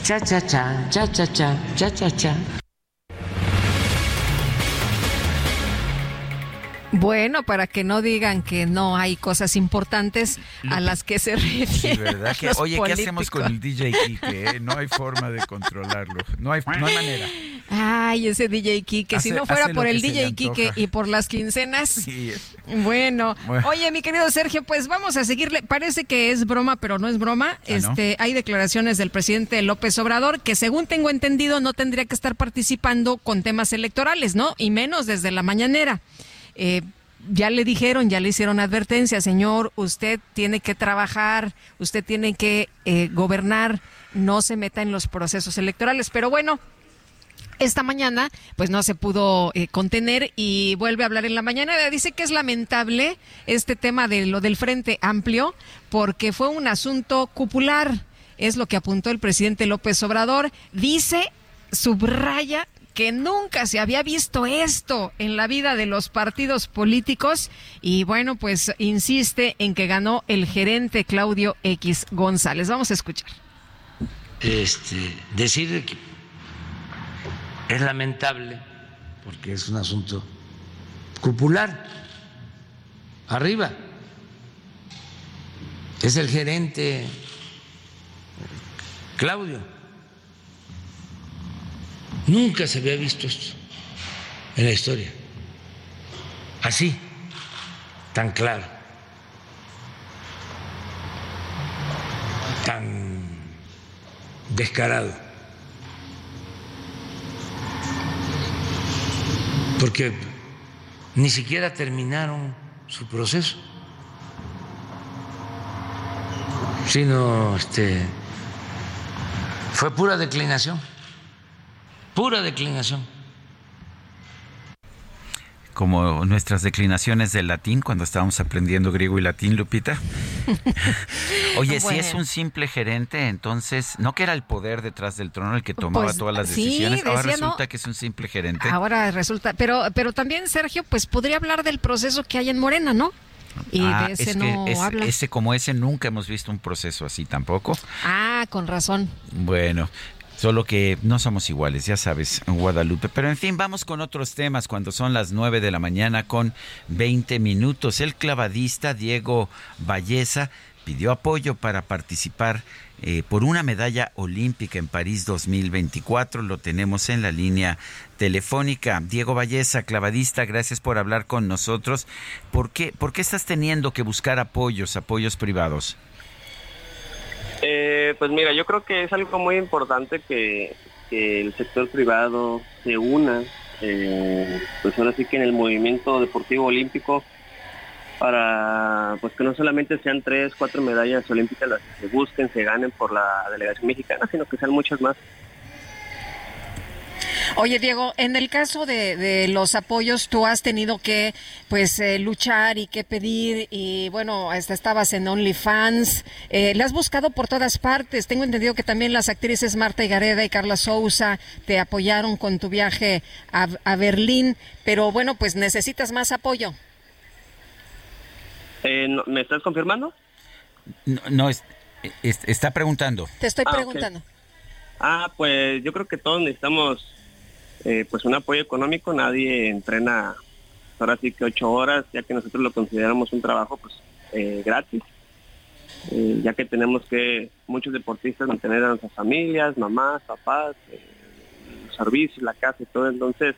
Cha cha cha, cha cha cha, cha cha cha. Bueno, para que no digan que no hay cosas importantes a las que se refieren. ¿verdad? Que, oye, ¿qué hacemos con el DJ Kike? No hay forma de controlarlo. No hay, no hay manera. Ay, ese DJ Kike. si no fuera por el DJ Kike y por las quincenas. Sí. Bueno. Oye, mi querido Sergio, pues vamos a seguirle. Parece que es broma, pero no es broma. Ah, este, Hay declaraciones del presidente López Obrador que, según tengo entendido, no tendría que estar participando con temas electorales, ¿no? Y menos desde la mañanera. Eh, ya le dijeron, ya le hicieron advertencia, señor, usted tiene que trabajar, usted tiene que eh, gobernar, no se meta en los procesos electorales. Pero bueno, esta mañana pues no se pudo eh, contener y vuelve a hablar en la mañana. Dice que es lamentable este tema de lo del Frente Amplio porque fue un asunto cupular. Es lo que apuntó el presidente López Obrador. Dice, subraya que nunca se había visto esto en la vida de los partidos políticos y bueno, pues insiste en que ganó el gerente Claudio X González. Vamos a escuchar. Este, decir que es lamentable porque es un asunto cupular arriba. Es el gerente Claudio Nunca se había visto esto en la historia. Así, tan claro, tan descarado. Porque ni siquiera terminaron su proceso, sino este, fue pura declinación pura declinación. Como nuestras declinaciones del latín cuando estábamos aprendiendo griego y latín, Lupita. Oye, si es un simple gerente, entonces, ¿no que era el poder detrás del trono el que tomaba pues, todas las decisiones? ahora resulta que es un simple gerente. Ahora resulta, pero, pero también, Sergio, pues podría hablar del proceso que hay en Morena, ¿no? Y ah, de ese no habla. Ese como ese nunca hemos visto un proceso así tampoco. Ah, con razón. Bueno, Solo que no somos iguales, ya sabes, Guadalupe. Pero en fin, vamos con otros temas cuando son las 9 de la mañana con 20 minutos. El clavadista Diego Valleza pidió apoyo para participar eh, por una medalla olímpica en París 2024. Lo tenemos en la línea telefónica. Diego Valleza, clavadista, gracias por hablar con nosotros. ¿Por qué, por qué estás teniendo que buscar apoyos, apoyos privados? Eh, pues mira, yo creo que es algo muy importante que, el sector privado se una, eh, pues ahora sí que en el movimiento deportivo olímpico, para pues que no solamente sean tres, cuatro medallas olímpicas las que se busquen, se ganen por la delegación mexicana, sino que sean muchas más. Oye, Diego, en el caso de, los apoyos, tú has tenido que pues eh, luchar y que pedir y bueno, hasta estabas en OnlyFans, eh, le has buscado por todas partes. Tengo entendido que también las actrices Marta Higareda y Carla Souza te apoyaron con tu viaje a, Berlín, pero bueno, pues necesitas más apoyo. Eh, ¿Me estás confirmando? No, está preguntando. Te estoy ah, preguntando. Ah, pues yo creo que todos necesitamos eh, pues un apoyo económico. Nadie entrena ahora sí que ocho horas, ya que nosotros lo consideramos un trabajo pues eh, gratis, eh, ya que tenemos que muchos deportistas mantener a nuestras familias, mamás, papás, los servicios, la casa y todo. Entonces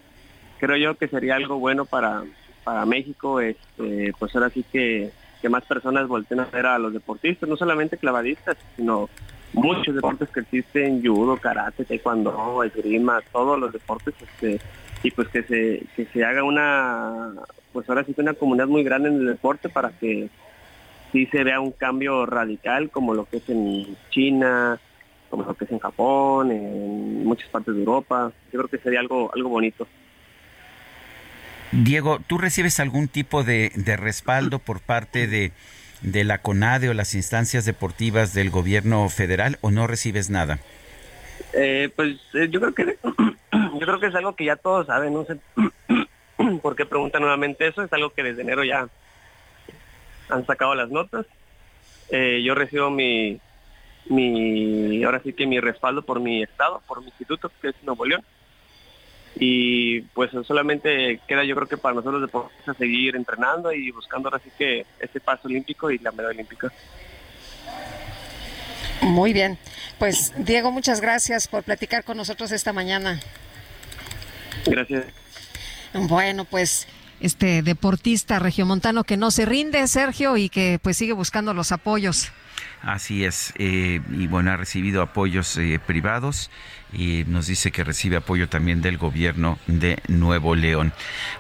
creo yo que sería algo bueno para para México, este, pues ahora sí que, que más personas volteen a ver a los deportistas, no solamente clavadistas, sino muchos deportes que existen, judo, karate, taekwondo, esgrima, todos los deportes, este, y pues que se, que se haga una, pues ahora sí que una comunidad muy grande en el deporte para que sí se vea un cambio radical como lo que es en China, como lo que es en Japón, en muchas partes de Europa. Yo creo que sería algo, algo bonito. Diego, ¿tú recibes algún tipo de, de respaldo por parte de, de la CONADE o las instancias deportivas del gobierno federal o no recibes nada? Eh, pues eh, yo creo que yo creo que es algo que ya todos saben, no sé por qué pregunta nuevamente eso, es algo que desde enero ya han sacado las notas. Eh, yo recibo mi, mi, ahora sí que mi respaldo por mi estado, por mi instituto, que es Nuevo León. Y pues solamente queda yo creo que para nosotros deportistas seguir entrenando y buscando ahora sí que ese paso olímpico y la medalla olímpica. Muy bien. Pues Diego, muchas gracias por platicar con nosotros esta mañana. Gracias. Bueno, pues este deportista regiomontano que no se rinde, Sergio, y que pues sigue buscando los apoyos. Así es, eh, y bueno, ha recibido apoyos eh, privados y nos dice que recibe apoyo también del gobierno de Nuevo León.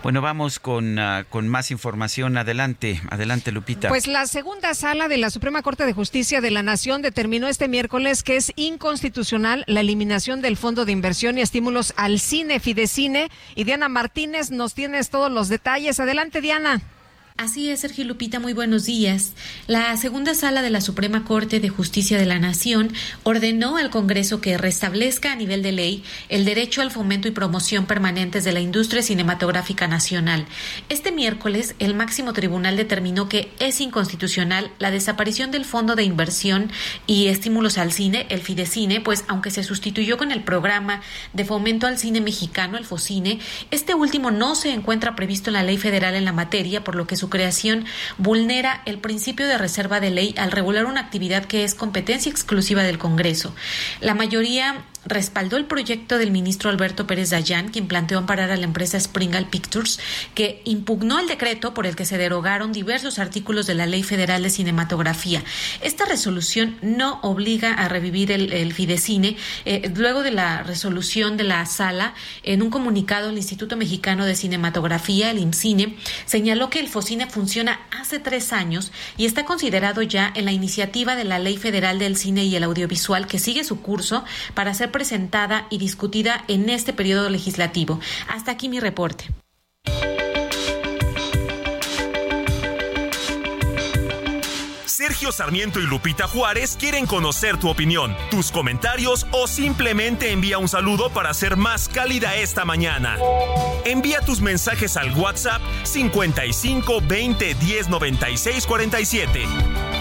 Bueno, vamos con, uh, con más información. Adelante, adelante Lupita. Pues la segunda sala de la Suprema Corte de Justicia de la Nación determinó este miércoles que es inconstitucional la eliminación del Fondo de Inversión y Estímulos al Cine Fidecine. Y Diana Martínez nos tienes todos los detalles. Adelante, Diana. Así es, Sergio Lupita, muy buenos días. La segunda sala de la Suprema Corte de Justicia de la Nación ordenó al Congreso que restablezca a nivel de ley el derecho al fomento y promoción permanentes de la industria cinematográfica nacional. Este miércoles, el máximo tribunal determinó que es inconstitucional la desaparición del Fondo de Inversión y Estímulos al Cine, el Fidecine, pues aunque se sustituyó con el programa de fomento al cine mexicano, el FOCINE, este último no se encuentra previsto en la ley federal en la materia, por lo que su creación vulnera el principio de reserva de ley al regular una actividad que es competencia exclusiva del Congreso. La mayoría respaldó el proyecto del ministro Alberto Pérez Dayán, quien planteó amparar a la empresa Springal Pictures, que impugnó el decreto por el que se derogaron diversos artículos de la Ley Federal de Cinematografía. Esta resolución no obliga a revivir el, Fidecine. Eh, luego de la resolución de la sala, en un comunicado, el Instituto Mexicano de Cinematografía, el IMCINE, señaló que el FOCINE funciona hace tres años y está considerado ya en la iniciativa de la Ley Federal del Cine y el Audiovisual que sigue su curso para ser presentada y discutida en este periodo legislativo. Hasta aquí mi reporte. Sergio Sarmiento y Lupita Juárez quieren conocer tu opinión, tus comentarios o simplemente envía un saludo para ser más cálida esta mañana. Envía tus mensajes al WhatsApp 55 20 10 96 47.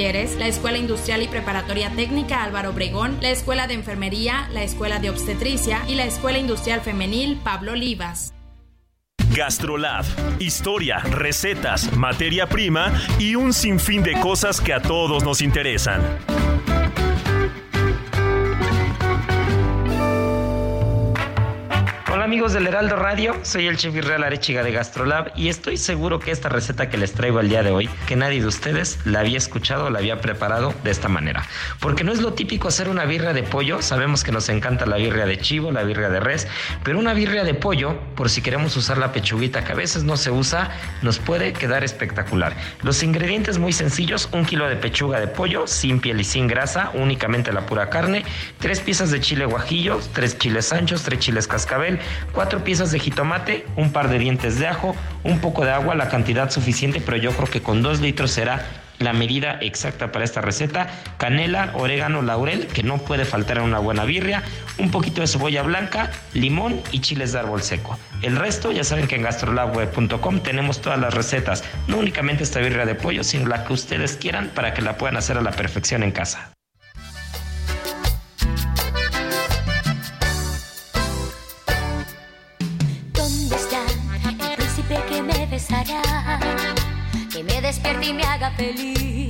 la Escuela Industrial y Preparatoria Técnica Álvaro Obregón, la Escuela de Enfermería, la Escuela de Obstetricia y la Escuela Industrial Femenil Pablo Olivas. Gastrolab. Historia, recetas, materia prima y un sinfín de cosas que a todos nos interesan. Hola amigos del Heraldo Radio, soy el chef Israel Arechiga de Gastrolab y estoy seguro que esta receta que les traigo el día de hoy, que nadie de ustedes la había escuchado la había preparado de esta manera. Porque no es lo típico hacer una birria de pollo, sabemos que nos encanta la birria de chivo, la birria de res, pero una birria de pollo, por si queremos usar la pechuguita que a veces no se usa, nos puede quedar espectacular. Los ingredientes muy sencillos, un kilo de pechuga de pollo, sin piel y sin grasa, únicamente la pura carne, tres piezas de chile guajillo, tres chiles anchos, tres chiles cascabel, cuatro piezas de jitomate, un par de dientes de ajo, un poco de agua, la cantidad suficiente, pero yo creo que con dos litros será la medida exacta para esta receta. Canela, orégano, laurel, que no puede faltar en una buena birria, un poquito de cebolla blanca, limón y chiles de árbol seco. El resto, ya saben que en gastrolabweb.com tenemos todas las recetas, no únicamente esta birria de pollo, sino la que ustedes quieran para que la puedan hacer a la perfección en casa. Y me haga feliz.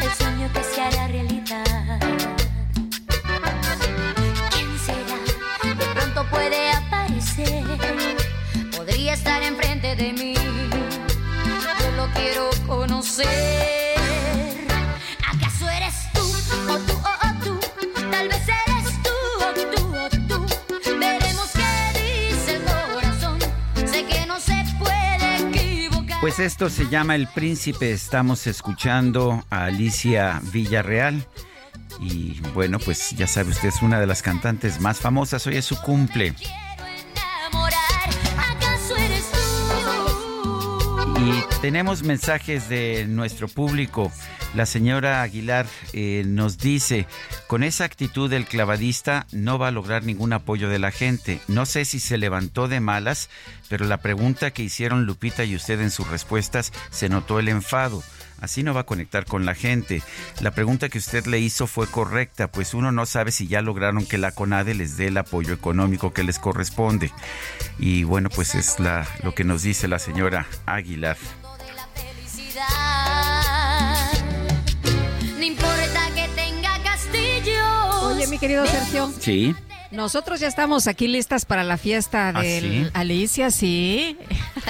El sueño que se hará realidad. ¿Quién será? De pronto puede aparecer. Podría estar enfrente de mí. Yo lo quiero conocer. Pues esto se llama El Príncipe. Estamos escuchando a Alicia Villarreal. Y bueno, pues ya sabe usted, es una de las cantantes más famosas. Hoy es su cumple. Y tenemos mensajes de nuestro público. La señora Aguilar eh, nos dice, con esa actitud del clavadista no va a lograr ningún apoyo de la gente. No sé si se levantó de malas, pero la pregunta que hicieron Lupita y usted en sus respuestas se notó el enfado. Así no va a conectar con la gente. La pregunta que usted le hizo fue correcta, pues uno no sabe si ya lograron que la CONADE les dé el apoyo económico que les corresponde. Y bueno, pues es lo que nos dice la señora Aguilar. Mi querido Sergio. Sí. Nosotros ya estamos aquí listas para la fiesta ¿Ah, de sí? Alicia, sí.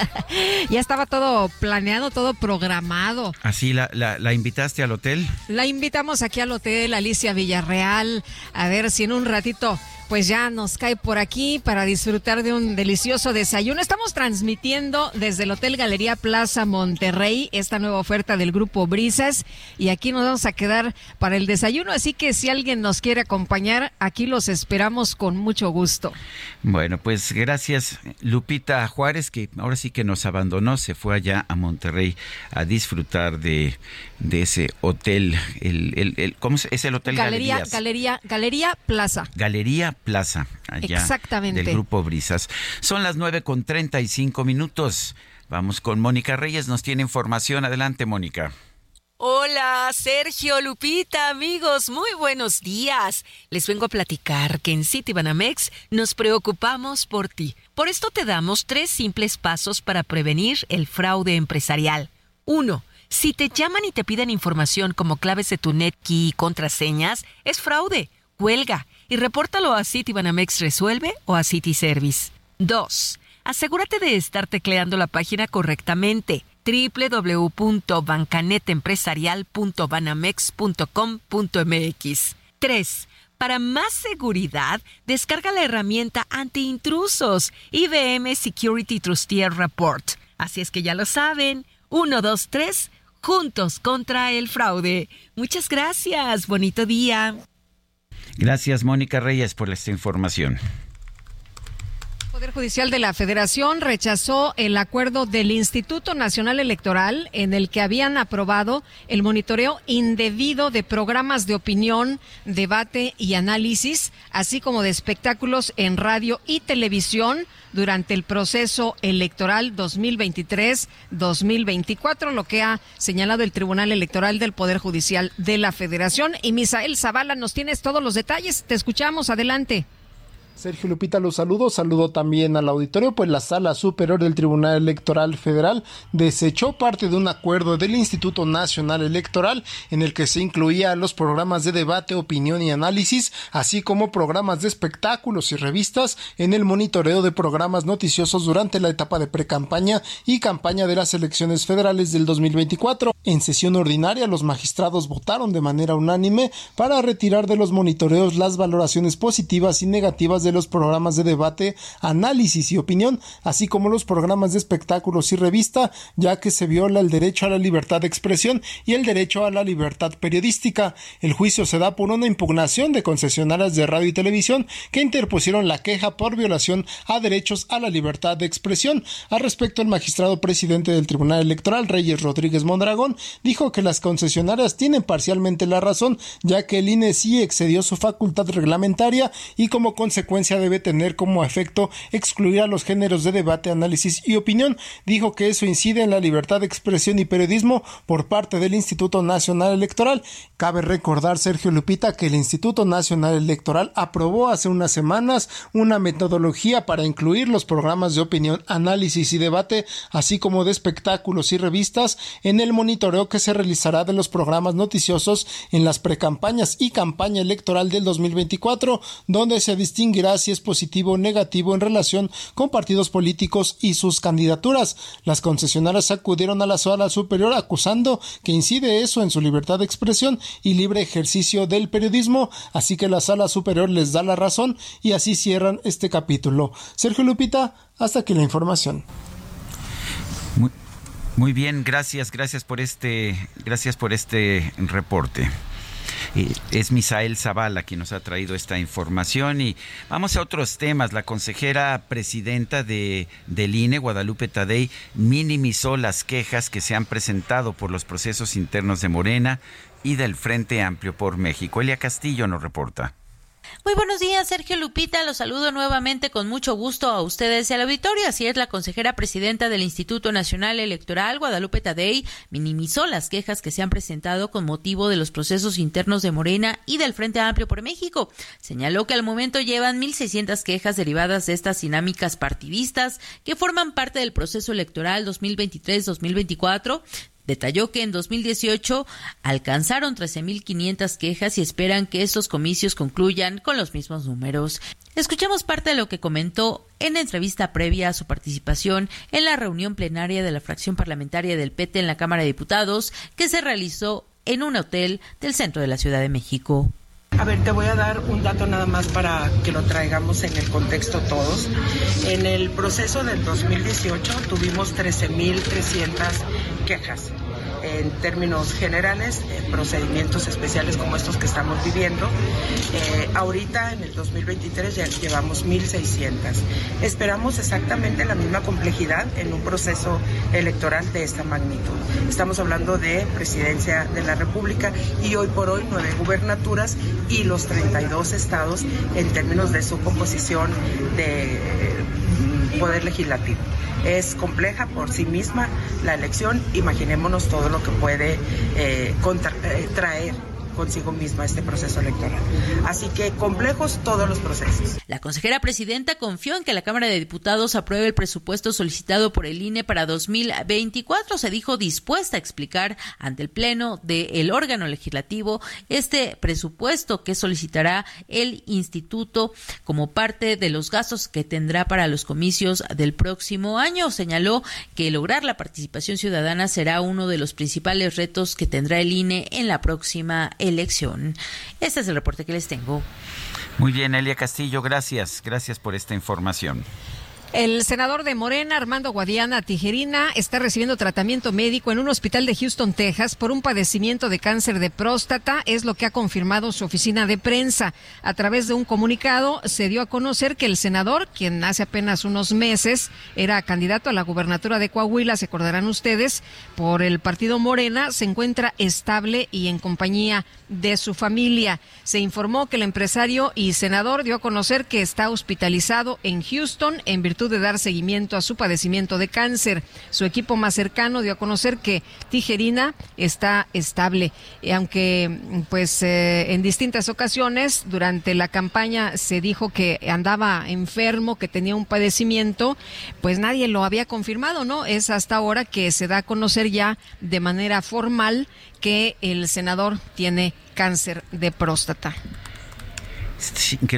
ya estaba todo planeado, todo programado. Así la, la, la invitaste al hotel. La invitamos aquí al hotel Alicia Villarreal, a ver si en un ratito pues ya nos cae por aquí para disfrutar de un delicioso desayuno. Estamos transmitiendo desde el Hotel Galería Plaza Monterrey esta nueva oferta del grupo Brisas y aquí nos vamos a quedar para el desayuno, así que si alguien nos quiere acompañar, aquí los esperamos con mucho gusto. Bueno, pues gracias Lupita Juárez, que ahora sí que nos abandonó, se fue allá a Monterrey a disfrutar de, de ese hotel. El, el, el- ¿Cómo es el hotel Galería, Galerías? Galería, Galería Plaza. Galería Plaza, allá Exactamente. del Grupo Brisas. Son las 9 con 35 minutos. Vamos con Mónica Reyes, nos tiene información. Adelante, Mónica. Hola, Sergio, Lupita, amigos, muy buenos días. Les vengo a platicar que en Citibanamex nos preocupamos por ti. Por esto te damos tres simples pasos para prevenir el fraude empresarial. Uno, Si te llaman y te piden información como claves de tu NetKey y contraseñas, es fraude. Cuelga y repórtalo a Citibanamex Resuelve o a City Service. 2. Asegúrate de estar tecleando la página correctamente www.bancanetempresarial.banamex.com.mx 3. Para más seguridad, descarga la herramienta anti-intrusos IBM Security Trustier Report. Así es que ya lo saben. 1, 2, 3. Juntos contra el fraude. Muchas gracias. Bonito día. Gracias, Mónica Reyes, por esta información. Poder Judicial de la Federación rechazó el acuerdo del Instituto Nacional Electoral en el que habían aprobado el monitoreo indebido de programas de opinión, debate y análisis, así como de espectáculos en radio y televisión durante el proceso electoral 2023-2024, lo que ha señalado el Tribunal Electoral del Poder Judicial de la Federación. Y Misael Zavala, nos tienes todos los detalles. Te escuchamos. Adelante. Sergio Lupita los saludo, saludo también al auditorio, pues la Sala Superior del Tribunal Electoral Federal desechó parte de un acuerdo del Instituto Nacional Electoral en el que se incluía los programas de debate, opinión y análisis, así como programas de espectáculos y revistas en el monitoreo de programas noticiosos durante la etapa de precampaña y campaña de las elecciones federales del 2024. En sesión ordinaria, los magistrados votaron de manera unánime para retirar de los monitoreos las valoraciones positivas y negativas de los programas de debate, análisis y opinión, así como los programas de espectáculos y revista, ya que se viola el derecho a la libertad de expresión y el derecho a la libertad periodística. El juicio se da por una impugnación de concesionarias de radio y televisión que interpusieron la queja por violación a derechos a la libertad de expresión. Al respecto, el magistrado presidente del Tribunal Electoral, Reyes Rodríguez Mondragón, dijo que las concesionarias tienen parcialmente la razón, ya que el INE sí excedió su facultad reglamentaria y como consecuencia debe tener como efecto excluir a los géneros de debate, análisis y opinión. Dijo que eso incide en la libertad de expresión y periodismo por parte del Instituto Nacional Electoral. Cabe recordar, Sergio Lupita, que el Instituto Nacional Electoral aprobó hace unas semanas una metodología para incluir los programas de opinión, análisis y debate, así como de espectáculos y revistas, en el monitoreo que se realizará de los programas noticiosos en las precampañas y campaña electoral del 2024, donde se si es positivo o negativo en relación con partidos políticos y sus candidaturas. Las concesionarias acudieron a la sala superior acusando que incide eso en su libertad de expresión y libre ejercicio del periodismo, así que la sala superior les da la razón y así cierran este capítulo. Sergio Lupita, hasta aquí la información. Muy bien, gracias, gracias por este, gracias por este reporte. Es Misael Zavala quien nos ha traído esta información y vamos a otros temas. La consejera presidenta de, del INE, Guadalupe Tadei, minimizó las quejas que se han presentado por los procesos internos de Morena y del Frente Amplio por México. Elia Castillo nos reporta. Muy buenos días, Sergio Lupita. Los saludo nuevamente con mucho gusto a ustedes y al auditorio. Así es, la consejera presidenta del Instituto Nacional Electoral, Guadalupe Tadei, minimizó las quejas que se han presentado con motivo de los procesos internos de Morena y del Frente Amplio por México. Señaló que al momento llevan 1.600 quejas derivadas de estas dinámicas partidistas que forman parte del proceso electoral 2023-2024 Detalló que en 2018 alcanzaron 13.500 quejas y esperan que estos comicios concluyan con los mismos números. Escuchemos parte de lo que comentó en entrevista previa a su participación en la reunión plenaria de la fracción parlamentaria del PT en la Cámara de Diputados que se realizó en un hotel del centro de la Ciudad de México. A ver, te voy a dar un dato nada más para que lo traigamos en el contexto todos. En el proceso del 2018 tuvimos 13.300 quejas en términos generales, procedimientos especiales como estos que estamos viviendo. Eh, ahorita en el 2023 ya llevamos 1.600. Esperamos exactamente la misma complejidad en un proceso electoral de esta magnitud. Estamos hablando de presidencia de la República y hoy por hoy nueve gubernaturas y los 32 estados en términos de su composición de poder legislativo. Es compleja por sí misma la elección, imaginémonos todo lo que puede eh, eh, traer consigo misma este proceso electoral. Así que complejos todos los procesos. La consejera presidenta confió en que la Cámara de Diputados apruebe el presupuesto solicitado por el INE para 2024. Se dijo dispuesta a explicar ante el Pleno del órgano legislativo este presupuesto que solicitará el instituto como parte de los gastos que tendrá para los comicios del próximo año. Señaló que lograr la participación ciudadana será uno de los principales retos que tendrá el INE en la próxima elección. Este es el reporte que les tengo. Muy bien, Elia Castillo, gracias. Gracias por esta información. El senador de Morena, Armando Guadiana Tijerina, está recibiendo tratamiento médico en un hospital de Houston, Texas, por un padecimiento de cáncer de próstata, es lo que ha confirmado su oficina de prensa. A través de un comunicado se dio a conocer que el senador, quien hace apenas unos meses era candidato a la gubernatura de Coahuila, se acordarán ustedes, por el partido Morena, se encuentra estable y en compañía de su familia. Se informó que el empresario y senador dio a conocer que está hospitalizado en Houston en de dar seguimiento a su padecimiento de cáncer. Su equipo más cercano dio a conocer que Tijerina está estable, aunque pues eh, en distintas ocasiones durante la campaña se dijo que andaba enfermo, que tenía un padecimiento, pues nadie lo había confirmado, ¿no? Es hasta ahora que se da a conocer ya de manera formal que el senador tiene cáncer de próstata.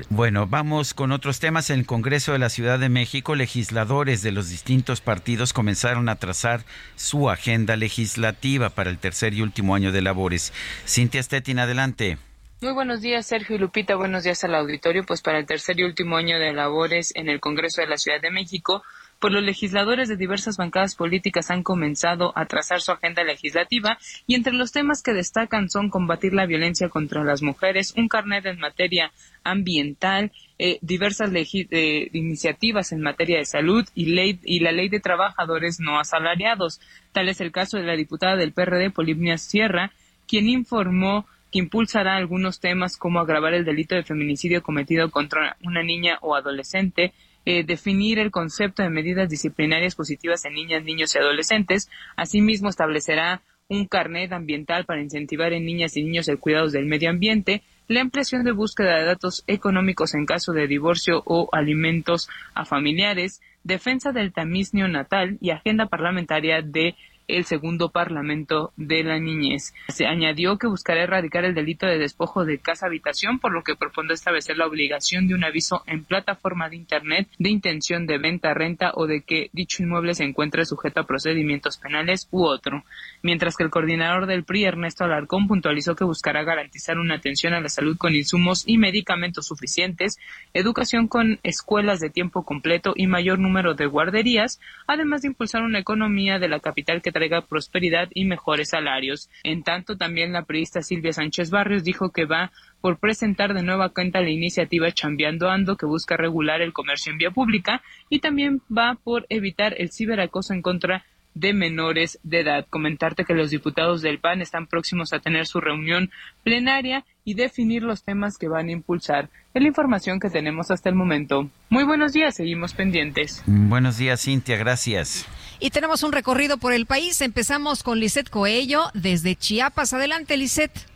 Bueno, vamos con otros temas. En el Congreso de la Ciudad de México, legisladores de los distintos partidos comenzaron a trazar su agenda legislativa para el tercer y último año de labores. Cintia Stettin, adelante. Muy buenos días, Sergio y Lupita. Buenos días al auditorio. Pues para el tercer y último año de labores en el Congreso de la Ciudad de México, pues los legisladores de diversas bancadas políticas han comenzado a trazar su agenda legislativa y entre los temas que destacan son combatir la violencia contra las mujeres, un carnet en materia ambiental, eh, diversas eh, iniciativas en materia de salud y, ley y la ley de trabajadores no asalariados. Tal es el caso de la diputada del PRD, Polibnia Sierra, quien informó que impulsará algunos temas como agravar el delito de feminicidio cometido contra una niña o adolescente, eh, definir el concepto de medidas disciplinarias positivas en niñas, niños y adolescentes. Asimismo, establecerá un carnet ambiental para incentivar en niñas y niños el cuidado del medio ambiente, la ampliación de búsqueda de datos económicos en caso de divorcio o alimentos a familiares, defensa del tamiz neonatal y agenda parlamentaria de el segundo Parlamento de la Niñez. Se añadió que buscará erradicar el delito de despojo de casa habitación, por lo que propone establecer la obligación de un aviso en plataforma de Internet de intención de venta, renta o de que dicho inmueble se encuentre sujeto a procedimientos penales u otro. Mientras que el coordinador del PRI, Ernesto Alarcón, puntualizó que buscará garantizar una atención a la salud con insumos y medicamentos suficientes, educación con escuelas de tiempo completo y mayor número de guarderías, además de impulsar una economía de la capital que traiga prosperidad y mejores salarios. En tanto, también la periodista Silvia Sánchez Barrios dijo que va por presentar de nueva cuenta la iniciativa Chambeando Ando que busca regular el comercio en vía pública y también va por evitar el ciberacoso en contra de menores de edad. Comentarte que los diputados del PAN están próximos a tener su reunión plenaria y definir los temas que van a impulsar. Es la información que tenemos hasta el momento. Muy buenos días, seguimos pendientes. Buenos días, Cintia, gracias. Y tenemos un recorrido por el país. Empezamos con Lisette Coello desde Chiapas. Adelante, Lisette.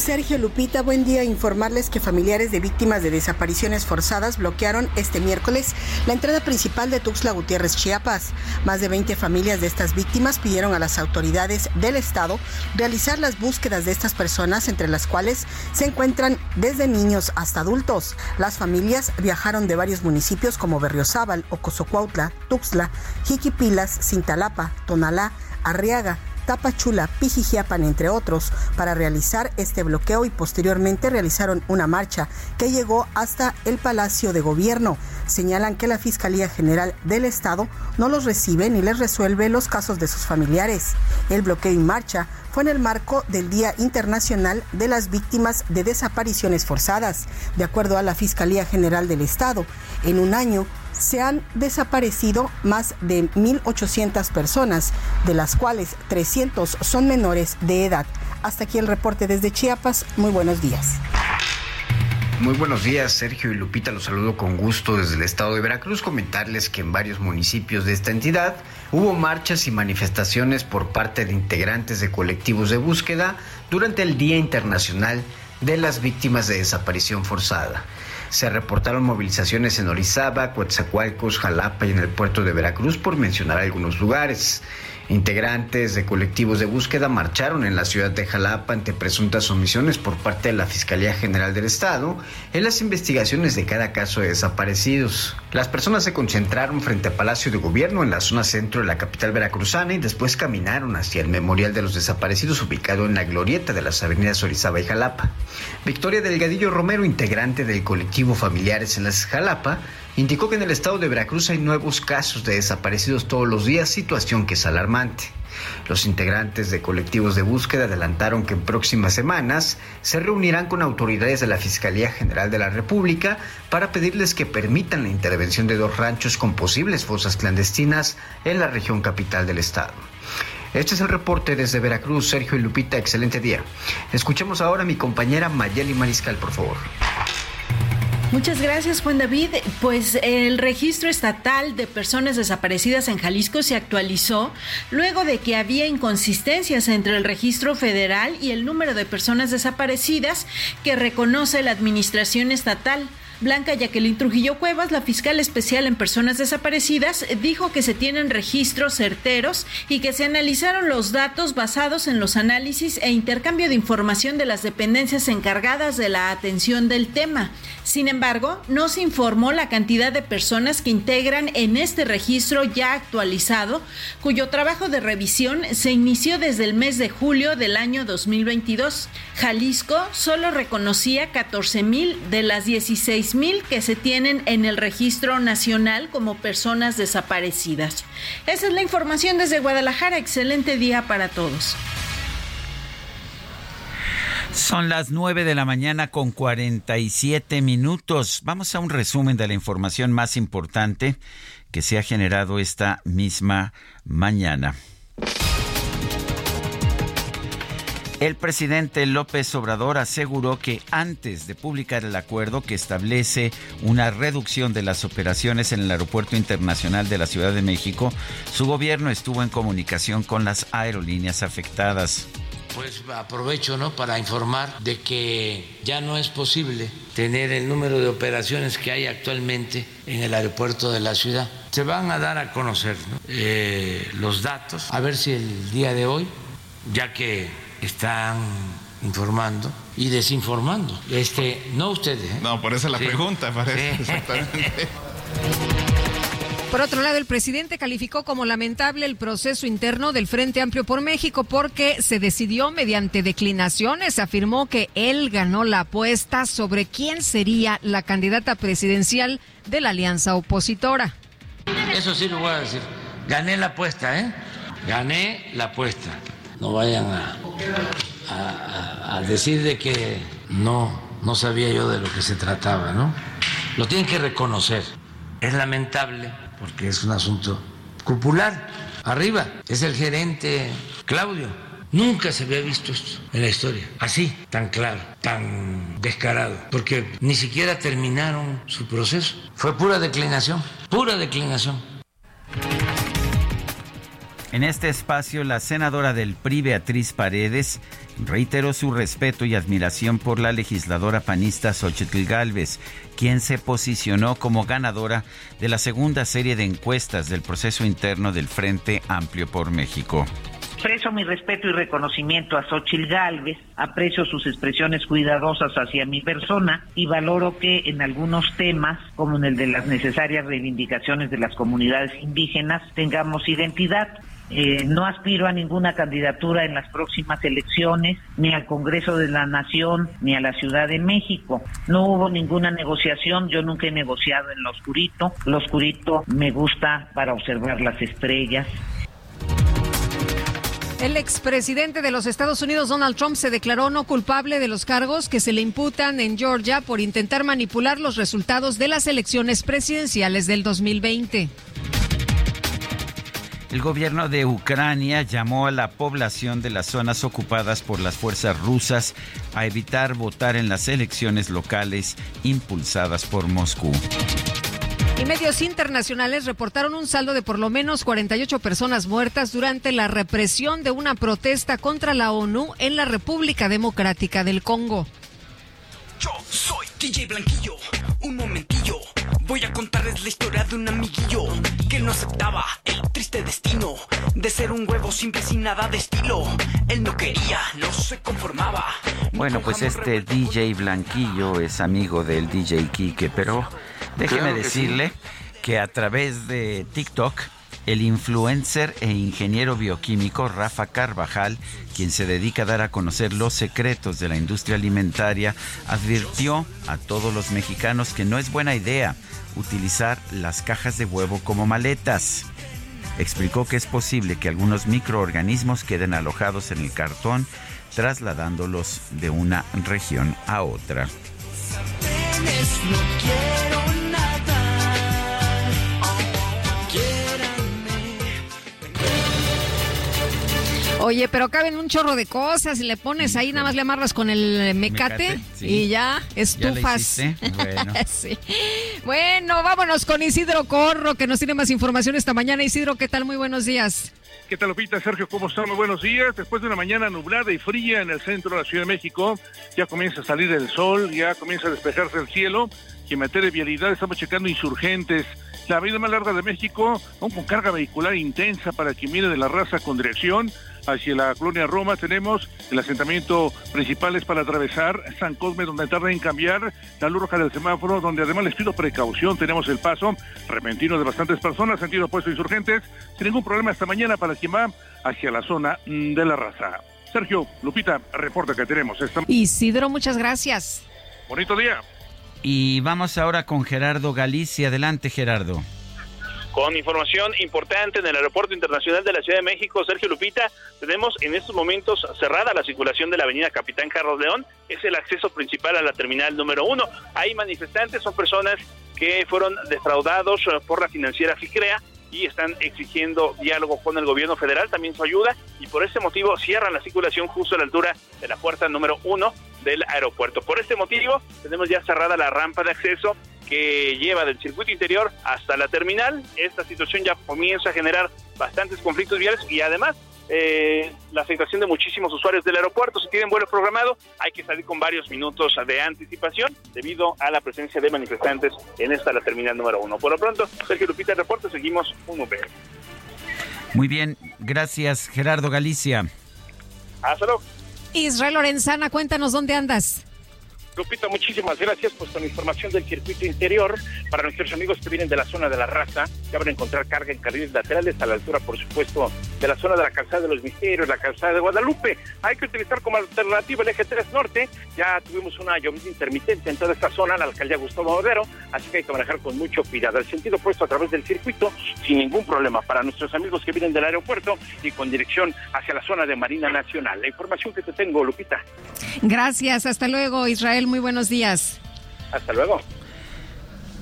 Sergio Lupita, buen día. Informarles que familiares de víctimas de desapariciones forzadas bloquearon este miércoles la entrada principal de Tuxtla Gutiérrez, Chiapas. Más de 20 familias de estas víctimas pidieron a las autoridades del Estado realizar las búsquedas de estas personas, entre las cuales se encuentran desde niños hasta adultos. Las familias viajaron de varios municipios como Berriozábal, Ocosocuautla, Tuxtla, Jiquipilas, Cintalapa, Tonalá, Arriaga, Tapachula, Pijijiapan, entre otros, para realizar este bloqueo y posteriormente realizaron una marcha que llegó hasta el Palacio de Gobierno. Señalan que la Fiscalía General del Estado no los recibe ni les resuelve los casos de sus familiares. El bloqueo y marcha fue en el marco del Día Internacional de las Víctimas de Desapariciones Forzadas. De acuerdo a la Fiscalía General del Estado, en un año se han desaparecido más de 1.800 personas, de las cuales 300 son menores de edad. Hasta aquí el reporte desde Chiapas. Muy buenos días. Muy buenos días, Sergio y Lupita. Los saludo con gusto desde el estado de Veracruz. Comentarles que en varios municipios de esta entidad hubo marchas y manifestaciones por parte de integrantes de colectivos de búsqueda durante el Día Internacional de las Víctimas de Desaparición Forzada. Se reportaron movilizaciones en Orizaba, Coatzacoalcos, Jalapa y en el puerto de Veracruz, por mencionar algunos lugares. Integrantes de colectivos de búsqueda marcharon en la ciudad de Jalapa ante presuntas omisiones por parte de la Fiscalía General del Estado en las investigaciones de cada caso de desaparecidos. Las personas se concentraron frente al Palacio de Gobierno en la zona centro de la capital veracruzana y después caminaron hacia el Memorial de los Desaparecidos ubicado en la glorieta de las avenidas Orizaba y Jalapa. Victoria Delgadillo Romero, integrante del colectivo Familiares en las Jalapa, indicó que en el estado de Veracruz hay nuevos casos de desaparecidos todos los días, situación que es alarmante. Los integrantes de colectivos de búsqueda adelantaron que en próximas semanas se reunirán con autoridades de la Fiscalía General de la República para pedirles que permitan la intervención de dos ranchos con posibles fosas clandestinas en la región capital del estado. Este es el reporte desde Veracruz, Sergio y Lupita, excelente día. Escuchemos ahora a mi compañera Mayeli Mariscal, por favor. Muchas gracias, Juan David. Pues el registro estatal de personas desaparecidas en Jalisco se actualizó luego de que había inconsistencias entre el registro federal y el número de personas desaparecidas que reconoce la administración estatal. Blanca Jacqueline Trujillo Cuevas, la fiscal especial en personas desaparecidas, dijo que se tienen registros certeros y que se analizaron los datos basados en los análisis e intercambio de información de las dependencias encargadas de la atención del tema. Sin embargo, no se informó la cantidad de personas que integran en este registro ya actualizado, cuyo trabajo de revisión se inició desde el mes de julio del año 2022. Jalisco solo reconocía 14 mil de las 16 mil que se tienen en el registro nacional como personas desaparecidas. Esa es la información desde Guadalajara. Excelente día para todos. Son las 9 de la mañana con 47 minutos. Vamos a un resumen de la información más importante que se ha generado esta misma mañana. El presidente López Obrador aseguró que antes de publicar el acuerdo que establece una reducción de las operaciones en el Aeropuerto Internacional de la Ciudad de México, su gobierno estuvo en comunicación con las aerolíneas afectadas. Pues aprovecho ¿no? para informar de que ya no es posible tener el número de operaciones que hay actualmente en el aeropuerto de la ciudad. Se van a dar a conocer eh, los datos, a ver si el día de hoy, ya que están informando y desinformando. Este, no ustedes. ¿eh? No, por eso la pregunta, parece. Exactamente. Por otro lado, el presidente calificó como lamentable el proceso interno del Frente Amplio por México porque se decidió mediante declinaciones. Afirmó que él ganó la apuesta sobre quién sería la candidata presidencial de la alianza opositora. Eso sí lo voy a decir. Gané la apuesta, ¿eh? Gané la apuesta. No vayan a, a, a decir de que no, no sabía yo de lo que se trataba, ¿no? Lo tienen que reconocer. Es lamentable porque es un asunto cupular. Arriba es el gerente Claudio. Nunca se había visto esto en la historia, así, tan claro, tan descarado, porque ni siquiera terminaron su proceso. Fue pura declinación, pura declinación. En este espacio, la senadora del PRI, Beatriz Paredes, reiteró su respeto y admiración por la legisladora panista Xochitl Galvez, quien se posicionó como ganadora de la segunda serie de encuestas del proceso interno del Frente Amplio por México. Expreso mi respeto y reconocimiento a Xochitl Galvez, aprecio sus expresiones cuidadosas hacia mi persona y valoro que en algunos temas, como en el de las necesarias reivindicaciones de las comunidades indígenas, tengamos identidad. Eh, no aspiro a ninguna candidatura en las próximas elecciones, ni al Congreso de la Nación, ni a la Ciudad de México. No hubo ninguna negociación, yo nunca he negociado en lo oscurito. Lo oscurito me gusta para observar las estrellas. El expresidente de los Estados Unidos, Donald Trump, se declaró no culpable de los cargos que se le imputan en Georgia por intentar manipular los resultados de las elecciones presidenciales del 2020. El gobierno de Ucrania llamó a la población de las zonas ocupadas por las fuerzas rusas a evitar votar en las elecciones locales impulsadas por Moscú. Y medios internacionales reportaron un saldo de por lo menos 48 personas muertas durante la represión de una protesta contra la ONU en la República Democrática del Congo. Yo soy DJ Blanquillo, un momentillo. Voy a contarles la historia de un amiguillo que no aceptaba el triste destino de ser un huevo simple sin nada de estilo. Él no quería, no se conformaba. Bueno, pues este DJ Blanquillo es amigo del DJ Kike, pero déjeme Claro que decirle que a través de TikTok el influencer e ingeniero bioquímico Rafa Carvajal, quien se dedica a dar a conocer los secretos de la industria alimentaria, advirtió a todos los mexicanos que no es buena idea utilizar las cajas de huevo como maletas. Explicó que es posible que algunos microorganismos queden alojados en el cartón, trasladándolos de una región a otra. Oye, pero caben un chorro de cosas y le pones ahí, nada más le amarras con el mecate, Mecate, sí. y ya, ¿Ya le estufas. hiciste? Bueno. Sí. Bueno, vámonos con Isidro Corro, que nos tiene más información esta mañana. Isidro, ¿qué tal? Muy buenos días. ¿Qué tal, Lupita? Sergio, ¿cómo están? Muy buenos días. Después de una mañana nublada y fría en el centro de la Ciudad de México, ya comienza a salir el sol, ya comienza a despejarse el cielo. Y en materia de vialidad estamos checando insurgentes. La avenida más larga de México, aún con carga vehicular intensa para quien viene de la raza con dirección hacia la colonia Roma tenemos el asentamiento principal es para atravesar San Cosme donde tarda en cambiar la luz roja del semáforo donde además les pido precaución tenemos el paso repentino de bastantes personas sentido opuesto insurgentes sin ningún problema esta mañana para quien va hacia la zona de la raza. Sergio Lupita reporta que tenemos esta Isidro muchas gracias. Bonito día. Y vamos ahora con Gerardo Galicia. Adelante Gerardo con información importante en el Aeropuerto Internacional de la Ciudad de México, Sergio Lupita, tenemos en estos momentos cerrada la circulación de la avenida Capitán Carlos León, es el acceso principal a la terminal número uno. Hay manifestantes, son personas que fueron defraudados por la financiera FICREA y están exigiendo diálogo con el gobierno federal, también su ayuda, y por este motivo cierran la circulación justo a la altura de la puerta número uno del aeropuerto. Por este motivo tenemos ya cerrada la rampa de acceso que lleva del circuito interior hasta la terminal. Esta situación ya comienza a generar bastantes conflictos viales y además eh, la afectación de muchísimos usuarios del aeropuerto. Si tienen vuelo programado, hay que salir con varios minutos de anticipación debido a la presencia de manifestantes en esta la terminal número uno. Por lo pronto, Sergio Lupita, reporte, seguimos un UPR. Muy bien, gracias Gerardo Galicia. Hasta luego. Israel Lorenzana, cuéntanos dónde andas. Lupita, muchísimas gracias pues con información del circuito interior para nuestros amigos que vienen de la zona de la raza, que van a encontrar carga en carriles laterales a la altura, por supuesto, de la zona de la calzada de los misterios, la calzada de Guadalupe. Hay que utilizar como alternativa el eje 3 norte. Ya tuvimos una lluvia intermitente en toda esta zona, la alcaldía Gustavo Madero, así que hay que manejar con mucho cuidado. El sentido puesto a través del circuito sin ningún problema para nuestros amigos que vienen del aeropuerto y con dirección hacia la zona de Marina Nacional. La información que te tengo, Lupita. Gracias, hasta luego, Israel muy buenos días. Hasta luego.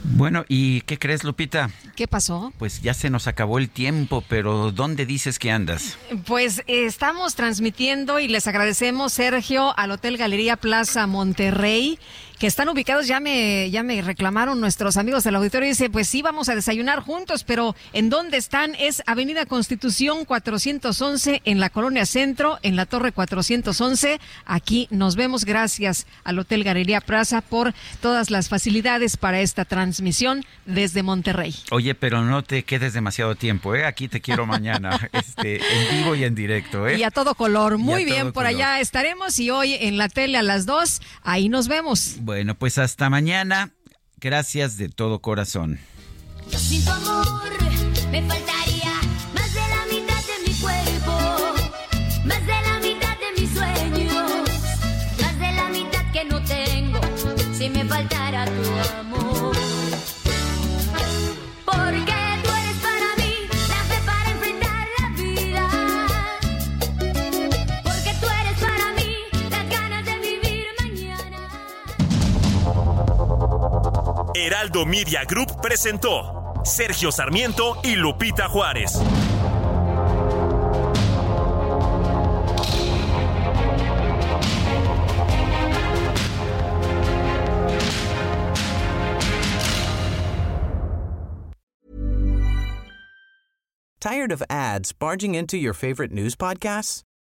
Bueno, ¿y qué crees, Lupita? ¿Qué pasó? Pues ya se nos acabó el tiempo, pero ¿dónde dices que andas? Pues eh, estamos transmitiendo y les agradecemos, Sergio, al Hotel Galería Plaza Monterrey que están ubicados, ya me, ya me reclamaron nuestros amigos del auditorio, dice, pues sí, vamos a desayunar juntos, pero ¿en dónde están? Es Avenida Constitución 411 en la Colonia Centro, en la Torre 411. Aquí nos vemos. Gracias al Hotel Galería Plaza por todas las facilidades para esta transmisión desde Monterrey. Oye, pero no te quedes demasiado tiempo, ¿eh? Aquí te quiero mañana, este, en vivo y en directo, ¿eh? Y a todo color. Muy bien, por allá estaremos y hoy en la tele a las dos, ahí nos vemos. Bueno, pues hasta mañana. Gracias de todo corazón. Heraldo Media Group presentó Sergio Sarmiento y Lupita Juárez. Tired of ads barging into your favorite news podcasts?